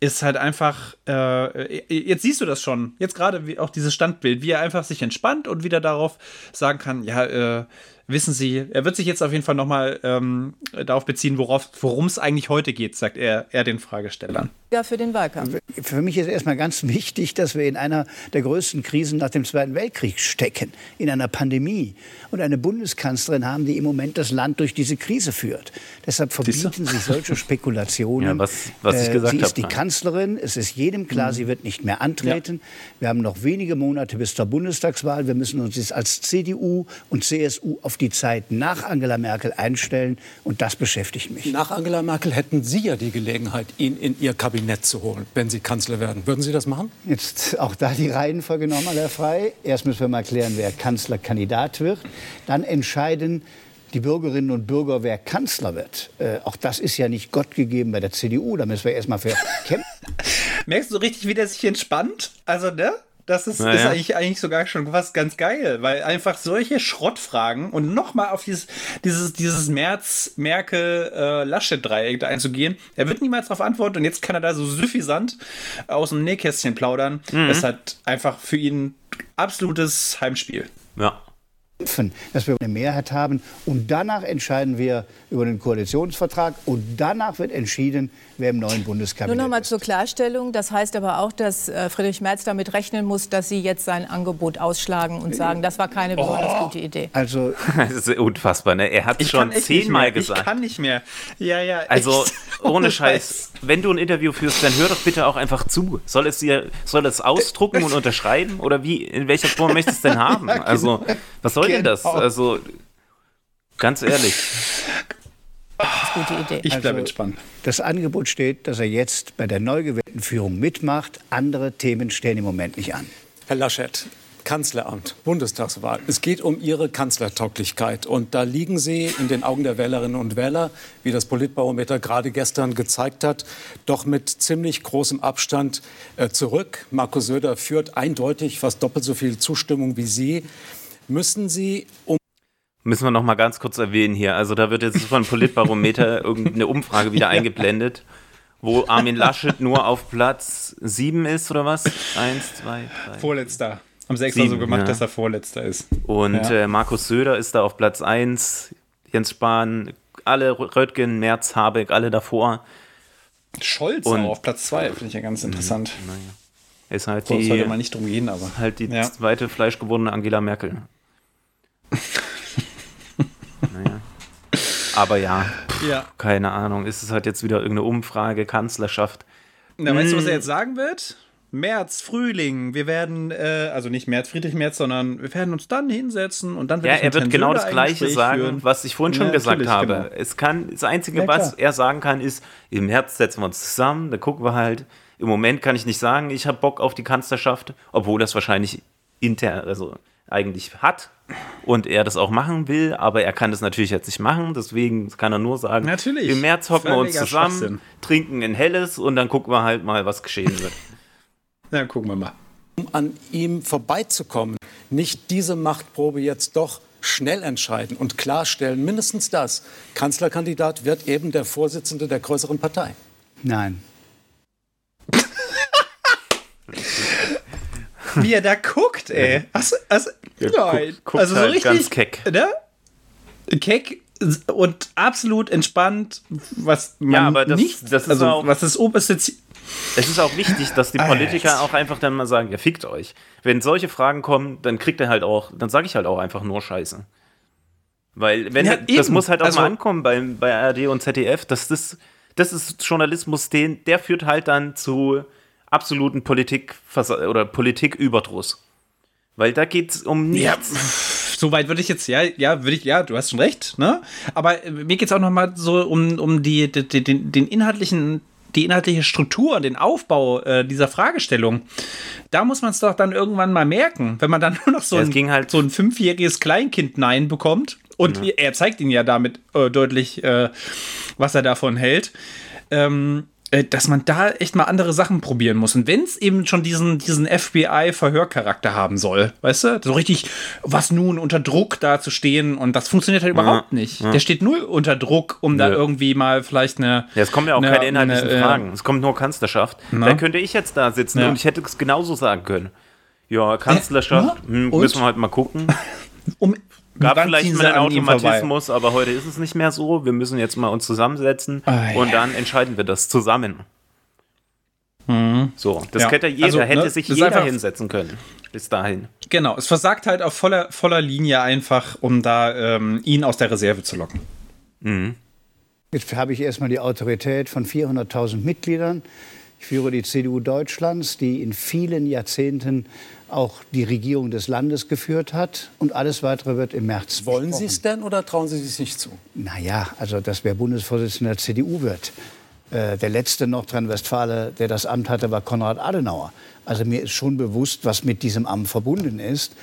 [SPEAKER 1] ist halt einfach, äh, jetzt siehst du das schon, jetzt gerade auch dieses Standbild, wie er einfach sich entspannt und wieder darauf sagen kann, ja, äh, wissen Sie, er wird sich jetzt auf jeden Fall nochmal ähm, darauf beziehen, worum es eigentlich heute geht, sagt er, er den Fragestellern.
[SPEAKER 7] Ja, für den Wahlkampf.
[SPEAKER 4] Für mich ist erstmal ganz wichtig, dass wir in einer der größten Krisen nach dem Zweiten Weltkrieg stecken, in einer Pandemie. Und eine Bundeskanzlerin haben, die im Moment das Land durch diese Krise führt. Deshalb verbieten sich solche Spekulationen.
[SPEAKER 2] Ja, was, was ich gesagt
[SPEAKER 4] sie ist
[SPEAKER 2] hab,
[SPEAKER 4] die Kanzlerin, es ist jedem klar, mhm. sie wird nicht mehr antreten. Ja. Wir haben noch wenige Monate bis zur Bundestagswahl. Wir müssen uns jetzt als CDU und CSU auf die Zeit nach Angela Merkel einstellen. Und das beschäftigt mich.
[SPEAKER 6] Nach Angela Merkel hätten Sie ja die Gelegenheit, ihn in Ihr Kabinett zu holen, wenn Sie Kanzler werden. Würden Sie das machen?
[SPEAKER 4] Jetzt auch da die Reihenfolge nochmal, Herr Frey. Erst müssen wir mal klären, wer Kanzlerkandidat wird. Dann entscheiden die Bürgerinnen und Bürger, wer Kanzler wird. Äh, auch das ist ja nicht Gott gegeben bei der CDU. Da müssen wir erst mal für kämpfen.
[SPEAKER 1] Merkst du richtig, wie der sich entspannt? Also, ne? Das ist, naja. ist eigentlich, eigentlich sogar schon fast ganz geil, weil einfach solche Schrottfragen und nochmal auf dieses, dieses, dieses Merz-Merkel-Laschet-Dreieck da einzugehen, er wird niemals darauf antworten und jetzt kann er da so suffisant aus dem Nähkästchen plaudern. Mhm. Das hat einfach für ihn absolutes Heimspiel.
[SPEAKER 2] Ja
[SPEAKER 4] dass wir eine Mehrheit haben. Und danach entscheiden wir über den Koalitionsvertrag. Und danach wird entschieden, wer im neuen Bundeskabinett
[SPEAKER 7] Nur noch mal zur Klarstellung. Das heißt aber auch, dass äh, Friedrich Merz damit rechnen muss, dass Sie jetzt sein Angebot ausschlagen und sagen, das war keine besonders oh. gute Idee.
[SPEAKER 2] Also, das ist unfassbar. Ne? Er hat es schon zehnmal gesagt.
[SPEAKER 1] Ich kann nicht mehr. Ja, ja.
[SPEAKER 2] Also, ohne Scheiß. Wenn du ein Interview führst, dann hör doch bitte auch einfach zu. Soll es, dir, soll es ausdrucken und unterschreiben? Oder wie, in welcher Form möchtest du es denn haben? Also, was soll denn das? Genau. Also, ganz ehrlich.
[SPEAKER 7] Das ist eine gute Idee.
[SPEAKER 1] Ich bleibe
[SPEAKER 4] Also,
[SPEAKER 1] entspannt.
[SPEAKER 4] Das Angebot steht, dass er jetzt bei der neu gewählten Führung mitmacht. Andere Themen stehen im Moment nicht an.
[SPEAKER 6] Herr Laschet, Kanzleramt, Bundestagswahl. Es geht um Ihre Kanzlertauglichkeit. Und da liegen Sie in den Augen der Wählerinnen und Wähler, wie das Politbarometer gerade gestern gezeigt hat, doch mit ziemlich großem Abstand äh, zurück. Markus Söder führt eindeutig fast doppelt so viel Zustimmung wie Sie. Müssen Sie, um
[SPEAKER 2] Müssen wir noch mal ganz kurz erwähnen hier. Also da wird jetzt von Politbarometer irgendeine Umfrage wieder eingeblendet, wo Armin Laschet nur auf Platz 7 ist oder was? Eins, zwei, drei.
[SPEAKER 1] Vorletzter. Haben sie extra so
[SPEAKER 2] Sieben,
[SPEAKER 1] gemacht,
[SPEAKER 2] ja.
[SPEAKER 1] dass er Vorletzter ist.
[SPEAKER 2] Und
[SPEAKER 1] Ja.
[SPEAKER 2] äh, Markus Söder ist da auf Platz 1, Jens Spahn, alle Röttgen, Merz, Habeck, alle davor.
[SPEAKER 1] Scholz
[SPEAKER 2] Und-
[SPEAKER 1] auch auf Platz 2, finde ich ja ganz interessant.
[SPEAKER 2] Ist halt
[SPEAKER 1] So, es sollte
[SPEAKER 2] die,
[SPEAKER 1] mal nicht drum gehen, aber.
[SPEAKER 2] halt die
[SPEAKER 1] Ja.
[SPEAKER 2] zweite fleischgewordene Angela Merkel. naja. Aber ja,
[SPEAKER 1] Ja.
[SPEAKER 2] keine Ahnung. Ist es halt jetzt wieder irgendeine Umfrage, Kanzlerschaft?
[SPEAKER 1] Na, weißt du, was er
[SPEAKER 2] Mm.
[SPEAKER 1] jetzt sagen wird? März, Frühling, wir werden, äh, also nicht März, Friedrich Merz, sondern wir werden uns dann hinsetzen und dann
[SPEAKER 2] Ja,
[SPEAKER 1] ich
[SPEAKER 2] er wird genau das Gleiche sagen,
[SPEAKER 1] führen.
[SPEAKER 2] was ich vorhin schon
[SPEAKER 1] Ja,
[SPEAKER 2] gesagt habe.
[SPEAKER 1] genau.
[SPEAKER 2] Es kann, das Einzige,
[SPEAKER 4] Ja,
[SPEAKER 2] was er sagen kann, ist, im März setzen wir uns zusammen, da gucken wir halt. Im Moment kann ich nicht sagen, ich habe Bock auf die Kanzlerschaft, obwohl das wahrscheinlich intern, also eigentlich hat und er das auch machen will, aber er kann das natürlich jetzt nicht machen, deswegen kann er nur sagen,
[SPEAKER 1] Natürlich.
[SPEAKER 2] im März hocken wir uns zusammen, trinken ein helles und dann gucken wir halt mal, was geschehen wird.
[SPEAKER 1] Ja, gucken wir mal.
[SPEAKER 6] an ihm vorbeizukommen, nicht diese Machtprobe jetzt doch schnell entscheiden und klarstellen, mindestens das, Kanzlerkandidat wird eben der Vorsitzende der größeren Partei.
[SPEAKER 4] Nein.
[SPEAKER 1] Wie er da guckt, ey. Also, also,
[SPEAKER 2] Ja,
[SPEAKER 1] nein.
[SPEAKER 2] guckt- guckt
[SPEAKER 1] also so
[SPEAKER 2] halt
[SPEAKER 1] richtig.
[SPEAKER 2] ganz keck.
[SPEAKER 1] Ne? Keck und absolut entspannt, was man
[SPEAKER 2] Ja, aber das-
[SPEAKER 1] nicht,
[SPEAKER 2] das ist
[SPEAKER 1] also
[SPEAKER 2] auch-
[SPEAKER 1] was das oberste Ziel.
[SPEAKER 2] Es ist auch wichtig, dass die Politiker auch einfach dann mal sagen, ja, fickt euch. Wenn solche Fragen kommen, dann kriegt er halt auch, dann sage ich halt auch einfach nur Scheiße. Weil, wenn,
[SPEAKER 1] Ja,
[SPEAKER 2] das
[SPEAKER 1] eben.
[SPEAKER 2] muss halt auch
[SPEAKER 1] Also-
[SPEAKER 2] mal ankommen bei, bei ARD und ZDF, dass das, das ist Journalismus, den, der führt halt dann zu absoluten Politik oder Politiküberdruss. Weil da geht es um nichts.
[SPEAKER 1] Ja, so weit würde ich jetzt, ja, ja, würde ich, ja, du hast schon recht, ne? Aber äh, mir geht es auch noch mal so um, um die, die, die, den, den inhaltlichen, die inhaltliche Struktur, den Aufbau äh, dieser Fragestellung. Da muss man es doch dann irgendwann mal merken, wenn man dann nur noch so,
[SPEAKER 2] Ja,
[SPEAKER 1] ein,
[SPEAKER 2] halt-
[SPEAKER 1] so ein fünfjähriges Kleinkind Nein bekommt. Und er zeigt ihnen ja damit äh, deutlich, äh, was er davon hält. Ähm, äh, dass man da echt mal andere Sachen probieren muss. Und wenn es eben schon diesen, diesen FBI-Verhörcharakter haben soll, weißt du, so richtig, was nun unter Druck da zu stehen und das funktioniert halt überhaupt nicht. Der steht null unter Druck, um da
[SPEAKER 2] Nö.
[SPEAKER 1] irgendwie mal vielleicht eine.
[SPEAKER 2] Ja, es kommen ja auch
[SPEAKER 1] eine-
[SPEAKER 2] keine inhaltlichen
[SPEAKER 1] eine, äh,
[SPEAKER 2] Fragen. Es kommt nur Kanzlerschaft.
[SPEAKER 1] Na?
[SPEAKER 2] Dann könnte ich jetzt da sitzen
[SPEAKER 1] Ja.
[SPEAKER 2] und ich hätte es genauso sagen können. Ja, Kanzlerschaft,
[SPEAKER 1] Ja,
[SPEAKER 2] hm, müssen wir halt mal gucken.
[SPEAKER 1] Um,
[SPEAKER 2] Gab vielleicht mal einen? Automatismus, aber heute ist es nicht mehr so. Wir müssen jetzt mal uns zusammensetzen
[SPEAKER 1] Ah, ja.
[SPEAKER 2] und dann entscheiden wir das zusammen. So, das
[SPEAKER 1] Ja.
[SPEAKER 2] hätte jeder,
[SPEAKER 1] Also, ne,
[SPEAKER 2] hätte sich jeder
[SPEAKER 1] einfach-
[SPEAKER 2] hinsetzen können. Bis dahin.
[SPEAKER 1] Genau, es versagt halt auf voller, voller Linie einfach, um da ähm, ihn aus der Reserve zu locken.
[SPEAKER 4] Jetzt habe ich erstmal die Autorität von 400.000 Mitgliedern. Ich führe die CDU Deutschlands, die in vielen Jahrzehnten auch die Regierung des Landes geführt hat. Und alles Weitere wird im März.
[SPEAKER 6] Wollen. Sie es denn oder trauen Sie es nicht zu?
[SPEAKER 4] Naja, also dass wer Bundesvorsitzender der CDU wird. Äh, der letzte Nordrhein-Westfale, der das Amt hatte, war Konrad Adenauer. Also mir ist schon bewusst, was mit diesem Amt verbunden ist.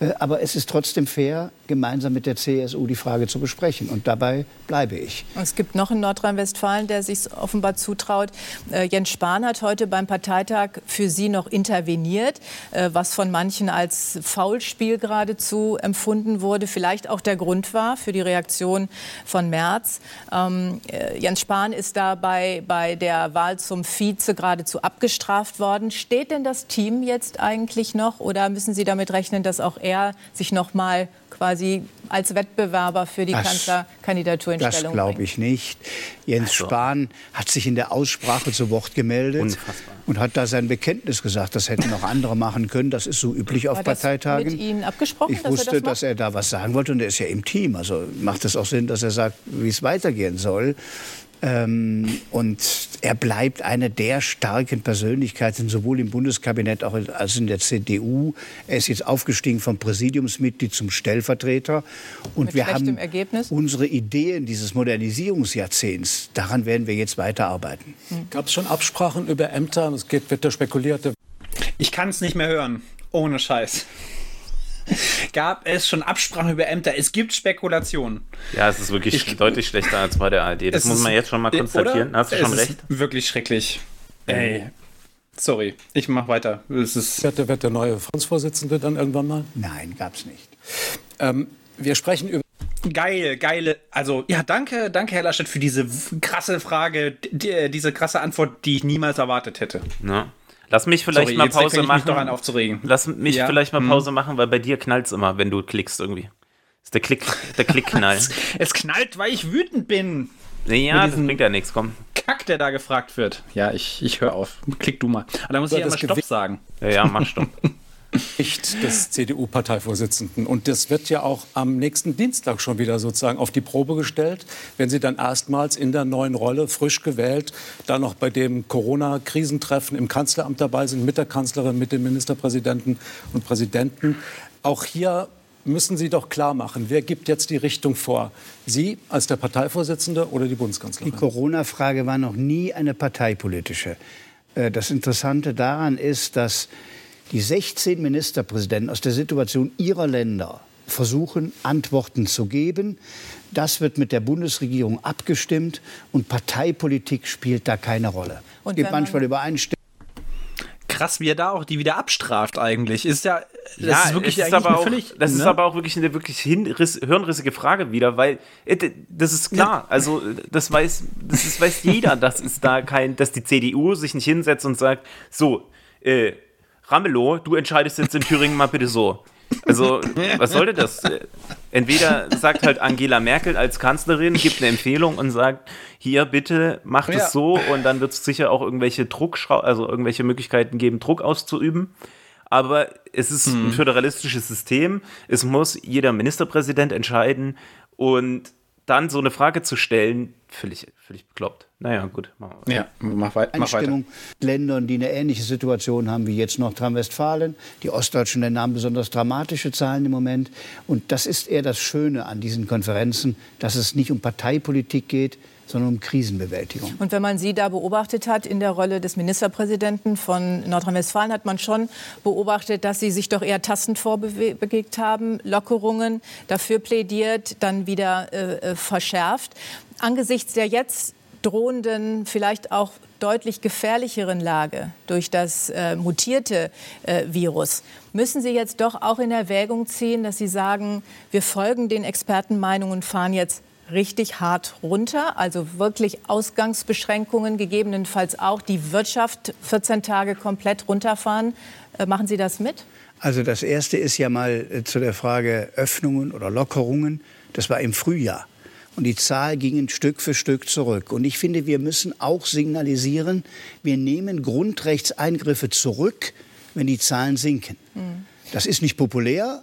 [SPEAKER 4] Äh, aber es ist trotzdem fair, gemeinsam mit der CSU die Frage zu besprechen. Und dabei bleibe ich.
[SPEAKER 7] Es gibt noch einen Nordrhein-Westfalen, der sich offenbar zutraut. Äh, Jens Spahn hat heute beim Parteitag für Sie noch interveniert, äh, was von manchen als Foulspiel geradezu empfunden wurde. Vielleicht auch der Grund war für die Reaktion von Merz. Ähm, äh, Jens Spahn ist da bei, bei der Wahl zum Vize geradezu abgestraft worden. Steht denn das Team jetzt eigentlich noch oder müssen Sie damit rechnen, dass auch er sich noch mal quasi als Wettbewerber für die
[SPEAKER 4] Das-
[SPEAKER 7] Kanzlerkandidatur in
[SPEAKER 4] Das
[SPEAKER 7] Stellung
[SPEAKER 4] glaube
[SPEAKER 7] bringt?
[SPEAKER 4] ich nicht. Jens Spahn hat sich in der Aussprache zu Wort gemeldet
[SPEAKER 2] Unfassbar.
[SPEAKER 4] und hat da sein Bekenntnis gesagt. Das hätten auch andere machen können. Das ist so üblich auf
[SPEAKER 7] War das
[SPEAKER 4] Parteitagen.
[SPEAKER 7] mit Ihnen abgesprochen,
[SPEAKER 4] ich
[SPEAKER 7] dass er
[SPEAKER 4] wusste,
[SPEAKER 7] das
[SPEAKER 4] dass er da was sagen wollte und er ist ja im Team. Also macht es auch Sinn, dass er sagt, wie es weitergehen soll. Ähm, und er bleibt eine der starken Persönlichkeiten, sowohl im Bundeskabinett als in der CDU. Er ist jetzt aufgestiegen vom Präsidiumsmitglied zum Stellvertreter. Und
[SPEAKER 7] Mit
[SPEAKER 4] wir haben
[SPEAKER 7] Ergebnis?
[SPEAKER 4] unsere Ideen dieses Modernisierungsjahrzehnts, daran werden wir jetzt weiterarbeiten.
[SPEAKER 6] Gab es schon Absprachen über Ämter? Es geht, wird da spekuliert.
[SPEAKER 1] Ich kann es nicht mehr hören. Ohne Scheiß. Gab es schon Absprachen über Ämter? Es gibt Spekulationen.
[SPEAKER 2] Ja, es ist wirklich
[SPEAKER 1] Ich-
[SPEAKER 2] deutlich schlechter als bei der ARD. Das muss
[SPEAKER 1] ist-
[SPEAKER 2] man jetzt schon mal konstatieren.
[SPEAKER 1] Oder?
[SPEAKER 2] Hast du schon
[SPEAKER 1] es
[SPEAKER 2] recht?
[SPEAKER 1] Ist wirklich schrecklich. Ey. Sorry, ich mach weiter. Es ist
[SPEAKER 6] Wird der, wird der neue Fraktionsvorsitzende dann irgendwann mal?
[SPEAKER 4] Nein, gab's nicht.
[SPEAKER 6] Ähm, wir sprechen über
[SPEAKER 1] geil, geile. Also, ja, danke, danke, Herr Laschet, für diese krasse Frage, die, diese krasse Antwort, die ich niemals erwartet hätte.
[SPEAKER 2] Ja. Lass mich vielleicht
[SPEAKER 1] Sorry,
[SPEAKER 2] mal Pause
[SPEAKER 1] ich mich
[SPEAKER 2] machen.
[SPEAKER 1] doch an aufzuregen.
[SPEAKER 2] Lass mich
[SPEAKER 1] Ja,
[SPEAKER 2] vielleicht mal
[SPEAKER 1] hm.
[SPEAKER 2] Pause machen, weil bei dir knallt es immer, wenn du klickst irgendwie. Das ist der Klick, der Klickknall.
[SPEAKER 1] Es knallt, weil ich wütend bin.
[SPEAKER 2] ja, das bringt ja nichts, komm.
[SPEAKER 1] Kack, der da gefragt wird. Ja, ich, ich höre auf. Klick du mal. Aber da muss
[SPEAKER 6] So,
[SPEAKER 1] ich ja
[SPEAKER 6] das
[SPEAKER 1] mal Stopp sagen.
[SPEAKER 2] Ja, ja, mach Stopp.
[SPEAKER 6] Bericht des CDU-Parteivorsitzenden. Und das wird ja auch am nächsten Dienstag schon wieder sozusagen auf die Probe gestellt, wenn Sie dann erstmals in der neuen Rolle, frisch gewählt, dann noch bei dem Corona-Krisentreffen im Kanzleramt dabei sind, mit der Kanzlerin, mit dem Ministerpräsidenten und Präsidenten. Auch hier müssen Sie doch klar machen, wer gibt jetzt die Richtung vor? Sie als der Parteivorsitzende oder die
[SPEAKER 4] Die
[SPEAKER 6] Bundeskanzlerin?
[SPEAKER 4] Corona-Frage war noch nie eine parteipolitische. Äh, Das Interessante daran ist, dass die 16 Ministerpräsidenten aus der Situation ihrer Länder versuchen, Antworten zu geben. Das wird mit der Bundesregierung abgestimmt und Parteipolitik spielt da keine Rolle.
[SPEAKER 7] Und
[SPEAKER 4] es gibt manchmal Übereinstimmungen.
[SPEAKER 1] Krass, wie er da auch die wieder abstraft eigentlich. Ist ja, das
[SPEAKER 2] ja,
[SPEAKER 1] ist wirklich
[SPEAKER 2] ist
[SPEAKER 1] eigentlich
[SPEAKER 2] aber auch,
[SPEAKER 1] völlig,
[SPEAKER 2] das ist
[SPEAKER 1] ne?
[SPEAKER 2] aber auch wirklich eine wirklich hinriss, hirnrissige Frage wieder, weil das ist klar. Also das weiß, das ist, weiß jeder, dass es da kein, dass die CDU sich nicht hinsetzt und sagt, so, äh, Ramelow, du entscheidest jetzt in Thüringen mal bitte so. Also, was sollte das? Entweder sagt halt Angela Merkel als Kanzlerin, gibt eine Empfehlung und sagt, hier bitte macht
[SPEAKER 1] Ja.
[SPEAKER 2] es so und dann wird es sicher auch irgendwelche Druckschrau also irgendwelche Möglichkeiten geben, Druck auszuüben. Aber es ist
[SPEAKER 1] Mhm.
[SPEAKER 2] ein föderalistisches System. Es muss jeder Ministerpräsident entscheiden und dann so eine Frage zu stellen, völlig, völlig bekloppt. Naja, gut. Machen wir.
[SPEAKER 1] Ja, mach, wei mach weiter.
[SPEAKER 4] Einstimmung. Ländern, die eine ähnliche Situation haben wie jetzt Nordrhein-Westfalen. Die ostdeutschen Länder haben besonders dramatische Zahlen im Moment. Und das ist eher das Schöne an diesen Konferenzen, dass es nicht um Parteipolitik geht, sondern um Krisenbewältigung.
[SPEAKER 7] Und wenn man Sie da beobachtet hat in der Rolle des Ministerpräsidenten von Nordrhein-Westfalen, hat man schon beobachtet, dass Sie sich doch eher tastend vorbewegt haben, Lockerungen dafür plädiert, dann wieder äh, äh, verschärft. Angesichts der jetzt drohenden, vielleicht auch deutlich gefährlicheren Lage durch das äh, mutierte äh, Virus, müssen Sie jetzt doch auch in Erwägung ziehen, dass Sie sagen, wir folgen den Expertenmeinungen und fahren jetzt richtig hart runter, also wirklich Ausgangsbeschränkungen, gegebenenfalls auch die Wirtschaft 14 Tage komplett runterfahren. Äh, machen Sie das mit?
[SPEAKER 4] Also das Erste ist ja mal äh, zu der Frage Öffnungen oder Lockerungen. Das war im Frühjahr. Und die Zahl ging Stück für Stück zurück. Und ich finde, wir müssen auch signalisieren, wir nehmen Grundrechtseingriffe zurück, wenn die Zahlen sinken. Das ist nicht populär,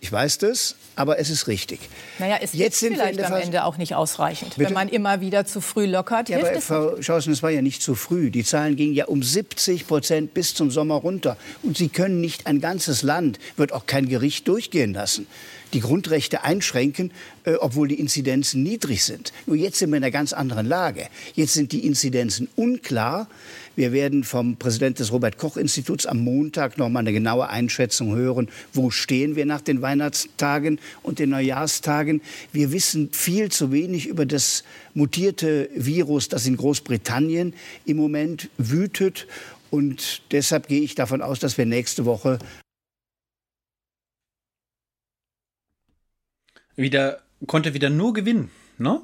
[SPEAKER 4] ich weiß das, aber es ist richtig.
[SPEAKER 7] Naja, es
[SPEAKER 4] Jetzt
[SPEAKER 7] ist
[SPEAKER 4] sind wir in
[SPEAKER 7] vielleicht
[SPEAKER 4] der
[SPEAKER 7] am
[SPEAKER 4] Phase-
[SPEAKER 7] Ende auch nicht ausreichend.
[SPEAKER 4] Bitte?
[SPEAKER 7] Wenn man immer wieder zu früh lockert,
[SPEAKER 4] Ja, aber. Frau Schausen, es war ja nicht zu früh. Die Zahlen gingen ja um 70 Prozent bis zum Sommer runter. Und Sie können nicht ein ganzes Land, wird auch kein Gericht durchgehen lassen, die Grundrechte einschränken, äh, obwohl die Inzidenzen niedrig sind. Nur jetzt sind wir in einer ganz anderen Lage. Jetzt sind die Inzidenzen unklar. Wir werden vom Präsident des Robert-Koch-Instituts am Montag noch mal eine genaue Einschätzung hören, wo stehen wir nach den Weihnachtstagen und den Neujahrstagen. Wir wissen viel zu wenig über das mutierte Virus, das in Großbritannien im Moment wütet. Und deshalb gehe ich davon aus, dass wir nächste Woche
[SPEAKER 1] wieder, konnte wieder nur gewinnen, ne?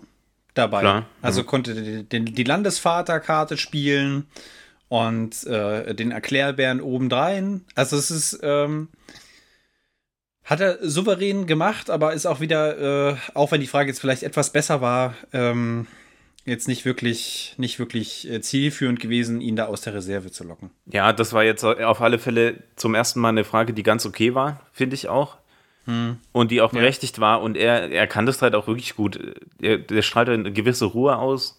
[SPEAKER 1] Dabei.
[SPEAKER 2] Klar,
[SPEAKER 1] Also
[SPEAKER 2] ja.
[SPEAKER 1] konnte die, die, die Landesvaterkarte spielen und äh, den Erklärbären obendrein. Also es ist, ähm, hat er souverän gemacht, aber ist auch wieder, äh, auch wenn die Frage jetzt vielleicht etwas besser war, ähm, jetzt nicht wirklich, nicht wirklich äh, zielführend gewesen, ihn da aus der Reserve zu locken.
[SPEAKER 2] Ja, das war jetzt auf alle Fälle zum ersten Mal eine Frage, die ganz okay war, finde ich auch. Und die auch berechtigt war. Und er, er kann das halt auch wirklich gut. Er, der strahlt eine gewisse Ruhe aus.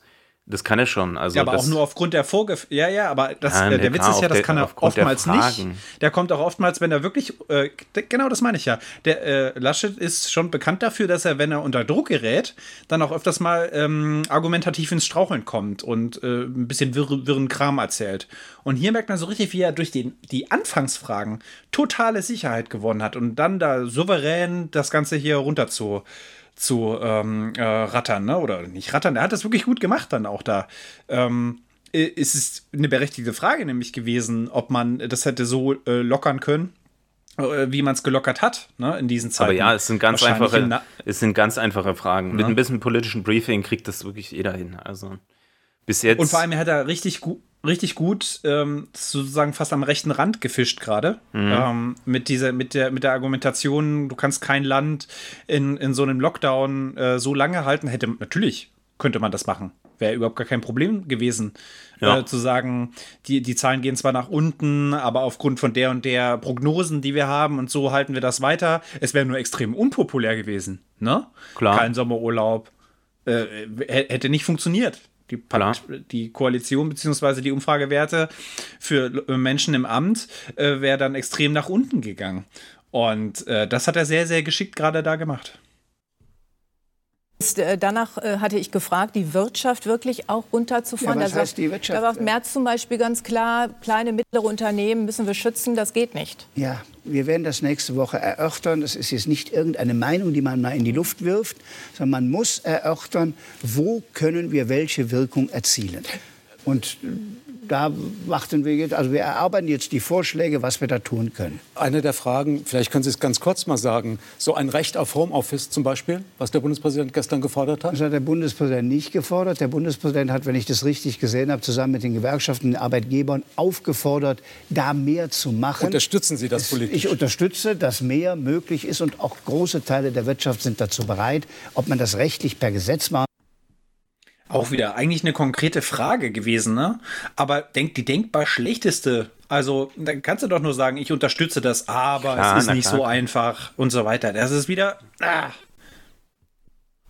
[SPEAKER 2] Das kann er schon. Also
[SPEAKER 1] ja, aber auch nur aufgrund der Vorgef Ja, ja, aber das,
[SPEAKER 2] Ja,
[SPEAKER 1] äh, der
[SPEAKER 2] nee,
[SPEAKER 1] Witz ist ja, das
[SPEAKER 2] der-
[SPEAKER 1] kann er
[SPEAKER 2] der
[SPEAKER 1] oftmals nicht. Der kommt auch oftmals, wenn er wirklich, äh, genau das meine ich ja. Der äh, Laschet ist schon bekannt dafür, dass er, wenn er unter Druck gerät, dann auch öfters mal ähm, argumentativ ins Straucheln kommt und äh, ein bisschen wirr, wirren Kram erzählt. Und hier merkt man so richtig, wie er durch den, die Anfangsfragen totale Sicherheit gewonnen hat und dann da souverän das Ganze hier runter zu zu ähm, äh, rattern, ne? oder nicht rattern, er hat das wirklich gut gemacht dann auch da. Ähm, äh, es ist eine berechtigte Frage nämlich gewesen, ob man das hätte so äh, lockern können, äh, wie man es gelockert hat ne? in diesen Zeiten.
[SPEAKER 2] aber ja, es sind ganz einfache, es sind ganz einfache Fragen. Mit
[SPEAKER 1] Ja.
[SPEAKER 2] ein bisschen politischen Briefing kriegt das wirklich jeder hin. Also bis jetzt.
[SPEAKER 1] Und vor allem er hat er richtig gut richtig gut ähm, sozusagen fast am rechten Rand gefischt gerade
[SPEAKER 2] Mhm.
[SPEAKER 1] ähm, mit dieser mit der mit der Argumentation du kannst kein Land in, in so einem Lockdown äh, so lange halten hätte natürlich könnte man das machen wäre überhaupt gar kein Problem gewesen
[SPEAKER 2] Ja.
[SPEAKER 1] äh, zu sagen die die Zahlen gehen zwar nach unten aber aufgrund von der und der Prognosen die wir haben und so halten wir das weiter es wäre nur extrem unpopulär gewesen ne
[SPEAKER 2] Klar.
[SPEAKER 1] kein Sommerurlaub äh, hätte nicht funktioniert. Die. Part, die Koalition bzw. die Umfragewerte für äh, Menschen im Amt äh, wäre dann extrem nach unten gegangen. Und äh, das hat er sehr, sehr geschickt gerade da gemacht.
[SPEAKER 7] Äh, Danach äh, hatte ich gefragt, die Wirtschaft wirklich auch runterzufahren.
[SPEAKER 4] Ja, was
[SPEAKER 7] Da
[SPEAKER 4] heißt
[SPEAKER 7] sagt-
[SPEAKER 4] die Wirtschaft?
[SPEAKER 7] Da sagt Merz zum Beispiel ganz klar, kleine, mittlere Unternehmen müssen wir schützen, das geht nicht.
[SPEAKER 4] Ja, wir werden das nächste Woche erörtern. Das ist jetzt nicht irgendeine Meinung, die man mal in die Luft wirft, sondern man muss erörtern, wo können wir welche Wirkung erzielen. Und äh, da warten wir jetzt, also wir erarbeiten jetzt die Vorschläge, was wir da tun können.
[SPEAKER 6] Eine der Fragen, vielleicht können Sie es ganz kurz mal sagen, so ein Recht auf Homeoffice zum Beispiel, was der Bundespräsident gestern gefordert hat?
[SPEAKER 4] Das hat der Bundespräsident nicht gefordert. Der Bundespräsident hat, wenn ich das richtig gesehen habe, zusammen mit den Gewerkschaften und den Arbeitgebern aufgefordert, da mehr zu machen.
[SPEAKER 6] Unterstützen Sie das politisch?
[SPEAKER 4] Ich unterstütze, dass mehr möglich ist und auch große Teile der Wirtschaft sind dazu bereit. Ob man das rechtlich per Gesetz macht,
[SPEAKER 1] Auch wieder eigentlich eine konkrete Frage gewesen, ne? Aber denk, die denkbar schlechteste. Also, dann kannst du doch nur sagen, ich unterstütze das, aber
[SPEAKER 2] Klar,
[SPEAKER 1] es ist nicht
[SPEAKER 2] klar.
[SPEAKER 1] so einfach und so weiter. Das ist wieder. Ah.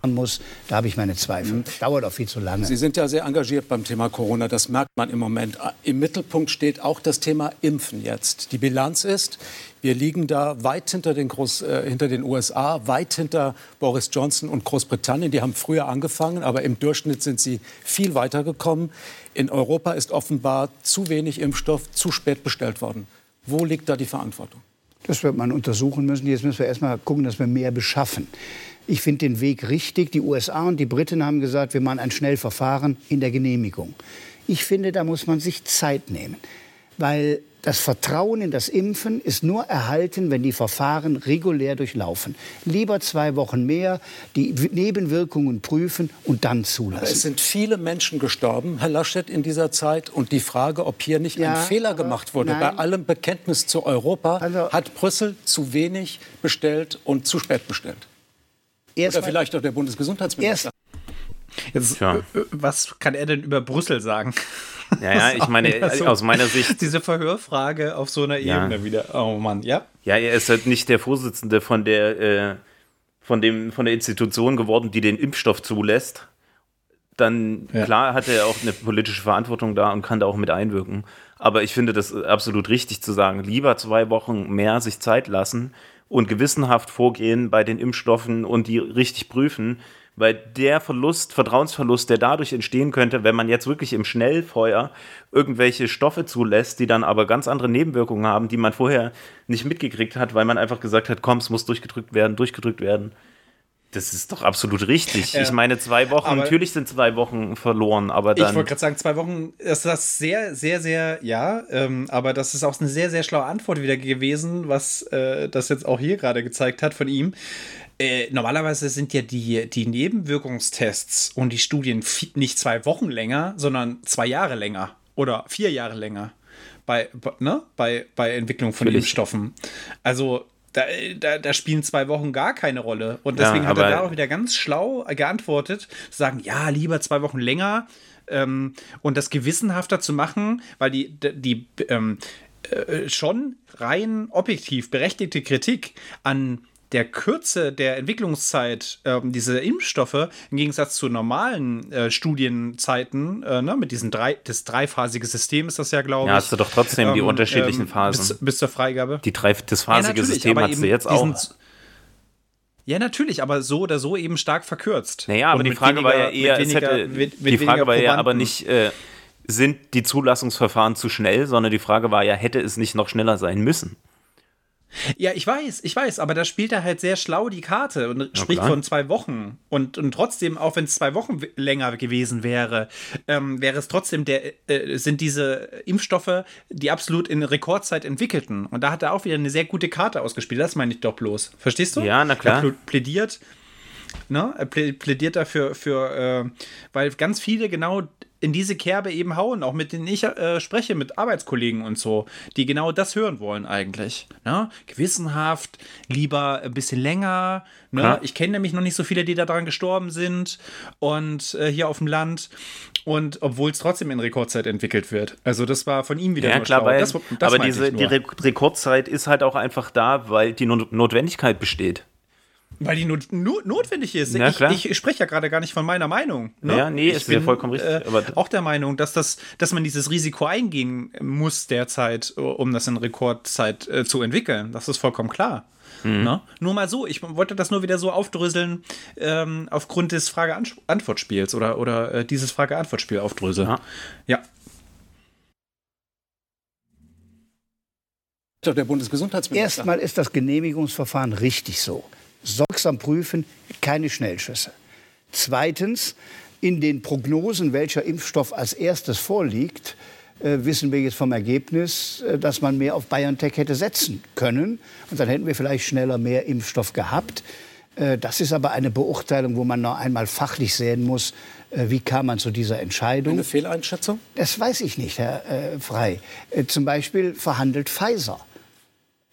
[SPEAKER 4] muss, da habe ich meine Zweifel. Dauert auch viel zu lange.
[SPEAKER 6] Sie sind ja sehr engagiert beim Thema Corona, das merkt man im Moment. Im Mittelpunkt steht auch das Thema Impfen jetzt. Die Bilanz ist, wir liegen da weit hinter den, Groß, äh, hinter den USA, weit hinter Boris Johnson und Großbritannien. Die haben früher angefangen, aber im Durchschnitt sind sie viel weiter gekommen. In Europa ist offenbar zu wenig Impfstoff zu spät bestellt worden. Wo liegt da die Verantwortung?
[SPEAKER 4] Das wird man untersuchen müssen. Jetzt müssen wir erst mal gucken, dass wir mehr beschaffen. Ich finde den Weg richtig. Die USA und die Briten haben gesagt, wir machen ein Schnellverfahren in der Genehmigung. Ich finde, da muss man sich Zeit nehmen. Weil das Vertrauen in das Impfen ist nur erhalten, wenn die Verfahren regulär durchlaufen. Lieber zwei Wochen mehr, die Nebenwirkungen prüfen und dann
[SPEAKER 6] Es
[SPEAKER 4] zulassen.
[SPEAKER 6] sind viele Menschen gestorben, Herr Laschet, in dieser Zeit. Und die Frage, ob hier nicht
[SPEAKER 4] Ja,
[SPEAKER 6] ein Fehler
[SPEAKER 4] aber
[SPEAKER 6] gemacht wurde,
[SPEAKER 4] nein.
[SPEAKER 6] bei allem Bekenntnis zu Europa,
[SPEAKER 4] Also-
[SPEAKER 6] hat Brüssel zu wenig bestellt und zu spät bestellt. Oder
[SPEAKER 4] Erst
[SPEAKER 6] vielleicht auch der Bundesgesundheitsminister.
[SPEAKER 1] Jetzt,
[SPEAKER 2] Tja.
[SPEAKER 1] äh, was kann er denn über Brüssel sagen?
[SPEAKER 2] Ja, ja, ich meine,
[SPEAKER 1] so.
[SPEAKER 2] aus meiner Sicht,
[SPEAKER 1] Diese Verhörfrage auf so einer
[SPEAKER 2] Ja.
[SPEAKER 1] Ebene wieder. Oh Mann, ja.
[SPEAKER 2] ja, er ist halt nicht der Vorsitzende von der, äh, von dem, von der Institution geworden, die den Impfstoff zulässt. Dann,
[SPEAKER 1] Ja.
[SPEAKER 2] klar, hat er auch eine politische Verantwortung da und kann da auch mit einwirken. Aber ich finde das absolut richtig zu sagen, lieber zwei Wochen mehr sich Zeit lassen und gewissenhaft vorgehen bei den Impfstoffen und die richtig prüfen, weil der Verlust, Vertrauensverlust, der dadurch entstehen könnte, wenn man jetzt wirklich im Schnellfeuer irgendwelche Stoffe zulässt, die dann aber ganz andere Nebenwirkungen haben, die man vorher nicht mitgekriegt hat, weil man einfach gesagt hat, komm, es muss durchgedrückt werden, durchgedrückt werden. Das ist doch absolut richtig.
[SPEAKER 1] Ja.
[SPEAKER 2] Ich meine, zwei Wochen,
[SPEAKER 1] Aber-
[SPEAKER 2] natürlich sind zwei Wochen verloren, aber
[SPEAKER 1] Ich
[SPEAKER 2] dann.
[SPEAKER 1] wollte gerade sagen, zwei Wochen ist das sehr, sehr, sehr, ja, ähm, aber das ist auch eine sehr, sehr schlaue Antwort wieder gewesen, was äh, das jetzt auch hier gerade gezeigt hat von ihm. Äh, normalerweise sind ja die, die Nebenwirkungstests und die Studien nicht zwei Wochen länger, sondern zwei Jahre länger oder vier Jahre länger bei, ne? bei, bei Entwicklung von
[SPEAKER 2] Natürlich.
[SPEAKER 1] Impfstoffen. Also da, da, da spielen zwei Wochen gar keine Rolle. Und
[SPEAKER 2] Ja,
[SPEAKER 1] deswegen hat er da auch wieder ganz schlau geantwortet, zu sagen, ja, lieber zwei Wochen länger ähm, und das gewissenhafter zu machen, weil die, die, die ähm, äh, schon rein objektiv berechtigte Kritik an der Kürze der Entwicklungszeit ähm, diese Impfstoffe im Gegensatz zu normalen äh, Studienzeiten, äh, ne, mit diesem drei, das dreiphasige System ist das ja, glaube ich.
[SPEAKER 2] Ja, hast du doch trotzdem die unterschiedlichen Phasen.
[SPEAKER 1] Bis, bis, zur Freigabe.
[SPEAKER 2] Die drei, das phasige
[SPEAKER 1] Ja,
[SPEAKER 2] System hast du jetzt auch.
[SPEAKER 1] Ja, natürlich, aber so oder so eben stark verkürzt.
[SPEAKER 2] Naja, aber die Frage war ja
[SPEAKER 1] weniger-
[SPEAKER 2] eher,
[SPEAKER 1] weniger-
[SPEAKER 2] hätte,
[SPEAKER 1] mit- mit
[SPEAKER 2] die Frage
[SPEAKER 1] weniger
[SPEAKER 2] war ja aber nicht, äh, sind die Zulassungsverfahren zu schnell, sondern die Frage war ja, hätte es nicht noch schneller sein müssen?
[SPEAKER 1] Ja, ich weiß, ich weiß, aber da spielt er halt sehr schlau die Karte und spricht
[SPEAKER 2] klar.
[SPEAKER 1] von zwei Wochen. Und, und trotzdem, auch wenn es zwei Wochen länger gewesen wäre, ähm, wäre es trotzdem der, äh, sind diese Impfstoffe die absolut in Rekordzeit entwickelten. Und da hat er auch wieder eine sehr gute Karte ausgespielt. Das meine ich doch bloß. Verstehst du?
[SPEAKER 2] Ja, na klar.
[SPEAKER 1] Er plä- plädiert, ne? Er plä- plädiert dafür, für, äh, weil ganz viele genau in diese Kerbe eben hauen, auch mit denen ich äh, spreche, mit Arbeitskollegen und so, die genau das hören wollen eigentlich. Ne? Gewissenhaft, lieber ein bisschen länger. Ne? Ich kenne nämlich noch nicht so viele, die daran gestorben sind und äh, hier auf dem Land. Und obwohl es trotzdem in Rekordzeit entwickelt wird. Also das war von ihm wieder
[SPEAKER 2] Ja,
[SPEAKER 1] nur
[SPEAKER 2] klar, weil,
[SPEAKER 1] das, das
[SPEAKER 2] aber diese, die. Re Rekordzeit ist halt auch einfach da, weil die No- Notwendigkeit besteht.
[SPEAKER 1] Weil die not no notwendig ist.
[SPEAKER 2] Ja,
[SPEAKER 1] ich, ich spreche ja gerade gar nicht von meiner Meinung. Ne?
[SPEAKER 2] Ja, nee,
[SPEAKER 1] ich
[SPEAKER 2] ist ja vollkommen richtig,
[SPEAKER 1] Äh, auch der Meinung, dass, das, dass man dieses Risiko eingehen muss derzeit, um das in Rekordzeit äh, zu entwickeln. Das ist vollkommen klar.
[SPEAKER 2] Mhm.
[SPEAKER 1] Ne? Nur mal so, ich wollte das nur wieder so aufdröseln ähm, aufgrund des Frage-Antwort-Spiels oder, oder äh, dieses Frage-Antwort-Spiel aufdröseln.
[SPEAKER 2] Ja.
[SPEAKER 1] ja.
[SPEAKER 6] Der Bundesgesundheitsminister.
[SPEAKER 4] Erstmal ist das Genehmigungsverfahren richtig so. Sorgsam prüfen, keine Schnellschüsse. Zweitens, in den Prognosen, welcher Impfstoff als erstes vorliegt, äh, wissen wir jetzt vom Ergebnis, äh, dass man mehr auf BioNTech hätte setzen können. Und dann hätten wir vielleicht schneller mehr Impfstoff gehabt. Äh, das ist aber eine Beurteilung, wo man noch einmal fachlich sehen muss, wie kam man zu dieser Entscheidung.
[SPEAKER 6] Eine Fehleinschätzung?
[SPEAKER 4] Das weiß ich nicht, Herr Frei. Zum Beispiel verhandelt Pfizer,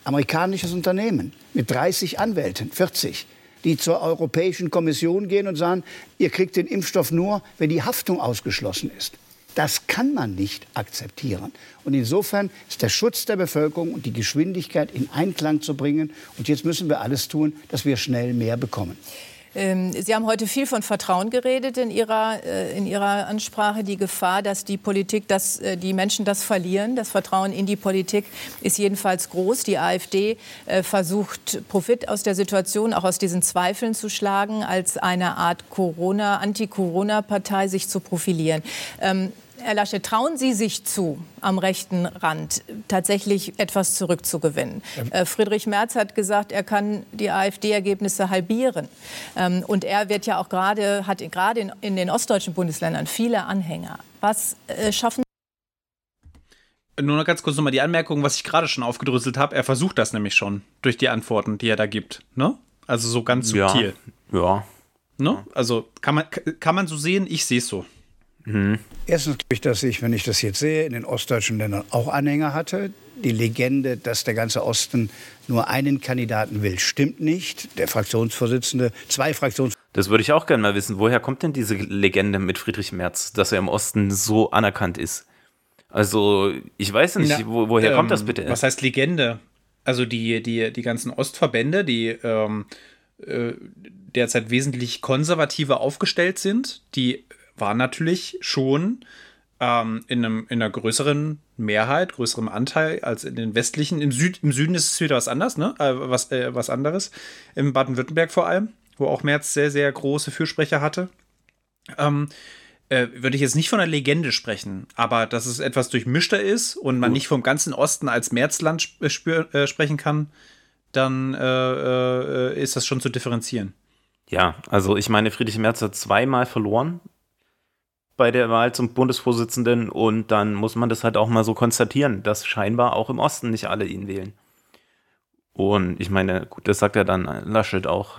[SPEAKER 4] amerikanisches Unternehmen, mit 30 Anwälten, 40, die zur Europäischen Kommission gehen und sagen, ihr kriegt den Impfstoff nur, wenn die Haftung ausgeschlossen ist. Das kann man nicht akzeptieren. Und insofern ist der Schutz der Bevölkerung und die Geschwindigkeit in Einklang zu bringen. Und jetzt müssen wir alles tun, dass wir schnell mehr bekommen.
[SPEAKER 7] Ähm, Sie haben heute viel von Vertrauen geredet in Ihrer, äh, in Ihrer Ansprache. Die Gefahr, dass die Politik, dass äh, die Menschen das verlieren, das Vertrauen in die Politik ist jedenfalls groß. Die AfD äh, versucht, Profit aus der Situation, auch aus diesen Zweifeln zu schlagen, als eine Art Corona, Anti-Corona-Partei sich zu profilieren. Ähm, Herr Laschet, trauen Sie sich zu, am rechten Rand tatsächlich etwas zurückzugewinnen? Äh, Friedrich Merz hat gesagt, er kann die AfD-Ergebnisse halbieren. Ähm, und er wird ja auch gerade, hat gerade in, in den ostdeutschen Bundesländern viele Anhänger. Was äh, schaffen
[SPEAKER 1] Nur noch ganz kurz nochmal die Anmerkung, was ich gerade schon aufgedröselt habe. Er versucht das nämlich schon durch die Antworten, die er da gibt. Ne? Also so ganz
[SPEAKER 2] Ja.
[SPEAKER 1] subtil.
[SPEAKER 2] Ja.
[SPEAKER 1] Ne? Also kann man, kann man so sehen, ich sehe es so.
[SPEAKER 4] Erstens glaube ich, dass ich, wenn ich das jetzt sehe, in den ostdeutschen Ländern auch Anhänger hatte. Die Legende, dass der ganze Osten nur einen Kandidaten will, stimmt nicht. Der Fraktionsvorsitzende, zwei Fraktionsvorsitzende,
[SPEAKER 2] Das würde ich auch gerne mal wissen. Woher kommt denn diese Legende mit Friedrich Merz, dass er im Osten so anerkannt ist? Also, ich weiß nicht,
[SPEAKER 1] Na,
[SPEAKER 2] wo, woher kommt
[SPEAKER 1] ähm,
[SPEAKER 2] das bitte?
[SPEAKER 1] Was heißt Legende? Also die, die, die ganzen Ostverbände, die ähm, äh, derzeit wesentlich konservativer aufgestellt sind, die waren natürlich schon ähm, in, einem, in einer größeren Mehrheit, größerem Anteil als in den westlichen. Im, Süd, im Süden ist es wieder was anderes, ne? Äh, was, äh, was anderes. Im Baden-Württemberg vor allem, wo auch Merz sehr, sehr große Fürsprecher hatte. Ähm, äh, würde ich jetzt nicht von einer Legende sprechen, aber dass es etwas durchmischter ist und man nicht vom ganzen Osten als Märzland äh, spür, äh, sprechen kann, dann äh, äh, ist das schon zu differenzieren.
[SPEAKER 2] Ja, also ich meine, Friedrich Merz hat zweimal verloren bei der Wahl zum Bundesvorsitzenden und dann muss man das halt auch mal so konstatieren, dass scheinbar auch im Osten nicht alle ihn wählen. Und ich meine, gut, das sagt ja dann Laschet auch.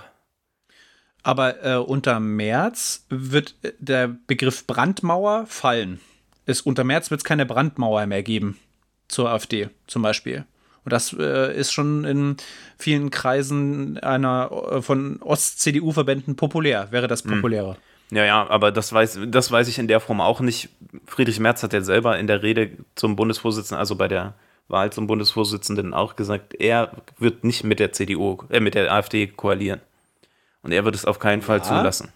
[SPEAKER 1] Aber äh, unter Merz wird äh, der Begriff Brandmauer fallen. Es, unter Merz wird es keine Brandmauer mehr geben zur AfD zum Beispiel. Und das äh, ist schon in vielen Kreisen einer äh, von Ost-CDU-Verbänden populär, wäre das populärer.
[SPEAKER 2] Ja, ja, aber das weiß, das weiß ich in der Form auch nicht. Friedrich Merz hat ja selber in der Rede zum Bundesvorsitzenden, also bei der Wahl zum Bundesvorsitzenden auch gesagt, er wird nicht mit der CDU, äh, mit der AfD koalieren. Und er wird es auf keinen Fall zulassen.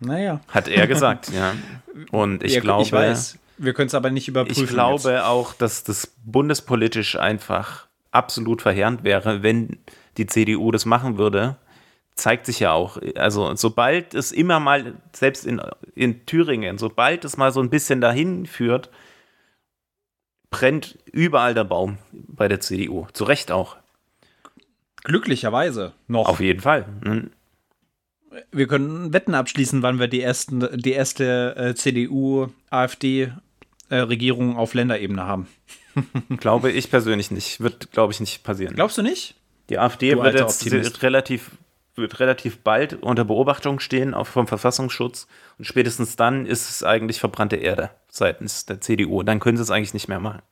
[SPEAKER 1] Naja.
[SPEAKER 2] Hat er gesagt, ja. Und ich ja, glaube, ich weiß.
[SPEAKER 1] Wir können es aber nicht überprüfen.
[SPEAKER 2] Ich glaube jetzt. auch, dass das bundespolitisch einfach absolut verheerend wäre, wenn die CDU das machen würde. Zeigt sich ja auch. Also, sobald es immer mal, selbst in, in Thüringen, sobald es mal so ein bisschen dahin führt, brennt überall der Baum bei der CDU. Zu Recht auch.
[SPEAKER 1] Glücklicherweise noch.
[SPEAKER 2] Auf jeden Fall.
[SPEAKER 1] Mhm. Wir können Wetten abschließen, wann wir die, ersten, die erste äh, CDU-AfD-Regierung äh, auf Länderebene haben.
[SPEAKER 2] glaube ich persönlich nicht. Wird, glaube ich, nicht passieren.
[SPEAKER 1] Glaubst du nicht?
[SPEAKER 2] Die AfD wird jetzt relativ, wird relativ bald unter Beobachtung stehen auch vom Verfassungsschutz. Und spätestens dann ist es eigentlich verbrannte Erde seitens der CDU. Dann können sie es eigentlich nicht mehr machen.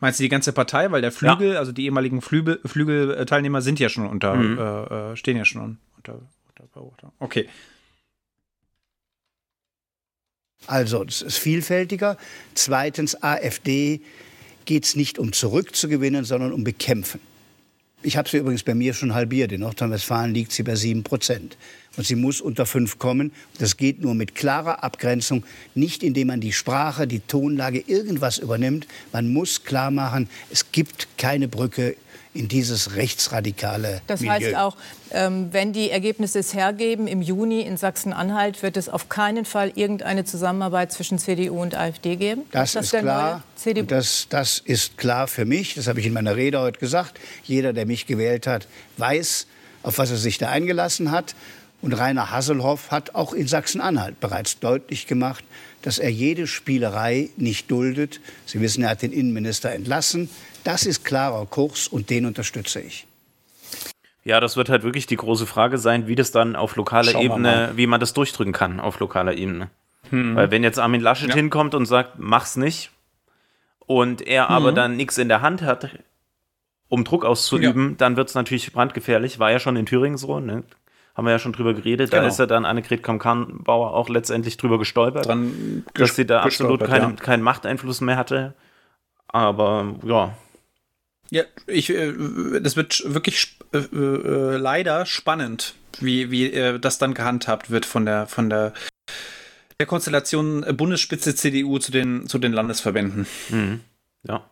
[SPEAKER 1] Meinst du die ganze Partei? Weil der Flügel, ja. also die ehemaligen Flügel, Flügelteilnehmer sind ja schon unter, mhm. äh, äh stehen ja schon unter, unter Beobachtung. Okay.
[SPEAKER 4] Also, es ist vielfältiger. Zweitens, AfD geht es nicht um zurückzugewinnen, sondern um bekämpfen. Ich habe sie übrigens bei mir schon halbiert. In Nordrhein-Westfalen liegt sie bei 7 Prozent. Und sie muss unter 5 kommen. Das geht nur mit klarer Abgrenzung, nicht indem man die Sprache, die Tonlage, irgendwas übernimmt. Man muss klar machen, es gibt keine Brücke in dieses rechtsradikale
[SPEAKER 7] Das
[SPEAKER 4] Milieu.
[SPEAKER 7] heißt auch, ähm, wenn die Ergebnisse es hergeben, im Juni in Sachsen-Anhalt wird es auf keinen Fall irgendeine Zusammenarbeit zwischen CDU und AfD geben?
[SPEAKER 4] Das ist, das ist klar. Das, das ist klar für mich. Das habe ich in meiner Rede heute gesagt. Jeder, der mich gewählt hat, weiß, auf was er sich da eingelassen hat. Und Rainer Hasselhoff hat auch in Sachsen-Anhalt bereits deutlich gemacht, dass er jede Spielerei nicht duldet. Sie wissen, er hat den Innenminister entlassen. Das ist klarer Kurs und den unterstütze ich.
[SPEAKER 2] Ja, das wird halt wirklich die große Frage sein, wie das dann auf lokaler Schauen Ebene, wie man das durchdrücken kann auf lokaler Ebene. Hm. Weil wenn jetzt Armin Laschet ja. hinkommt und sagt, mach's nicht, und er hm. aber dann nichts in der Hand hat, um Druck auszuüben, ja. dann wird es natürlich brandgefährlich. War ja schon in Thüringen so, ne? Haben wir ja schon drüber geredet. Genau. Da ist ja dann Annegret Kamm-Bauer auch letztendlich drüber gestolpert, Dran dass sie da absolut keinen, ja. keinen Machteinfluss mehr hatte. Aber ja.
[SPEAKER 1] Ja, ich, äh, das wird wirklich äh, äh, leider spannend, wie, wie äh, das dann gehandhabt wird von der, von der, der Konstellation Bundesspitze CDU zu den, zu den Landesverbänden.
[SPEAKER 2] Mhm. Ja.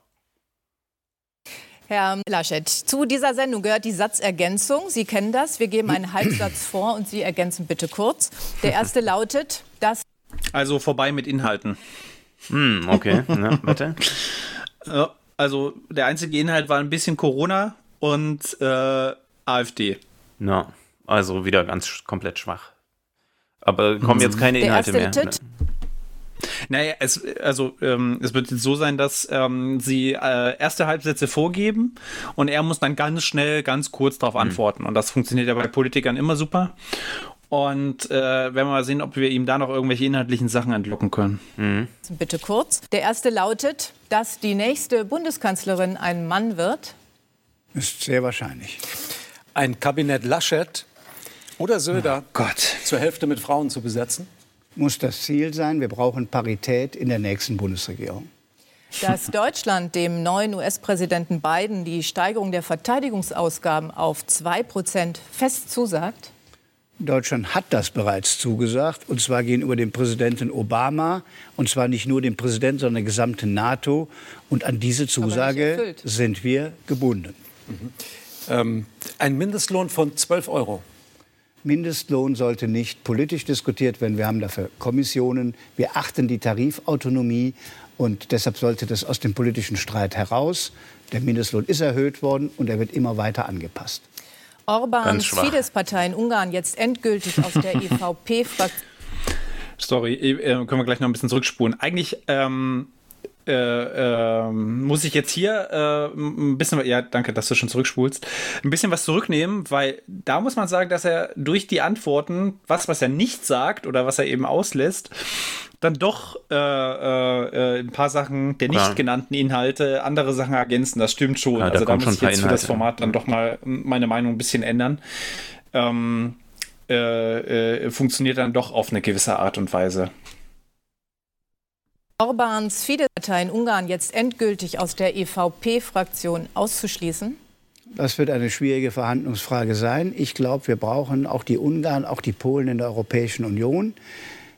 [SPEAKER 7] Herr Laschet, zu dieser Sendung gehört die Satzergänzung. Sie kennen das. Wir geben einen Halbsatz vor und Sie ergänzen bitte kurz. Der erste lautet, dass.
[SPEAKER 1] Also vorbei mit Inhalten.
[SPEAKER 2] Hm, okay, ja, bitte.
[SPEAKER 1] Also der einzige Inhalt war ein bisschen Corona und äh, AfD.
[SPEAKER 2] Na, also wieder ganz komplett schwach. Aber kommen jetzt keine Inhalte mehr. Tit
[SPEAKER 1] naja, es, also, ähm, es wird so sein, dass ähm, sie äh, erste Halbsätze vorgeben und er muss dann ganz schnell, ganz kurz darauf mhm. antworten. Und das funktioniert ja bei Politikern immer super. Und äh, werden wir mal sehen, ob wir ihm da noch irgendwelche inhaltlichen Sachen entlocken können.
[SPEAKER 7] Mhm. Bitte kurz. Der erste lautet, dass die nächste Bundeskanzlerin ein Mann wird.
[SPEAKER 4] Ist sehr wahrscheinlich.
[SPEAKER 6] Ein Kabinett Laschet oder Söder oh zur Hälfte mit Frauen zu besetzen?
[SPEAKER 4] Muss das Ziel sein. Wir brauchen Parität in der nächsten Bundesregierung.
[SPEAKER 7] Dass Deutschland dem neuen US-Präsidenten Biden die Steigerung der Verteidigungsausgaben auf 2 Prozent fest zusagt?
[SPEAKER 4] Deutschland hat das bereits zugesagt, und zwar gegenüber dem Präsidenten Obama, und zwar nicht nur dem Präsidenten, sondern der gesamten NATO. Und an diese Zusage sind wir gebunden. Mhm.
[SPEAKER 6] Ähm, ein Mindestlohn von 12 Euro.
[SPEAKER 4] Mindestlohn sollte nicht politisch diskutiert werden. Wir haben dafür Kommissionen. Wir achten die Tarifautonomie. Und deshalb sollte das aus dem politischen Streit heraus. Der Mindestlohn ist erhöht worden und er wird immer weiter angepasst.
[SPEAKER 7] Orbans Fidesz-Partei in Ungarn jetzt endgültig aus der EVP-Fraktion.
[SPEAKER 1] Sorry, äh, können wir gleich noch ein bisschen zurückspulen. Eigentlich ähm, äh, äh, muss ich jetzt hier äh, ein bisschen, ja, danke, dass du schon zurückspulst, ein bisschen was zurücknehmen, weil da muss man sagen, dass er durch die Antworten, was, was er nicht sagt oder was er eben auslässt, dann doch äh, äh, ein paar Sachen der nicht ja. genannten Inhalte, andere Sachen ergänzen. Das stimmt schon. Ja, also da muss ich jetzt für das Format dann doch mal meine Meinung ein bisschen ändern. Ähm, äh, äh, funktioniert dann doch auf eine gewisse Art und Weise.
[SPEAKER 7] Orbáns Fidesz-Partei in Ungarn jetzt endgültig aus der EVP-Fraktion auszuschließen?
[SPEAKER 4] Das wird eine schwierige Verhandlungsfrage sein. Ich glaube, wir brauchen auch die Ungarn, auch die Polen in der Europäischen Union.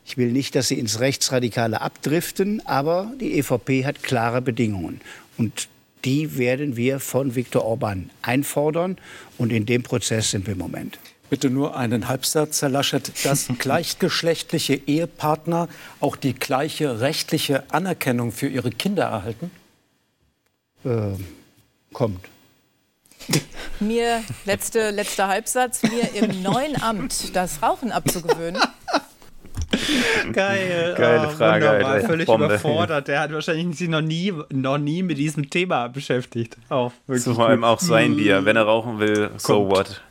[SPEAKER 4] Ich will nicht, dass sie ins Rechtsradikale abdriften, aber die EVP hat klare Bedingungen. Und die werden wir von Viktor Orban einfordern. Und in dem Prozess sind wir im Moment.
[SPEAKER 6] Bitte nur einen Halbsatz, Herr Laschet. Dass gleichgeschlechtliche Ehepartner auch die gleiche rechtliche Anerkennung für ihre Kinder erhalten?
[SPEAKER 4] Äh, kommt.
[SPEAKER 7] Mir, letzte, letzter Halbsatz, mir im neuen Amt das Rauchen abzugewöhnen.
[SPEAKER 1] Geil.
[SPEAKER 2] Geile
[SPEAKER 1] oh,
[SPEAKER 2] Frage,
[SPEAKER 1] wunderbar.
[SPEAKER 2] Alter.
[SPEAKER 1] Völlig
[SPEAKER 2] Bombe.
[SPEAKER 1] überfordert. Der hat wahrscheinlich sich noch nie, noch nie mit diesem Thema beschäftigt. Auch wirklich
[SPEAKER 2] So vor allem auch sein Bier. Wenn er rauchen will, so
[SPEAKER 1] Kommt.
[SPEAKER 2] what.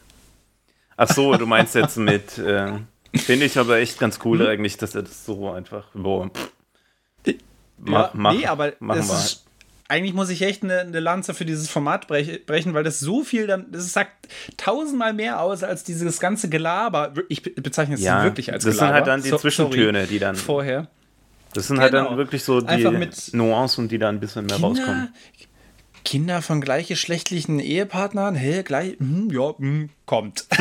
[SPEAKER 2] Ach so, du meinst jetzt mit. Äh, Finde ich aber echt ganz cool
[SPEAKER 1] Hm?
[SPEAKER 2] eigentlich, dass er das so einfach. Boah.
[SPEAKER 1] Ja,
[SPEAKER 2] Mach- mach-
[SPEAKER 1] nee, aber das ist, eigentlich muss ich echt eine, eine Lanze für dieses Format brech, brechen, weil das so viel, dann, das sagt tausendmal mehr aus als dieses ganze Gelaber. Ich be- bezeichne es
[SPEAKER 2] Ja,
[SPEAKER 1] wirklich als
[SPEAKER 2] das sind
[SPEAKER 1] Gelaber.
[SPEAKER 2] halt dann die
[SPEAKER 1] So-
[SPEAKER 2] Zwischentöne,
[SPEAKER 1] sorry.
[SPEAKER 2] die dann-
[SPEAKER 1] Vorher.
[SPEAKER 2] Das sind halt
[SPEAKER 1] Genau.
[SPEAKER 2] dann wirklich so die Nuancen, die da ein bisschen mehr rauskommen.
[SPEAKER 1] Kinder, Kinder von gleichgeschlechtlichen Ehepartnern, hä, gleich, hm, ja, hm, kommt.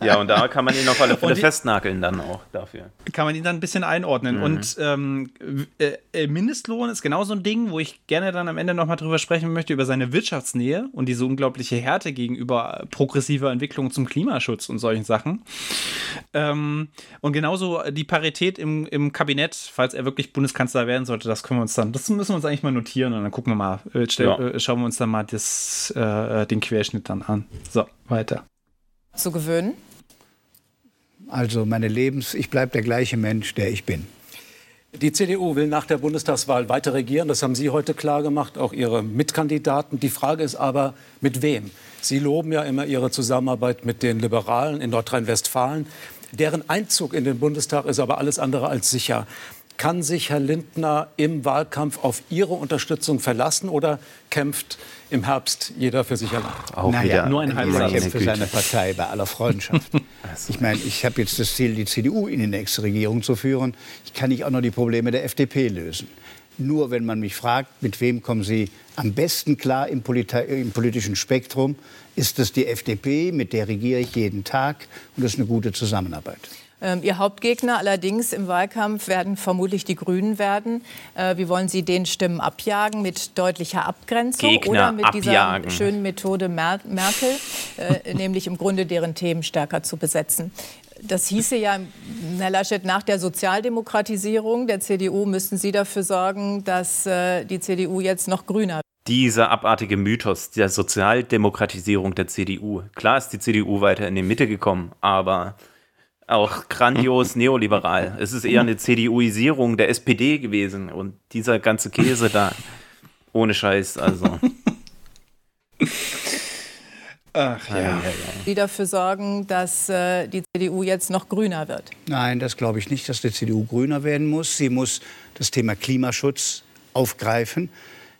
[SPEAKER 2] Ja, und da kann man ihn auf alle Fälle
[SPEAKER 1] die-
[SPEAKER 2] festnageln dann auch dafür.
[SPEAKER 1] kann man ihn dann ein bisschen einordnen.
[SPEAKER 2] Mhm.
[SPEAKER 1] Und ähm, äh, äh, Mindestlohn ist genau so ein Ding, wo ich gerne dann am Ende nochmal drüber sprechen möchte, über seine Wirtschaftsnähe und diese unglaubliche Härte gegenüber progressiver Entwicklung zum Klimaschutz und solchen Sachen. Ähm, und genauso die Parität im, im Kabinett, falls er wirklich Bundeskanzler werden sollte, das können wir uns dann, das müssen wir uns eigentlich mal notieren und dann gucken wir mal, äh, stell,
[SPEAKER 2] Ja.
[SPEAKER 1] äh, schauen wir uns dann mal das, äh, den Querschnitt dann an. So, weiter.
[SPEAKER 7] Zu gewöhnen?
[SPEAKER 4] Also meine Lebens, ich bleibe der gleiche Mensch, der ich bin.
[SPEAKER 6] Die CDU will nach der Bundestagswahl weiter regieren. Das haben Sie heute klar gemacht, auch Ihre Mitkandidaten. Die Frage ist aber, mit wem? Sie loben ja immer Ihre Zusammenarbeit mit den Liberalen in Nordrhein-Westfalen. Deren Einzug in den Bundestag ist aber alles andere als sicher. Kann sich Herr Lindner im Wahlkampf auf Ihre Unterstützung verlassen oder kämpft im Herbst jeder für sich allein?
[SPEAKER 2] Auch
[SPEAKER 4] Naja,
[SPEAKER 2] wieder.
[SPEAKER 1] nur ein Halbsatz.
[SPEAKER 4] kämpft für seine Partei bei aller Freundschaft. Ich meine, ich habe jetzt das Ziel, die CDU in die nächste Regierung zu führen. Ich kann nicht auch noch die Probleme der FDP lösen. Nur wenn man mich fragt, mit wem kommen Sie am besten klar im, Polita im politischen Spektrum, ist es die FDP, mit der regiere ich jeden Tag und das ist eine gute Zusammenarbeit.
[SPEAKER 7] Ähm, Ihr Hauptgegner allerdings im Wahlkampf werden vermutlich die Grünen werden. Äh, wie wollen Sie den Stimmen abjagen? Mit deutlicher Abgrenzung
[SPEAKER 2] Gegner
[SPEAKER 7] oder mit
[SPEAKER 2] abjagen.
[SPEAKER 7] dieser schönen Methode Mer Merkel, äh, nämlich im Grunde deren Themen stärker zu besetzen? Das hieße ja, Herr Laschet, nach der Sozialdemokratisierung der CDU müssten Sie dafür sorgen, dass äh, die CDU jetzt noch grüner
[SPEAKER 2] dieser abartige Mythos der Sozialdemokratisierung der CDU. Klar ist die CDU weiter in die Mitte gekommen, aber auch grandios neoliberal. Es ist eher eine CDUisierung der SPD gewesen und dieser ganze Käse da, ohne Scheiß, also.
[SPEAKER 1] Ach ja.
[SPEAKER 7] Sie dafür sorgen, dass äh, die CDU jetzt noch grüner wird.
[SPEAKER 4] Nein, das glaube ich nicht, dass die CDU grüner werden muss. Sie muss das Thema Klimaschutz aufgreifen.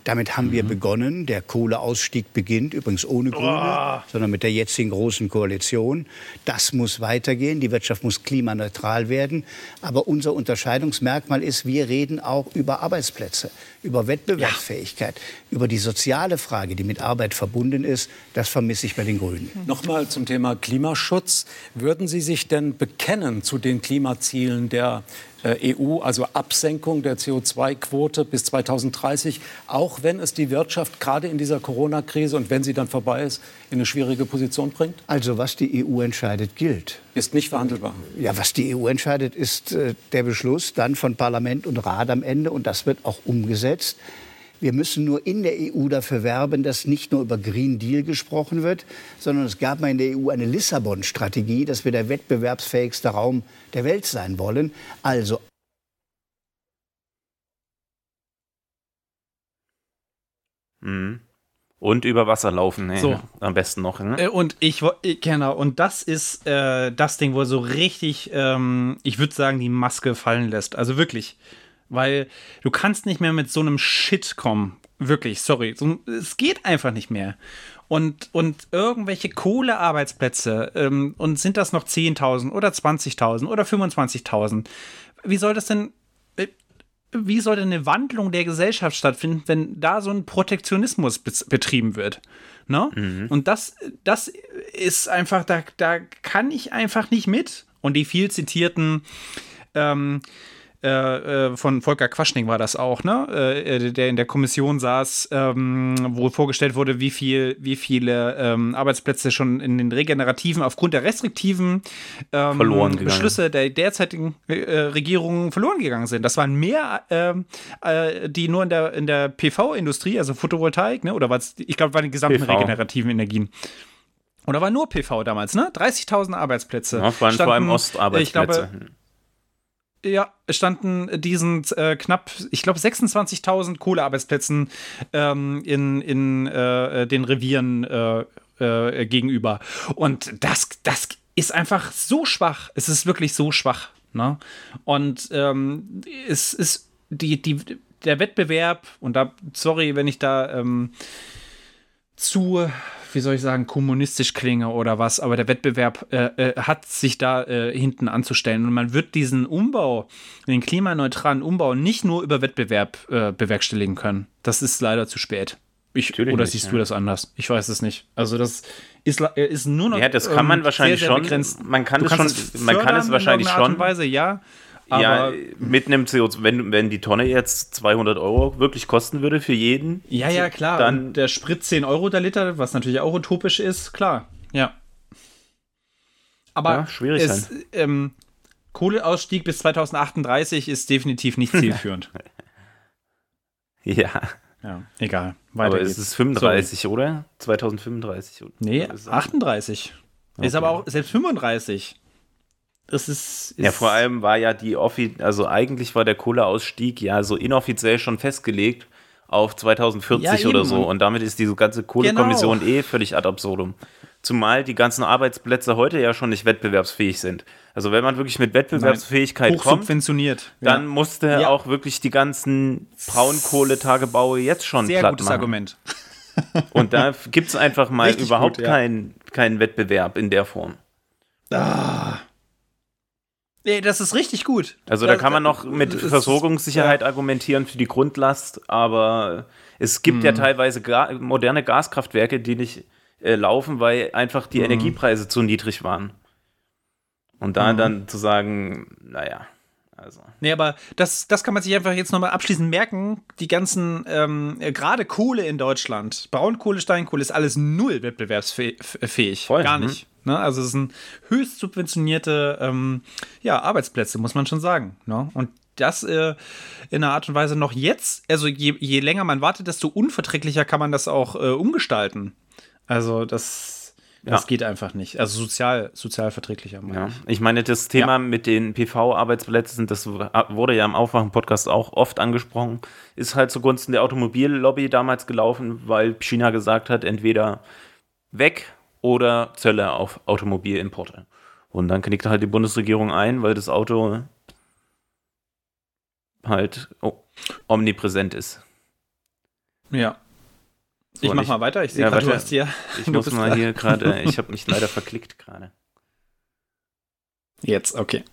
[SPEAKER 4] Damit haben wir begonnen. Der Kohleausstieg beginnt, übrigens ohne Grüne, sondern mit der jetzigen großen Koalition. Das muss weitergehen. Die Wirtschaft muss klimaneutral werden. Aber unser Unterscheidungsmerkmal ist, wir reden auch über Arbeitsplätze, über Wettbewerbsfähigkeit, über die soziale Frage, die mit Arbeit verbunden ist. Das vermisse ich bei den Grünen.
[SPEAKER 6] Nochmal zum Thema Klimaschutz. Würden Sie sich denn bekennen zu den Klimazielen der EU, also Absenkung der CO2-Quote bis 2030, auch wenn es die Wirtschaft gerade in dieser Corona-Krise und wenn sie dann vorbei ist, in eine schwierige Position bringt?
[SPEAKER 4] Also was die EU entscheidet, gilt.
[SPEAKER 6] Ist nicht verhandelbar.
[SPEAKER 4] Ja, was die EU entscheidet, ist äh, der Beschluss dann von Parlament und Rat am Ende und das wird auch umgesetzt. Wir müssen nur in der EU dafür werben, dass nicht nur über Green Deal gesprochen wird, sondern es gab mal in der EU eine Lissabon-Strategie, dass wir der wettbewerbsfähigste Raum der Welt sein wollen. Also
[SPEAKER 2] Mhm. Und über Wasser laufen, ne?
[SPEAKER 1] So.
[SPEAKER 2] am besten noch. Ne?
[SPEAKER 1] Äh, Und ich, ich genau, und das ist äh, das Ding, wo er so richtig, ähm, ich würde sagen, die Maske fallen lässt. Also wirklich. Weil du kannst nicht mehr mit so einem Shit kommen. Wirklich, sorry. So, es geht einfach nicht mehr. Und, und irgendwelche Kohlearbeitsplätze, ähm, und sind das noch 10.000 oder 20.000 oder 25.000? Wie soll das denn. äh, wie soll denn eine Wandlung der Gesellschaft stattfinden, wenn da so ein Protektionismus betrieben wird? Ne? Mhm. Und das, das ist einfach, da, da kann ich einfach nicht mit. Und die viel zitierten ähm, äh, äh, von Volker Quaschning war das auch, ne? Äh, der in der Kommission saß, ähm, wo vorgestellt wurde, wie viel, wie viele ähm, Arbeitsplätze schon in den regenerativen aufgrund der restriktiven ähm, Beschlüsse der derzeitigen äh, Regierung verloren gegangen sind. Das waren mehr, ähm, äh, die nur in der in der PV-Industrie, also Photovoltaik, ne? Oder was? Ich glaube, waren die gesamten PV. regenerativen Energien. Oder war nur PV damals, ne? 30.000 Arbeitsplätze.
[SPEAKER 2] Ja, vor allem Ostarbeitsplätze. Ich glaube,
[SPEAKER 1] ja, standen diesen äh, knapp, ich glaube, 26.000 Kohlearbeitsplätzen ähm, in, in äh, den Revieren äh, äh, gegenüber. Und das, das ist einfach so schwach. Es ist wirklich so schwach. Ne? Und ähm, es ist die, die, der Wettbewerb, und da, sorry, wenn ich da ähm, zu wie soll ich sagen, kommunistisch klinge oder was, aber der Wettbewerb äh, äh, hat sich da äh, hinten anzustellen. Und man wird diesen Umbau, den klimaneutralen Umbau, nicht nur über Wettbewerb äh, bewerkstelligen können. Das ist leider zu spät. Ich, oder nicht, siehst ja. du das anders? Ich weiß es nicht. Also das ist, äh, ist nur noch.
[SPEAKER 2] Ja, das kann man ähm, wahrscheinlich sehr, sehr schon.
[SPEAKER 1] Begrenzt.
[SPEAKER 2] Man kann es schon. Man kann es wahrscheinlich schon.
[SPEAKER 1] Weise, ja.
[SPEAKER 2] Aber ja, mit einem CO2, wenn, wenn die Tonne jetzt 200 Euro wirklich kosten würde für jeden.
[SPEAKER 1] Ja, ja, klar. Dann der Sprit 10 Euro der Liter, was natürlich auch utopisch ist, klar. Ja. Aber ja, schwierig es, ähm, Kohleausstieg bis 2038 ist definitiv nicht zielführend.
[SPEAKER 2] ja.
[SPEAKER 1] Ja, egal.
[SPEAKER 2] Weiter aber geht's. es ist 35, so. oder? 2035.
[SPEAKER 1] Nee, 38. Okay. Ist aber auch selbst 35. Das ist, ist,
[SPEAKER 2] Ja, vor allem war ja die Offi also eigentlich war der Kohleausstieg ja so inoffiziell schon festgelegt auf 2040 ja, oder so. Und damit ist diese ganze Kohlekommission genau. eh völlig ad absurdum. Zumal die ganzen Arbeitsplätze heute ja schon nicht wettbewerbsfähig sind. Also wenn man wirklich mit Wettbewerbsfähigkeit Nein, kommt, dann ja. musste ja. auch wirklich die ganzen Braunkohletagebaue jetzt schon Sehr platt gutes machen.
[SPEAKER 1] Argument.
[SPEAKER 2] Und da gibt es einfach mal Richtig überhaupt gut, keinen, keinen Wettbewerb in der Form.
[SPEAKER 1] Ah. Nee, das ist richtig gut.
[SPEAKER 2] Also da kann man noch mit Versorgungssicherheit argumentieren für die Grundlast, aber es gibt hm. ja teilweise ga moderne Gaskraftwerke, die nicht äh, laufen, weil einfach die hm. Energiepreise zu niedrig waren. Und da hm. dann zu sagen, naja. Also.
[SPEAKER 1] Nee, aber das, das kann man sich einfach jetzt nochmal abschließend merken. Die ganzen, ähm, gerade Kohle in Deutschland, Braunkohle, Steinkohle, ist alles null wettbewerbsfähig. Voll, Gar nicht. Hm. Ne? Also es sind höchst subventionierte ähm, ja, Arbeitsplätze, muss man schon sagen. Ne? Und das äh, in einer Art und Weise noch jetzt, also je, je, länger man wartet, desto unverträglicher kann man das auch äh, umgestalten. Also das, das ja. geht einfach nicht. Also sozial, sozial verträglicher.
[SPEAKER 2] Ja. Ich meine, das Thema ja. mit den PV-Arbeitsplätzen, das wurde ja im Aufwachen-Podcast auch oft angesprochen, ist halt zugunsten der Automobillobby damals gelaufen, weil China gesagt hat, entweder weg oder Zölle auf Automobilimporte. Und dann knickt halt die Bundesregierung ein, weil das Auto halt oh, omnipräsent ist.
[SPEAKER 1] Ja. So, ich mach ich, mal weiter. Ich sehe ja, gerade, du hast hier.
[SPEAKER 2] Ich muss mal hier gerade. Ich habe mich leider verklickt gerade.
[SPEAKER 1] Jetzt, okay.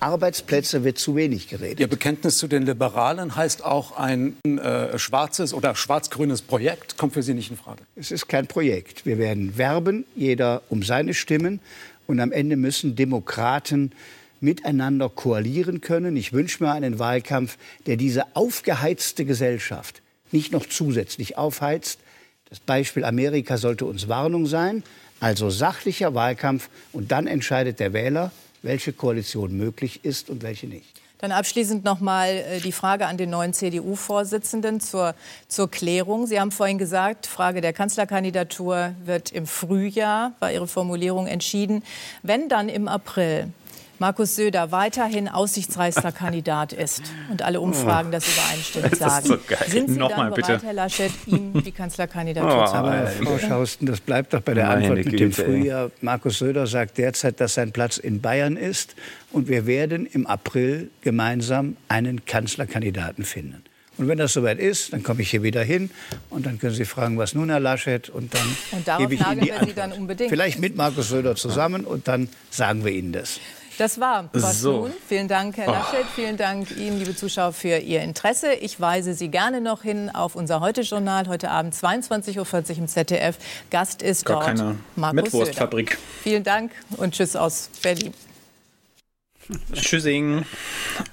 [SPEAKER 4] Arbeitsplätze wird zu wenig geredet.
[SPEAKER 6] Ihr Bekenntnis zu den Liberalen heißt auch ein äh, schwarzes oder schwarz-grünes Projekt. Kommt für Sie nicht in Frage?
[SPEAKER 4] Es ist kein Projekt. Wir werden werben, jeder um seine Stimmen. Und am Ende müssen Demokraten miteinander koalieren können. Ich wünsche mir einen Wahlkampf, der diese aufgeheizte Gesellschaft nicht noch zusätzlich aufheizt. Das Beispiel Amerika sollte uns Warnung sein. Also sachlicher Wahlkampf und dann entscheidet der Wähler, welche Koalition möglich ist und welche nicht.
[SPEAKER 7] Dann abschließend noch mal äh, die Frage an den neuen CDU-Vorsitzenden zur, zur Klärung. Sie haben vorhin gesagt, Frage der Kanzlerkandidatur wird im Frühjahr, war Ihre Formulierung, entschieden. Wenn dann im April Markus Söder weiterhin aussichtsreichster Kandidat ist und alle Umfragen das übereinstimmend sagen. So Sind Sie Nochmal, dann bereit, bitte. Herr Laschet, ihm die Kanzlerkandidatur oh, zu
[SPEAKER 4] ergreifen? Frau Schausten, das bleibt doch bei der Meine Antwort mit Güte, dem Frühjahr. Markus Söder sagt derzeit, dass sein Platz in Bayern ist und wir werden im April gemeinsam einen Kanzlerkandidaten finden. Und wenn das soweit ist, dann komme ich hier wieder hin und dann können Sie fragen, was nun, Herr Laschet, und dann und gebe ich Ihnen die Antwort. Vielleicht mit Markus Söder zusammen und dann sagen wir Ihnen das.
[SPEAKER 7] Das war was
[SPEAKER 1] So.
[SPEAKER 7] nun. Vielen Dank, Herr Laschet. Vielen Dank Ihnen, liebe Zuschauer, für Ihr Interesse. Ich weise Sie gerne noch hin auf unser Heute-Journal, heute Abend 22.40 Uhr im ZDF. Gast ist
[SPEAKER 1] Gar
[SPEAKER 7] dort
[SPEAKER 1] keine
[SPEAKER 7] Markus Söder.
[SPEAKER 1] Mettwurstfabrik.
[SPEAKER 7] Vielen Dank und Tschüss aus Berlin.
[SPEAKER 1] Tschüssing.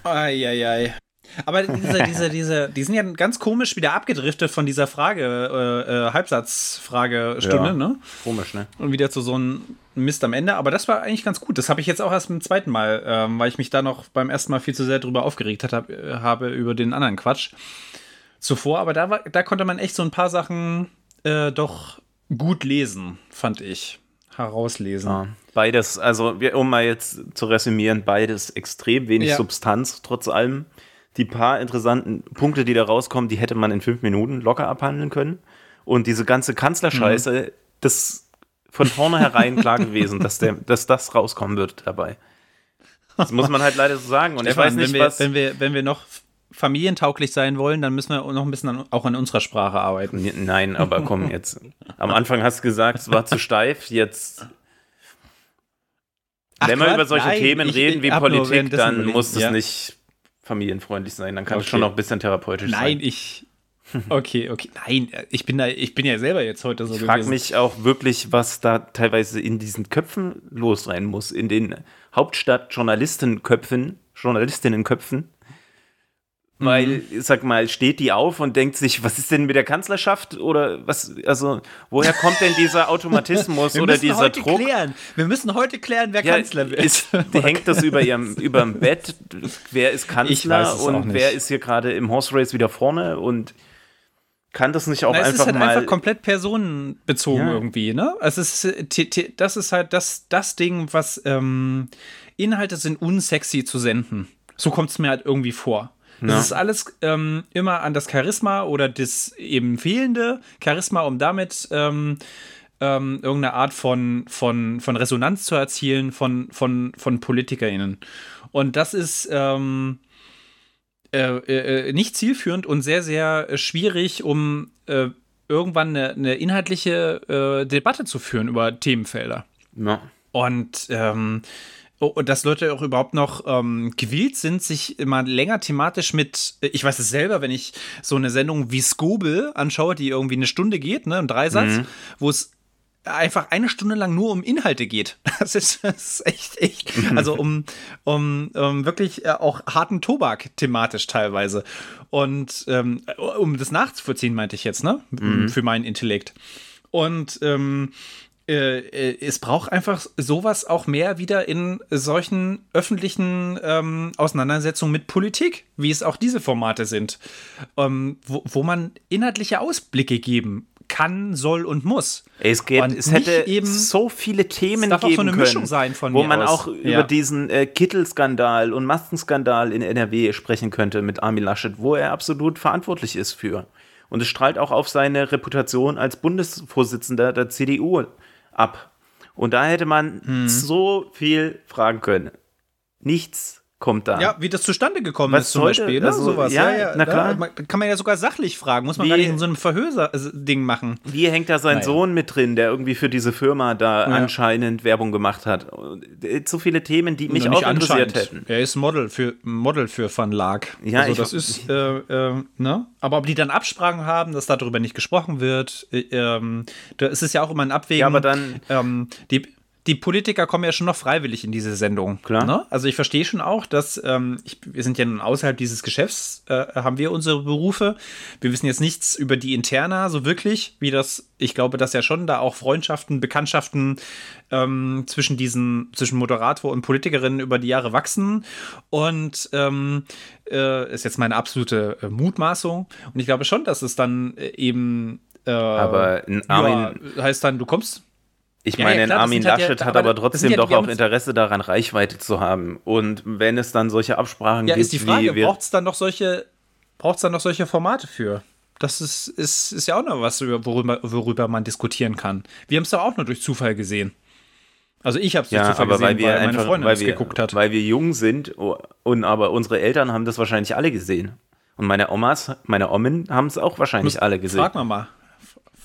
[SPEAKER 1] Eieiei. Aber diese, diese, diese, die sind ja ganz komisch wieder abgedriftet von dieser Frage, äh, äh, Halbsatzfragestunde,
[SPEAKER 2] Ja.
[SPEAKER 1] ne?
[SPEAKER 2] Komisch, ne?
[SPEAKER 1] Und wieder zu so einem Mist am Ende. Aber das war eigentlich ganz gut. Das habe ich jetzt auch erst beim zweiten Mal, ähm, weil ich mich da noch beim ersten Mal viel zu sehr drüber aufgeregt hat, hab, äh, habe über den anderen Quatsch zuvor. Aber da, war, da konnte man echt so ein paar Sachen äh, doch gut lesen, fand ich. Herauslesen.
[SPEAKER 2] Ja. Beides, also um mal jetzt zu resümieren, beides extrem wenig
[SPEAKER 1] Ja.
[SPEAKER 2] Substanz, trotz allem. Die paar interessanten Punkte, die da rauskommen, die hätte man in fünf Minuten locker abhandeln können. Und diese ganze Kanzlerscheiße, das von vornherein klar gewesen, dass, der, dass das rauskommen wird dabei. Das muss man halt leider so sagen. Und ich
[SPEAKER 1] Stefan,
[SPEAKER 2] weiß nicht,
[SPEAKER 1] wenn, wir,
[SPEAKER 2] was.
[SPEAKER 1] wenn, wir, wenn wir noch familientauglich sein wollen, dann müssen wir noch ein bisschen an, auch an unserer Sprache arbeiten.
[SPEAKER 2] Nein, aber komm jetzt. Am Anfang hast du gesagt, es war zu steif. Jetzt,
[SPEAKER 1] Ach,
[SPEAKER 2] wenn wir über solche
[SPEAKER 1] nein,
[SPEAKER 2] Themen
[SPEAKER 1] ich-
[SPEAKER 2] reden wie
[SPEAKER 1] ich
[SPEAKER 2] Politik, dann muss es
[SPEAKER 1] ja.
[SPEAKER 2] nicht familienfreundlich sein. Dann kann es
[SPEAKER 1] Okay.
[SPEAKER 2] schon noch ein bisschen therapeutisch
[SPEAKER 1] Nein,
[SPEAKER 2] sein.
[SPEAKER 1] ich. Okay, okay. Nein, ich bin da, ich bin ja selber jetzt heute so
[SPEAKER 2] Ich frage mich auch wirklich, was da teilweise in diesen Köpfen los sein muss, in den Hauptstadt-Journalistenköpfen, Journalistinnenköpfen. Weil,
[SPEAKER 1] Mhm.
[SPEAKER 2] ich sag mal, steht die auf und denkt sich, was ist denn mit der Kanzlerschaft? Oder was, also, woher kommt denn dieser Automatismus oder dieser
[SPEAKER 1] heute
[SPEAKER 2] Druck?
[SPEAKER 1] klären. Wir müssen heute klären, wer
[SPEAKER 2] Ja,
[SPEAKER 1] Kanzler wird.
[SPEAKER 2] ist, die hängt das über ihrem überm Bett. Wer ist Kanzler und wer ist hier gerade im Horse Race wieder vorne und kann das nicht auch
[SPEAKER 1] Na, es
[SPEAKER 2] einfach
[SPEAKER 1] ist halt
[SPEAKER 2] mal
[SPEAKER 1] einfach komplett personenbezogen
[SPEAKER 2] Ja.
[SPEAKER 1] irgendwie, ne? Es ist, das ist halt das, das Ding, was ähm, Inhalte sind unsexy zu senden. So kommt es mir halt irgendwie vor. Das
[SPEAKER 2] Ja.
[SPEAKER 1] ist alles ähm, immer an das Charisma oder das eben fehlende Charisma, um damit ähm, ähm, irgendeine Art von, von, von Resonanz zu erzielen von, von, von PolitikerInnen. Und das ist ähm, äh, äh, nicht zielführend und sehr, sehr schwierig, um äh, irgendwann eine, eine inhaltliche äh, Debatte zu führen über Themenfelder.
[SPEAKER 2] ja.
[SPEAKER 1] Und, ähm, und dass Leute auch überhaupt noch ähm, gewillt sind, sich immer länger thematisch mit, ich weiß es selber, wenn ich so eine Sendung wie Skobel anschaue, die irgendwie eine Stunde geht, ne, ein Dreisatz, wo es einfach eine Stunde lang nur um Inhalte geht. Das ist, das ist echt, echt, also um, um, um wirklich äh, auch harten Tobak thematisch teilweise. Und ähm, um das nachzuvollziehen, meinte ich jetzt, ne? Für meinen Intellekt. Und ähm, äh, äh, es braucht einfach sowas auch mehr wieder in solchen öffentlichen ähm, Auseinandersetzungen mit Politik, wie es auch diese Formate sind, ähm, wo, wo man inhaltliche Ausblicke geben kann, soll und muss.
[SPEAKER 2] Es, geht,
[SPEAKER 1] Und
[SPEAKER 2] es hätte
[SPEAKER 1] eben-
[SPEAKER 2] so viele Themen
[SPEAKER 1] so
[SPEAKER 2] geben
[SPEAKER 1] eine
[SPEAKER 2] können,
[SPEAKER 1] Mischung sein von
[SPEAKER 2] wo man
[SPEAKER 1] aus.
[SPEAKER 2] auch
[SPEAKER 1] Ja.
[SPEAKER 2] über diesen äh, Kittelskandal und Maskenskandal in NRW sprechen könnte mit Armin Laschet, wo er absolut verantwortlich ist für. Und es strahlt auch auf seine Reputation als Bundesvorsitzender der CDU ab. Und da hätte man
[SPEAKER 1] Hm.
[SPEAKER 2] so viel fragen können. Nichts kommt da.
[SPEAKER 1] Ja, wie das zustande gekommen
[SPEAKER 2] Was
[SPEAKER 1] ist zum
[SPEAKER 2] sollte-
[SPEAKER 1] Beispiel. Ne?
[SPEAKER 2] also,
[SPEAKER 1] Sowas.
[SPEAKER 2] ja, na klar.
[SPEAKER 1] Da kann man ja sogar sachlich fragen. Muss man
[SPEAKER 2] Wie-
[SPEAKER 1] gar nicht in so einem Verhör-Ding machen.
[SPEAKER 2] Wie hängt da sein
[SPEAKER 1] Naja.
[SPEAKER 2] Sohn mit drin, der irgendwie für diese Firma da anscheinend Werbung gemacht hat? So viele Themen, die mich auch interessiert hätten.
[SPEAKER 1] Er ist Model für Model für Van Lag.
[SPEAKER 2] Ja,
[SPEAKER 1] also
[SPEAKER 2] ich-
[SPEAKER 1] das ist, äh, äh, ne? Aber ob die dann Absprachen haben, dass darüber nicht gesprochen wird, äh, ähm, da ist es ja auch immer ein Abwägen.
[SPEAKER 2] Ja, aber dann-
[SPEAKER 1] ähm, die die Politiker kommen ja schon noch freiwillig in diese Sendung.
[SPEAKER 2] Klar.
[SPEAKER 1] Ne? Also ich verstehe schon auch, dass ähm, ich, wir sind ja nun außerhalb dieses Geschäfts, äh, haben wir unsere Berufe. Wir wissen jetzt nichts über die Interna so wirklich, wie das, ich glaube, dass ja schon da auch Freundschaften, Bekanntschaften ähm, zwischen diesen, zwischen Moderator und Politikerin über die Jahre wachsen. Und ähm, äh, ist jetzt meine absolute äh, Mutmaßung. Und ich glaube schon, dass es dann äh, eben äh,
[SPEAKER 2] Aber Armin,
[SPEAKER 1] ja, heißt dann, du kommst
[SPEAKER 2] ich
[SPEAKER 1] ja,
[SPEAKER 2] meine,
[SPEAKER 1] ja, klar,
[SPEAKER 2] Armin
[SPEAKER 1] halt ja-
[SPEAKER 2] Laschet hat
[SPEAKER 1] aber
[SPEAKER 2] aber trotzdem
[SPEAKER 1] ja-
[SPEAKER 2] doch auch Interesse daran, Reichweite zu haben. Und wenn es dann solche Absprachen
[SPEAKER 1] Ja,
[SPEAKER 2] gibt,
[SPEAKER 1] ist die Frage, braucht es dann noch solche, braucht's dann noch solche Formate für? Das ist, ist, ist ja auch noch was, über- worüber, worüber man diskutieren kann. Wir haben es doch auch nur durch Zufall gesehen. Also ich habe es durch
[SPEAKER 2] ja,
[SPEAKER 1] Zufall
[SPEAKER 2] aber
[SPEAKER 1] gesehen,
[SPEAKER 2] weil wir
[SPEAKER 1] meine
[SPEAKER 2] einfach,
[SPEAKER 1] Freundin
[SPEAKER 2] weil
[SPEAKER 1] es
[SPEAKER 2] wir,
[SPEAKER 1] geguckt hat.
[SPEAKER 2] weil wir jung sind oh, und aber unsere Eltern haben das wahrscheinlich alle gesehen. Und meine Omas, meine Ommen haben es auch wahrscheinlich alle gesehen.
[SPEAKER 1] Frag mal mal.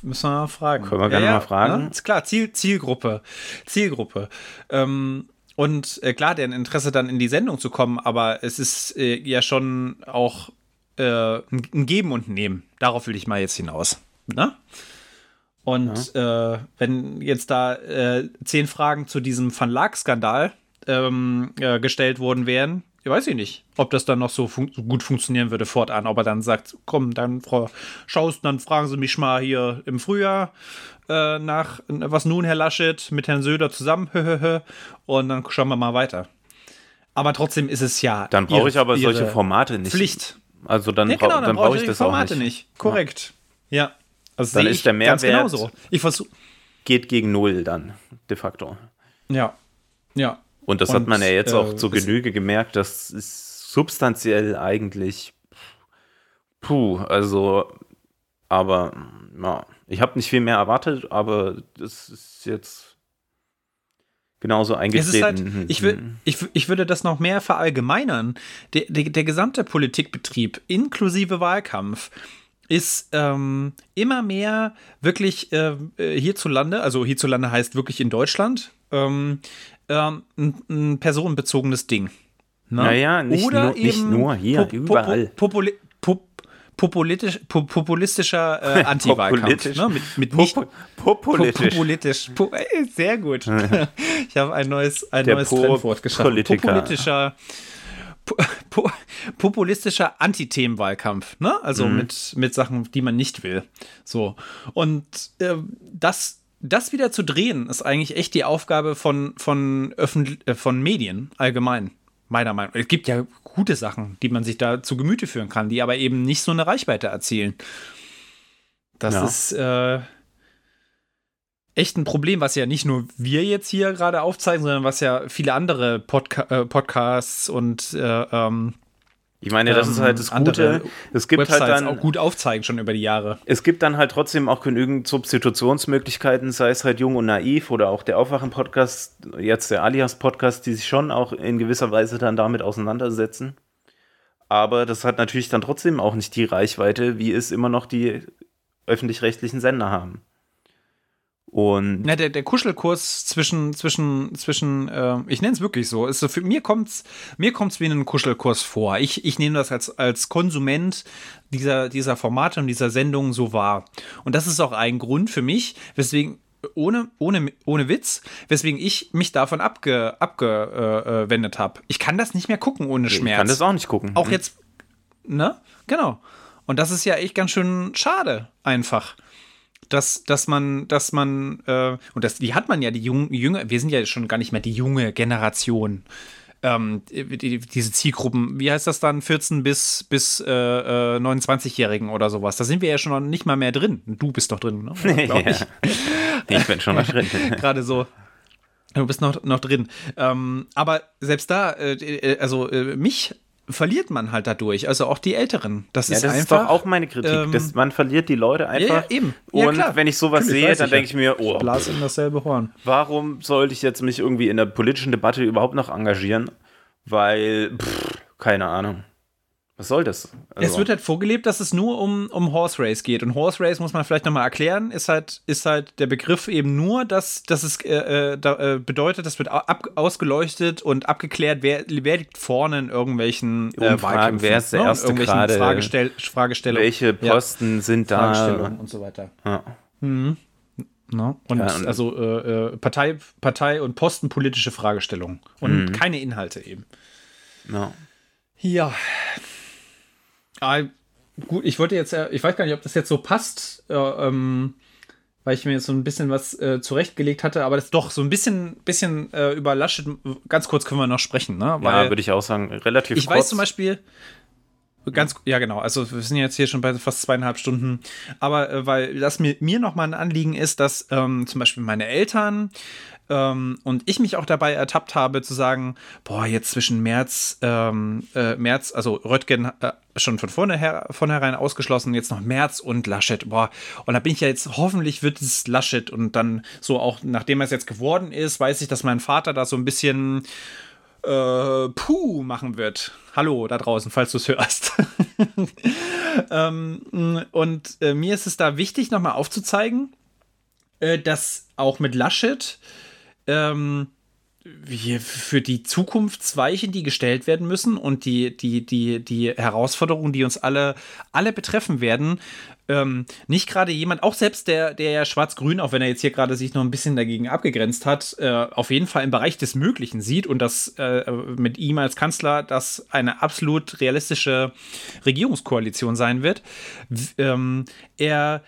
[SPEAKER 1] Müssen wir mal fragen.
[SPEAKER 2] Können wir gerne mal fragen.
[SPEAKER 1] Ne? Ist klar, Ziel, Zielgruppe. Zielgruppe. Ähm, und äh, klar, deren Interesse dann in die Sendung zu kommen, aber es ist äh, ja schon auch äh, ein Geben und Nehmen. Darauf will ich mal jetzt hinaus. Ne? Und ja. äh, wenn jetzt da äh, zehn Fragen zu diesem Verlagsskandal ähm, äh, gestellt worden wären, weiß ich nicht, ob das dann noch so, fun so, gut funktionieren würde fortan. Ob er dann sagt, komm, dann Frau Schaust, dann fragen Sie mich mal hier im Frühjahr äh, nach, was nun, Herr Laschet, mit Herrn Söder zusammen, und dann schauen wir mal weiter. Aber trotzdem ist es ja.
[SPEAKER 2] Dann brauche ich aber solche Formate nicht.
[SPEAKER 1] Pflicht.
[SPEAKER 2] Also dann, ja, genau, dann, dann brauche ich das Formate auch nicht. nicht.
[SPEAKER 1] Korrekt. Ja. ja.
[SPEAKER 2] Also dann ist der Mehrwert genauso. Ich geht gegen null dann, de facto.
[SPEAKER 1] Ja. Ja.
[SPEAKER 2] Und das Und, hat man ja jetzt äh, auch zur Genüge gemerkt, dass es substanziell eigentlich puh, also aber ja, ich habe nicht viel mehr erwartet, aber das ist jetzt genauso eingetreten. Halt,
[SPEAKER 1] ich, will, ich, ich würde das noch mehr verallgemeinern. Der, der, der gesamte Politikbetrieb inklusive Wahlkampf ist ähm, immer mehr wirklich äh, hierzulande, also hierzulande heißt wirklich in Deutschland, ähm, ähm, ein, ein, personenbezogenes Ding.
[SPEAKER 2] Ne? Naja, nicht, Oder nur, nicht nur hier, po, überall.
[SPEAKER 1] Po, populi po, populistisch, populistischer äh, Anti-Wahlkampf. Ne? Mit, mit
[SPEAKER 2] nicht, populistisch.
[SPEAKER 1] Populistisch. Po, ey, sehr gut. ich habe ein neues, ein neues Trendwort geschaffen. Populistischer po populistischer Anti-Themenwahlkampf, ne? Also mhm. mit, mit Sachen, die man nicht will. So. Und äh, das, das wieder zu drehen, ist eigentlich echt die Aufgabe von, von, äh, von Medien allgemein. Meiner Meinung nach. Es gibt ja gute Sachen, die man sich da zu Gemüte führen kann, die aber eben nicht so eine Reichweite erzielen. Das ja. ist. Äh, echt ein Problem, was ja nicht nur wir jetzt hier gerade aufzeigen, sondern was ja viele andere Podca äh, Podcasts und äh, ähm,
[SPEAKER 2] ich meine, das ähm, ist halt das Gute. Es gibt
[SPEAKER 1] Websites
[SPEAKER 2] halt dann
[SPEAKER 1] auch gut aufzeigen schon über die Jahre.
[SPEAKER 2] Es gibt dann halt trotzdem auch genügend Substitutionsmöglichkeiten, sei es halt Jung und Naiv oder auch der Aufwachen-Podcast, jetzt der Alias-Podcast, die sich schon auch in gewisser Weise dann damit auseinandersetzen. Aber das hat natürlich dann trotzdem auch nicht die Reichweite, wie es immer noch die öffentlich-rechtlichen Sender haben. Und
[SPEAKER 1] Na, der, der Kuschelkurs zwischen, zwischen, zwischen, äh, ich nenne es wirklich so, ist für mir kommt's, mir kommt's wie ein Kuschelkurs vor. Ich, ich nehme das als, als Konsument dieser, dieser Formate und dieser Sendung so wahr. Und das ist auch ein Grund für mich, weswegen, ohne, ohne, ohne Witz, weswegen ich mich davon abge, abgewendet äh, habe. Ich kann das nicht mehr gucken ohne Schmerz. Ich
[SPEAKER 2] kann das auch nicht gucken.
[SPEAKER 1] Auch hm. jetzt, ne? Genau. Und das ist ja echt ganz schön schade, einfach dass, dass man, dass man, äh, und das, die hat man ja, die jungen, jünger, wir sind ja schon gar nicht mehr die junge Generation. Ähm, die, diese Zielgruppen, wie heißt das dann, 14 bis, bis äh, 29-Jährigen äh, oder sowas. Da sind wir ja schon nicht mal mehr drin. Du bist doch drin, ne?
[SPEAKER 2] ja. ich. ich bin schon noch drin.
[SPEAKER 1] Gerade so. Du bist noch, noch drin. Ähm, aber selbst da, äh, äh also äh, mich verliert man halt dadurch. Also auch die Älteren. Das ja, ist das einfach, ist doch
[SPEAKER 2] auch meine Kritik. Ähm, dass man verliert die Leute einfach.
[SPEAKER 1] Ja, eben.
[SPEAKER 2] Ja, und klar. wenn ich sowas Natürlich, sehe, dann denke ich mir, oh,
[SPEAKER 1] ich blas in dasselbe Horn.
[SPEAKER 2] Warum sollte ich jetzt mich irgendwie in der politischen Debatte überhaupt noch engagieren? Weil, pff, keine Ahnung. Was soll das?
[SPEAKER 1] Also es wird halt vorgelebt, dass es nur um, um Horse Race geht. Und Horse Race muss man vielleicht nochmal erklären, ist halt, ist halt der Begriff eben nur, dass, dass es äh, äh da, äh, bedeutet, das wird ab, ausgeleuchtet und abgeklärt, wer, wer liegt vorne in irgendwelchen
[SPEAKER 2] äh, Umfragen, wer ist der ne? erste gerade,
[SPEAKER 1] Fragestell Fragestellungen.
[SPEAKER 2] Welche Posten ja. sind da?
[SPEAKER 1] Fragestellungen und so weiter. Ja. Mhm. No. Und, ja, und also äh, äh, Partei, Partei und postenpolitische Fragestellungen und mhm. keine Inhalte eben.
[SPEAKER 2] No.
[SPEAKER 1] Ja. Ah, gut, ich wollte jetzt, ich weiß gar nicht, ob das jetzt so passt, äh, ähm, weil ich mir jetzt so ein bisschen was äh, zurechtgelegt hatte, aber das doch so ein bisschen, bisschen äh, über Laschet, ganz kurz können wir noch sprechen, ne?
[SPEAKER 2] Weil ja, würde ich auch sagen, relativ
[SPEAKER 1] Ich kurz. weiß zum Beispiel, Ganz, ja, genau. Also wir sind jetzt hier schon bei fast zweieinhalb Stunden. Aber äh, weil das mir, mir nochmal ein Anliegen ist, dass ähm, zum Beispiel meine Eltern ähm, und ich mich auch dabei ertappt habe zu sagen, boah, jetzt zwischen März, ähm, äh, März, also Röttgen äh, schon von vorne vornherein ausgeschlossen, jetzt noch März und Laschet, boah, und da bin ich ja jetzt, hoffentlich wird es Laschet und dann so auch, nachdem es jetzt geworden ist, weiß ich, dass mein Vater da so ein bisschen äh, Puh machen wird. Hallo da draußen, falls du es hörst. ähm, und äh, mir ist es da wichtig, nochmal aufzuzeigen, äh, dass auch mit Laschet ähm, für die Zukunftsweichen, die gestellt werden müssen und die, die, die, die Herausforderungen, die uns alle, alle betreffen werden, ähm, nicht gerade jemand, auch selbst der, der ja schwarz-grün, auch wenn er jetzt hier gerade sich noch ein bisschen dagegen abgegrenzt hat, äh, auf jeden Fall im Bereich des Möglichen sieht und dass äh, mit ihm als Kanzler das eine absolut realistische Regierungskoalition sein wird. Ähm, er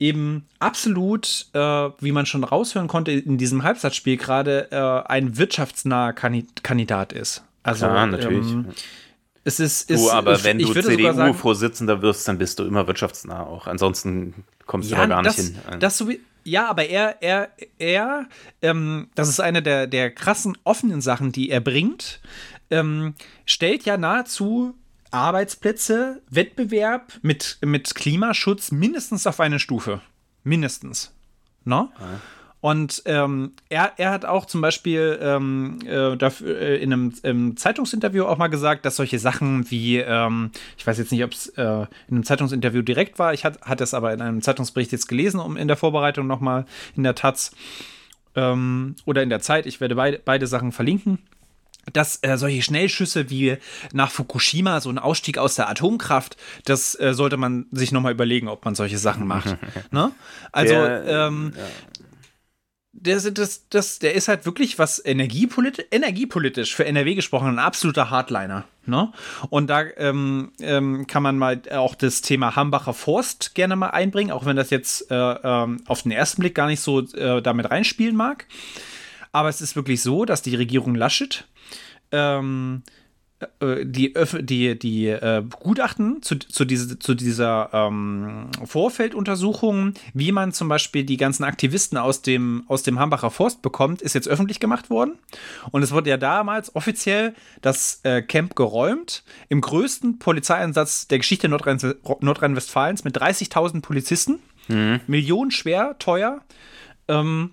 [SPEAKER 1] eben absolut, äh, wie man schon raushören konnte in diesem Halbsatzspiel gerade, äh, ein wirtschaftsnaher Kandidat ist. Also,
[SPEAKER 2] Klar, natürlich.
[SPEAKER 1] Ähm, es ist,
[SPEAKER 2] du,
[SPEAKER 1] ist,
[SPEAKER 2] aber
[SPEAKER 1] ich,
[SPEAKER 2] wenn du CDU-Vorsitzender wirst, dann bist du immer wirtschaftsnah auch. Ansonsten kommst du
[SPEAKER 1] Ja,
[SPEAKER 2] da gar
[SPEAKER 1] das,
[SPEAKER 2] nicht hin.
[SPEAKER 1] Das so wie, ja, aber er, er, er, ähm, das ist eine der, der krassen offenen Sachen, die er bringt, ähm, stellt ja nahezu Arbeitsplätze, Wettbewerb mit, mit Klimaschutz mindestens auf eine Stufe. Mindestens. No? Und ähm, er, er hat auch zum Beispiel ähm, äh, dafür, äh, in einem im Zeitungsinterview auch mal gesagt, dass solche Sachen wie, ähm, ich weiß jetzt nicht, ob es äh, in einem Zeitungsinterview direkt war, ich hatte hat es aber in einem Zeitungsbericht jetzt gelesen, um in der Vorbereitung nochmal in der Taz ähm, oder in der Zeit, ich werde beide, beide Sachen verlinken dass äh, solche Schnellschüsse wie nach Fukushima, so ein Ausstieg aus der Atomkraft, das äh, sollte man sich nochmal überlegen, ob man solche Sachen macht. ne? Also,
[SPEAKER 2] Der,
[SPEAKER 1] ähm, der, das, das, der ist halt wirklich, was energiepolitisch, energiepolitisch für NRW gesprochen, ein absoluter Hardliner. Ne? Und da ähm, ähm, kann man mal auch das Thema Hambacher Forst gerne mal einbringen, auch wenn das jetzt äh, ähm, auf den ersten Blick gar nicht so äh, damit reinspielen mag. Aber es ist wirklich so, dass die Regierung Laschet ähm, äh, die, die, die äh, Gutachten zu, zu, diese, zu dieser ähm, Vorfelduntersuchung, wie man zum Beispiel die ganzen Aktivisten aus dem, aus dem Hambacher Forst bekommt, ist jetzt öffentlich gemacht worden. Und es wurde ja damals offiziell das äh, Camp geräumt, im größten Polizeieinsatz der Geschichte Nordrhein- Nordrhein-Westfalens mit 30.000 Polizisten, millionenschwer, teuer. Ähm,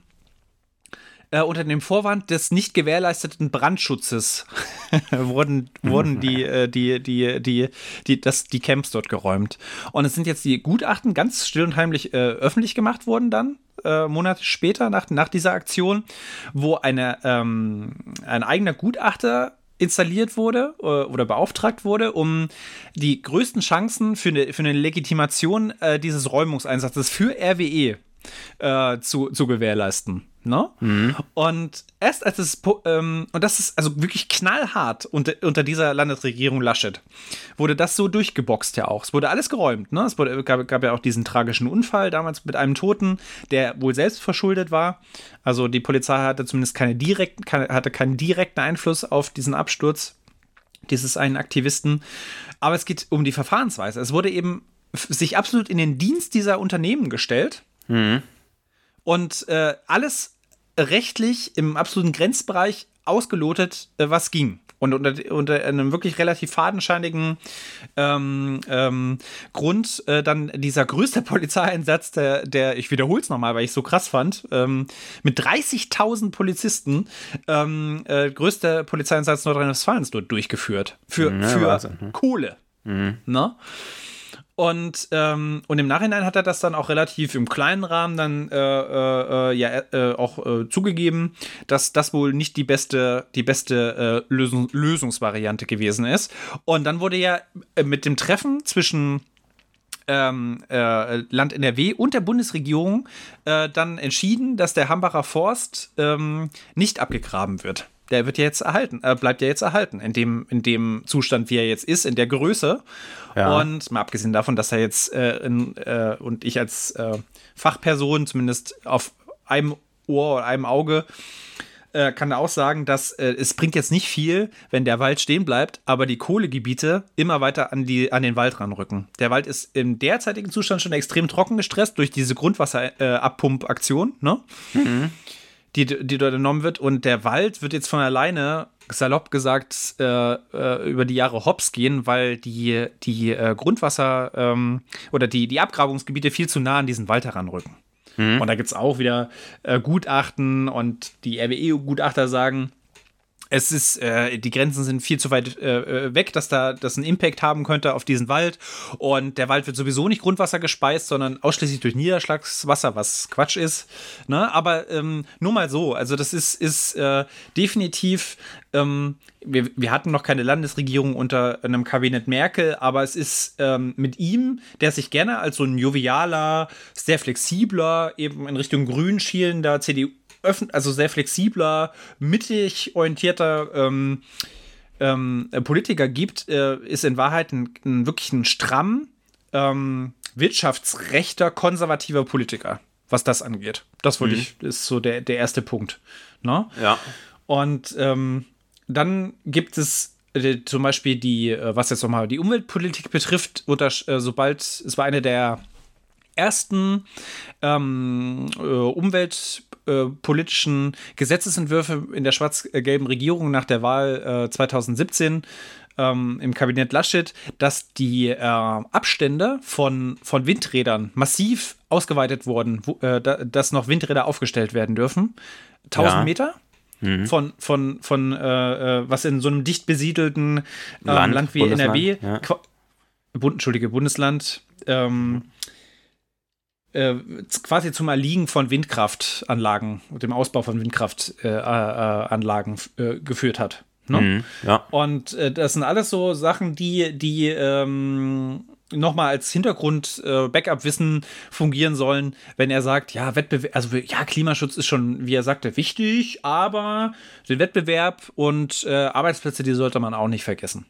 [SPEAKER 1] äh, unter dem Vorwand des nicht gewährleisteten Brandschutzes wurden, wurden die, äh, die, die, die, die, das, die Camps dort geräumt. Und es sind jetzt die Gutachten ganz still und heimlich äh, öffentlich gemacht worden dann. Äh, Monate später nach, nach dieser Aktion, wo eine, ähm, ein eigener Gutachter installiert wurde äh, oder beauftragt wurde, um die größten Chancen für eine, für eine Legitimation äh, dieses Räumungseinsatzes für RWE äh, zu, zu gewährleisten. Ne? Und erst als es, ähm, und das ist also wirklich knallhart unter, unter dieser Landesregierung Laschet, wurde das so durchgeboxt ja auch. Es wurde alles geräumt. Ne? Es wurde, gab, gab ja auch diesen tragischen Unfall damals mit einem Toten, der wohl selbst verschuldet war. Also die Polizei hatte zumindest keine direkten, keine, hatte keinen direkten Einfluss auf diesen Absturz dieses einen Aktivisten. Aber es geht um die Verfahrensweise. Es wurde eben sich absolut in den Dienst dieser Unternehmen gestellt und äh, alles rechtlich im absoluten Grenzbereich ausgelotet, äh, was ging. Und unter, unter einem wirklich relativ fadenscheinigen ähm, ähm, Grund äh, dann dieser größte Polizeieinsatz, der, der ich wiederhole es nochmal, weil ich es so krass fand, ähm, mit 30.000 Polizisten, ähm, äh, größter Polizeieinsatz Nordrhein-Westfalens dort durchgeführt. Für,
[SPEAKER 2] Ja,
[SPEAKER 1] für
[SPEAKER 2] ne?
[SPEAKER 1] Kohle. Und, ähm, und im Nachhinein hat er das dann auch relativ im kleinen Rahmen dann äh, äh, äh, ja äh, auch äh, zugegeben, dass das wohl nicht die beste, die beste äh, Lösung, Lösungsvariante gewesen ist. Und dann wurde ja mit dem Treffen zwischen ähm, äh, Land NRW und der Bundesregierung äh, dann entschieden, dass der Hambacher Forst ähm, nicht abgegraben wird. Der wird ja jetzt erhalten, äh, bleibt ja jetzt erhalten, in dem, in dem Zustand, wie er jetzt ist, in der Größe.
[SPEAKER 2] Ja.
[SPEAKER 1] Und mal abgesehen davon, dass er jetzt äh, in, äh, und ich als äh, Fachperson zumindest auf einem Ohr oder einem Auge äh, kann auch sagen, dass äh, es bringt jetzt nicht viel, wenn der Wald stehen bleibt, aber die Kohlegebiete immer weiter an, die, an den Wald ranrücken. Der Wald ist im derzeitigen Zustand schon extrem trocken gestresst durch diese Grundwasserabpumpaktion, ne? Die, die dort genommen wird. Und der Wald wird jetzt von alleine, salopp gesagt, äh, äh, über die Jahre hops gehen, weil die, die äh, Grundwasser ähm, oder die, die Abgrabungsgebiete viel zu nah an diesen Wald heranrücken. Und da gibt es auch wieder äh, Gutachten und die RWE-Gutachter sagen, es ist, äh, die Grenzen sind viel zu weit äh, weg, dass da das einen Impact haben könnte auf diesen Wald. Und der Wald wird sowieso nicht Grundwasser gespeist, sondern ausschließlich durch Niederschlagswasser, was Quatsch ist. Ne? Aber ähm, nur mal so, also das ist, ist äh, definitiv, ähm, wir, wir hatten noch keine Landesregierung unter einem Kabinett Merkel, aber es ist ähm, mit ihm, der sich gerne als so ein jovialer, sehr flexibler, eben in Richtung grün schielender CDU also sehr flexibler, mittig orientierter ähm, ähm, Politiker gibt, äh, ist in Wahrheit ein, ein wirklich ein stramm ähm, wirtschaftsrechter, konservativer Politiker, was das angeht. Das wollte mhm. ich, ist so der, der erste Punkt. Ne?
[SPEAKER 2] Ja.
[SPEAKER 1] Und ähm, dann gibt es äh, zum Beispiel die, äh, was jetzt nochmal die Umweltpolitik betrifft, äh, sobald, es war eine der ersten ähm, äh, umweltpolitischen Gesetzesentwürfe in der schwarz-gelben Regierung nach der Wahl äh, 2017 ähm, im Kabinett Laschet, dass die äh, Abstände von, von Windrädern massiv ausgeweitet wurden, wo, äh, da, dass noch Windräder aufgestellt werden dürfen. 1000 ja. Meter? Mhm. Von, von, von äh, äh, was in so einem dicht besiedelten Land, Land, wie Bundesland, NRW, ja. Bund, Entschuldige, Bundesland, ähm, äh, quasi zum Erliegen von Windkraftanlagen und dem Ausbau von Windkraftanlagen äh, äh, geführt hat. Ne? Mhm, ja. Und äh, das sind alles so Sachen, die, die ähm, nochmal als Hintergrund äh, fungieren sollen, wenn er sagt, ja, Wettbewerb, also ja, Klimaschutz ist schon, wie er sagte, wichtig, aber den Wettbewerb und äh, Arbeitsplätze, die sollte man auch nicht vergessen.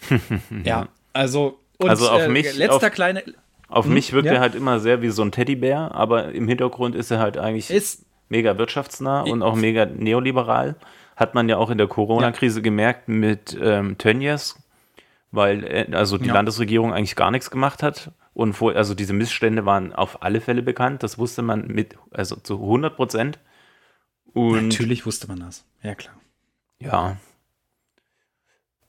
[SPEAKER 1] ja, also
[SPEAKER 2] und also auf mich, letzter auf, kleine auf hm, mich wirkt ja. er halt immer sehr wie so ein Teddybär, aber im Hintergrund ist er halt eigentlich ist, mega wirtschaftsnah und auch mega neoliberal. Hat man ja auch in der Corona-Krise ja. gemerkt mit ähm, Tönnies, weil äh, also die ja. Landesregierung eigentlich gar nichts gemacht hat. Und vor, also diese Missstände waren auf alle Fälle bekannt. Das wusste man mit, also zu 100 Prozent.
[SPEAKER 1] Natürlich wusste man das. Ja, klar.
[SPEAKER 2] Ja,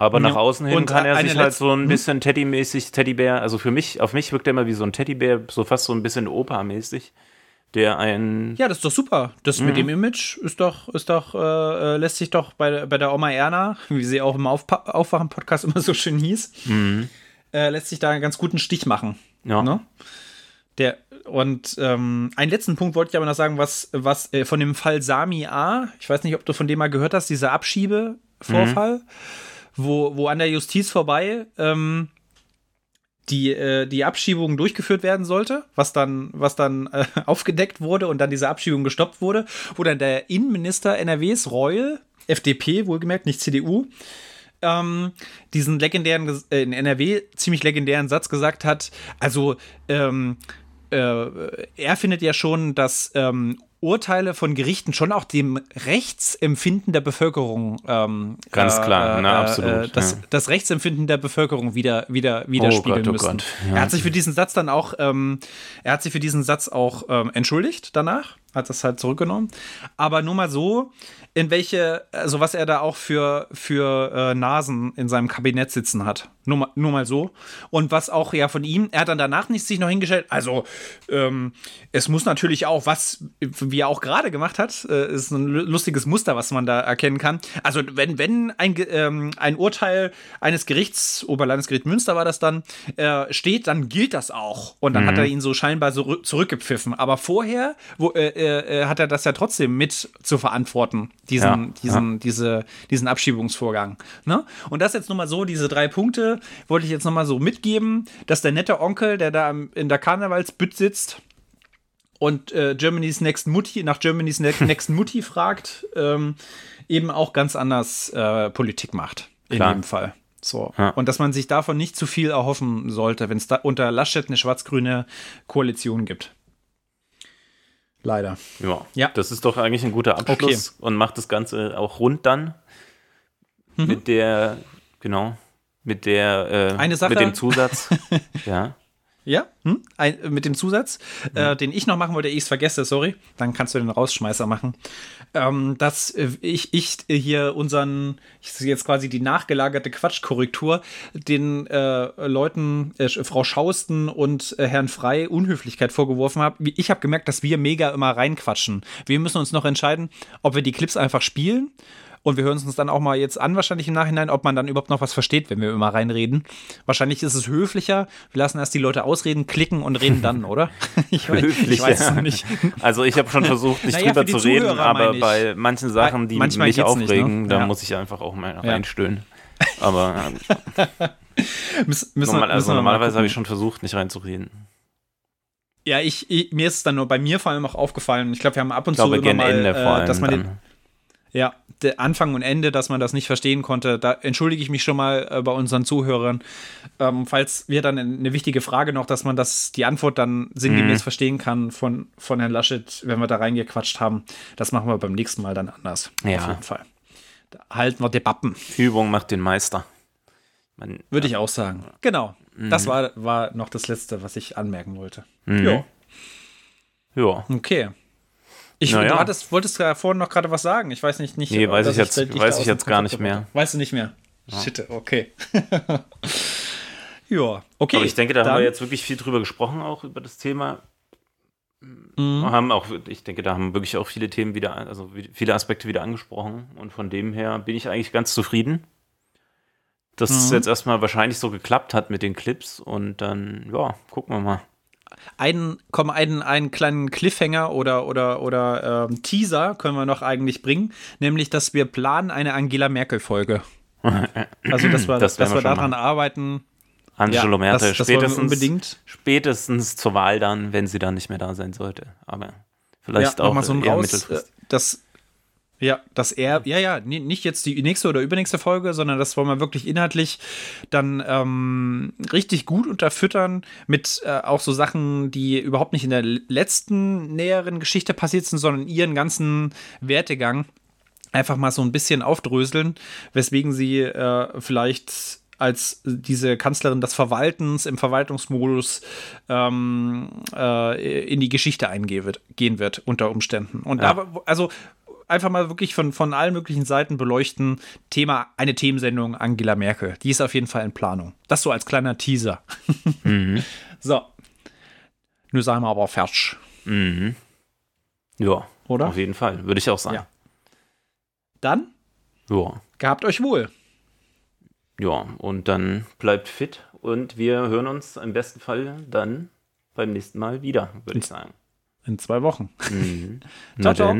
[SPEAKER 2] aber nach außen hin und kann er sich halt so ein hm? bisschen Teddy-mäßig, Teddybär, also für mich, auf mich wirkt er immer wie so ein Teddybär, so fast so ein bisschen Opa-mäßig, der ein.
[SPEAKER 1] Ja, das ist doch super. Das mhm. mit dem Image ist doch, ist doch, äh, äh, lässt sich doch bei, bei der Oma Erna, wie sie auch im Aufwachen-Podcast immer so schön hieß, mhm. äh, lässt sich da einen ganz guten Stich machen. Ja. Ne? Der, und ähm, einen letzten Punkt wollte ich aber noch sagen, was, was äh, von dem Fall Sami A, ich weiß nicht, ob du von dem mal gehört hast, dieser Abschiebevorfall. Mhm wo, wo an der Justiz vorbei ähm, die, äh, die Abschiebung durchgeführt werden sollte, was dann, was dann äh, aufgedeckt wurde und dann diese Abschiebung gestoppt wurde, wo dann der Innenminister NRWs, Reul, FDP, wohlgemerkt, nicht CDU, ähm, diesen legendären, äh, in NRW ziemlich legendären Satz gesagt hat, also ähm, äh, er findet ja schon, dass ähm, Urteile von Gerichten schon auch dem Rechtsempfinden der Bevölkerung ähm,
[SPEAKER 2] ganz äh, klar,
[SPEAKER 1] äh,
[SPEAKER 2] na, absolut.
[SPEAKER 1] Äh, das, ja. das, Rechtsempfinden der Bevölkerung wieder, wieder widerspiegeln oh Gott, oh müssen. Ja. Er hat sich für diesen Satz dann auch, ähm, er hat sich für diesen Satz auch ähm, entschuldigt danach, hat das halt zurückgenommen. Aber nur mal so, in welche, also was er da auch für, für äh, Nasen in seinem Kabinett sitzen hat. Nur mal, nur mal so. Und was auch ja von ihm, er hat dann danach nicht sich noch hingestellt. Also, ähm, es muss natürlich auch, was, wie er auch gerade gemacht hat, äh, ist ein lustiges Muster, was man da erkennen kann. Also, wenn, wenn ein, ähm, ein Urteil eines Gerichts, Oberlandesgericht Münster war das dann, äh, steht, dann gilt das auch. Und dann mhm. hat er ihn so scheinbar so zurückgepfiffen. Aber vorher wo, äh, äh, hat er das ja trotzdem mit zu verantworten diesen, ja, diesen, ja. Diese, diesen Abschiebungsvorgang. Ne? Und das jetzt nochmal so, diese drei Punkte wollte ich jetzt nochmal so mitgeben, dass der nette Onkel, der da in der Karnevalsbütt sitzt und äh, Germany's Next Mutti, nach Germany's ne Next Mutti fragt, ähm, eben auch ganz anders äh, Politik macht. In Klar. dem Fall. So. Ja. Und dass man sich davon nicht zu viel erhoffen sollte, wenn es da unter Laschet eine schwarz-grüne Koalition gibt. Leider.
[SPEAKER 2] Ja, ja. Das ist doch eigentlich ein guter Abschluss okay. und macht das Ganze auch rund dann. Mhm. Mit der, genau, mit der,
[SPEAKER 1] äh, Eine Sache.
[SPEAKER 2] mit dem Zusatz. ja.
[SPEAKER 1] Ja, hm? Ein, mit dem Zusatz, mhm. äh, den ich noch machen wollte, ich es vergesse, sorry, dann kannst du den Rausschmeißer machen. Ähm, dass äh, ich, ich hier unseren, ich sehe jetzt quasi die nachgelagerte Quatschkorrektur, den äh, Leuten, äh, Frau Schausten und äh, Herrn Frei Unhöflichkeit vorgeworfen habe. Ich habe gemerkt, dass wir mega immer reinquatschen. Wir müssen uns noch entscheiden, ob wir die Clips einfach spielen Und wir hören es uns dann auch mal jetzt an, wahrscheinlich im Nachhinein, ob man dann überhaupt noch was versteht, wenn wir immer reinreden. Wahrscheinlich ist es höflicher. Wir lassen erst die Leute ausreden, klicken und reden dann, oder?
[SPEAKER 2] ich, Höflich, ich weiß es nicht. Also ich habe schon versucht, nicht naja, drüber zu Zuhörer, reden, aber bei manchen Sachen, die Manchmal mich aufregen, nicht, ne? da ja. muss ich einfach auch mal reinstöhnen. Aber
[SPEAKER 1] Müs müssen
[SPEAKER 2] normal, also normalerweise habe ich schon versucht, nicht reinzureden.
[SPEAKER 1] Ja, ich, ich, mir ist es dann nur bei mir vor allem auch aufgefallen. Ich glaube, wir haben ab und zu immer mal, äh, dass man den, ja, Anfang und Ende, dass man das nicht verstehen konnte. Da entschuldige ich mich schon mal äh, bei unseren Zuhörern. Ähm, falls wir dann eine wichtige Frage noch, dass man das, die Antwort dann sinngemäß mhm. verstehen kann von, von Herrn Laschet, wenn wir da reingequatscht haben. Das machen wir beim nächsten Mal dann anders.
[SPEAKER 2] Ja.
[SPEAKER 1] Auf jeden Fall. Da halten wir Debatten.
[SPEAKER 2] Übung macht den Meister.
[SPEAKER 1] Man, Würde ja. ich auch sagen. Genau. Mhm. Das war, war noch das Letzte, was ich anmerken wollte. Mhm. Ja.
[SPEAKER 2] Ja.
[SPEAKER 1] Okay. Ich, naja. Du hattest, wolltest ja vorhin noch gerade was sagen. Ich weiß nicht. nicht
[SPEAKER 2] nee, weiß ich jetzt, ich weiß ich jetzt gar nicht mehr.
[SPEAKER 1] Weißt du nicht mehr? Ja. Shit, okay. ja, okay.
[SPEAKER 2] Aber ich denke, da haben wir jetzt wirklich viel drüber gesprochen, auch über das Thema. Mhm. Haben auch, ich denke, da haben wirklich auch viele Themen wieder, also viele Aspekte wieder angesprochen. Und von dem her bin ich eigentlich ganz zufrieden dass mhm. es jetzt erstmal wahrscheinlich so geklappt hat mit den Clips und dann, ja, gucken wir mal.
[SPEAKER 1] Einen, komm, einen, einen kleinen Cliffhanger oder, oder, oder ähm, Teaser können wir noch eigentlich bringen, nämlich, dass wir planen eine Angela Merkel-Folge. also, dass wir, das dass wir daran arbeiten.
[SPEAKER 2] Angelo ja, Merkel, das, das spätestens, unbedingt. spätestens zur Wahl dann, wenn sie dann nicht mehr da sein sollte. Aber vielleicht ja, auch
[SPEAKER 1] mal so ein eher raus, mittelfristig. Das, ja, dass er, ja, ja, nicht jetzt die nächste oder übernächste Folge, sondern das wollen wir wirklich inhaltlich dann ähm, richtig gut unterfüttern mit äh, auch so Sachen, die überhaupt nicht in der letzten näheren Geschichte passiert sind, sondern ihren ganzen Wertegang einfach mal so ein bisschen aufdröseln, weswegen sie äh, vielleicht als diese Kanzlerin des Verwaltens im Verwaltungsmodus ähm, äh, in die Geschichte eingehen wird, gehen wird unter Umständen. Und ja. da, also einfach mal wirklich von, von allen möglichen Seiten beleuchten. Thema, eine Themensendung Angela Merkel. Die ist auf jeden Fall in Planung. Das so als kleiner Teaser. Mhm. so. Nur sagen wir aber fertig.
[SPEAKER 2] Mhm. Ja. Oder? Auf jeden Fall. Würde ich auch sagen. Ja.
[SPEAKER 1] Dann?
[SPEAKER 2] Ja.
[SPEAKER 1] Gehabt euch wohl.
[SPEAKER 2] Ja, und dann bleibt fit und wir hören uns im besten Fall dann beim nächsten Mal wieder, würde ich sagen.
[SPEAKER 1] In zwei Wochen.
[SPEAKER 2] Mhm. ciao, ciao.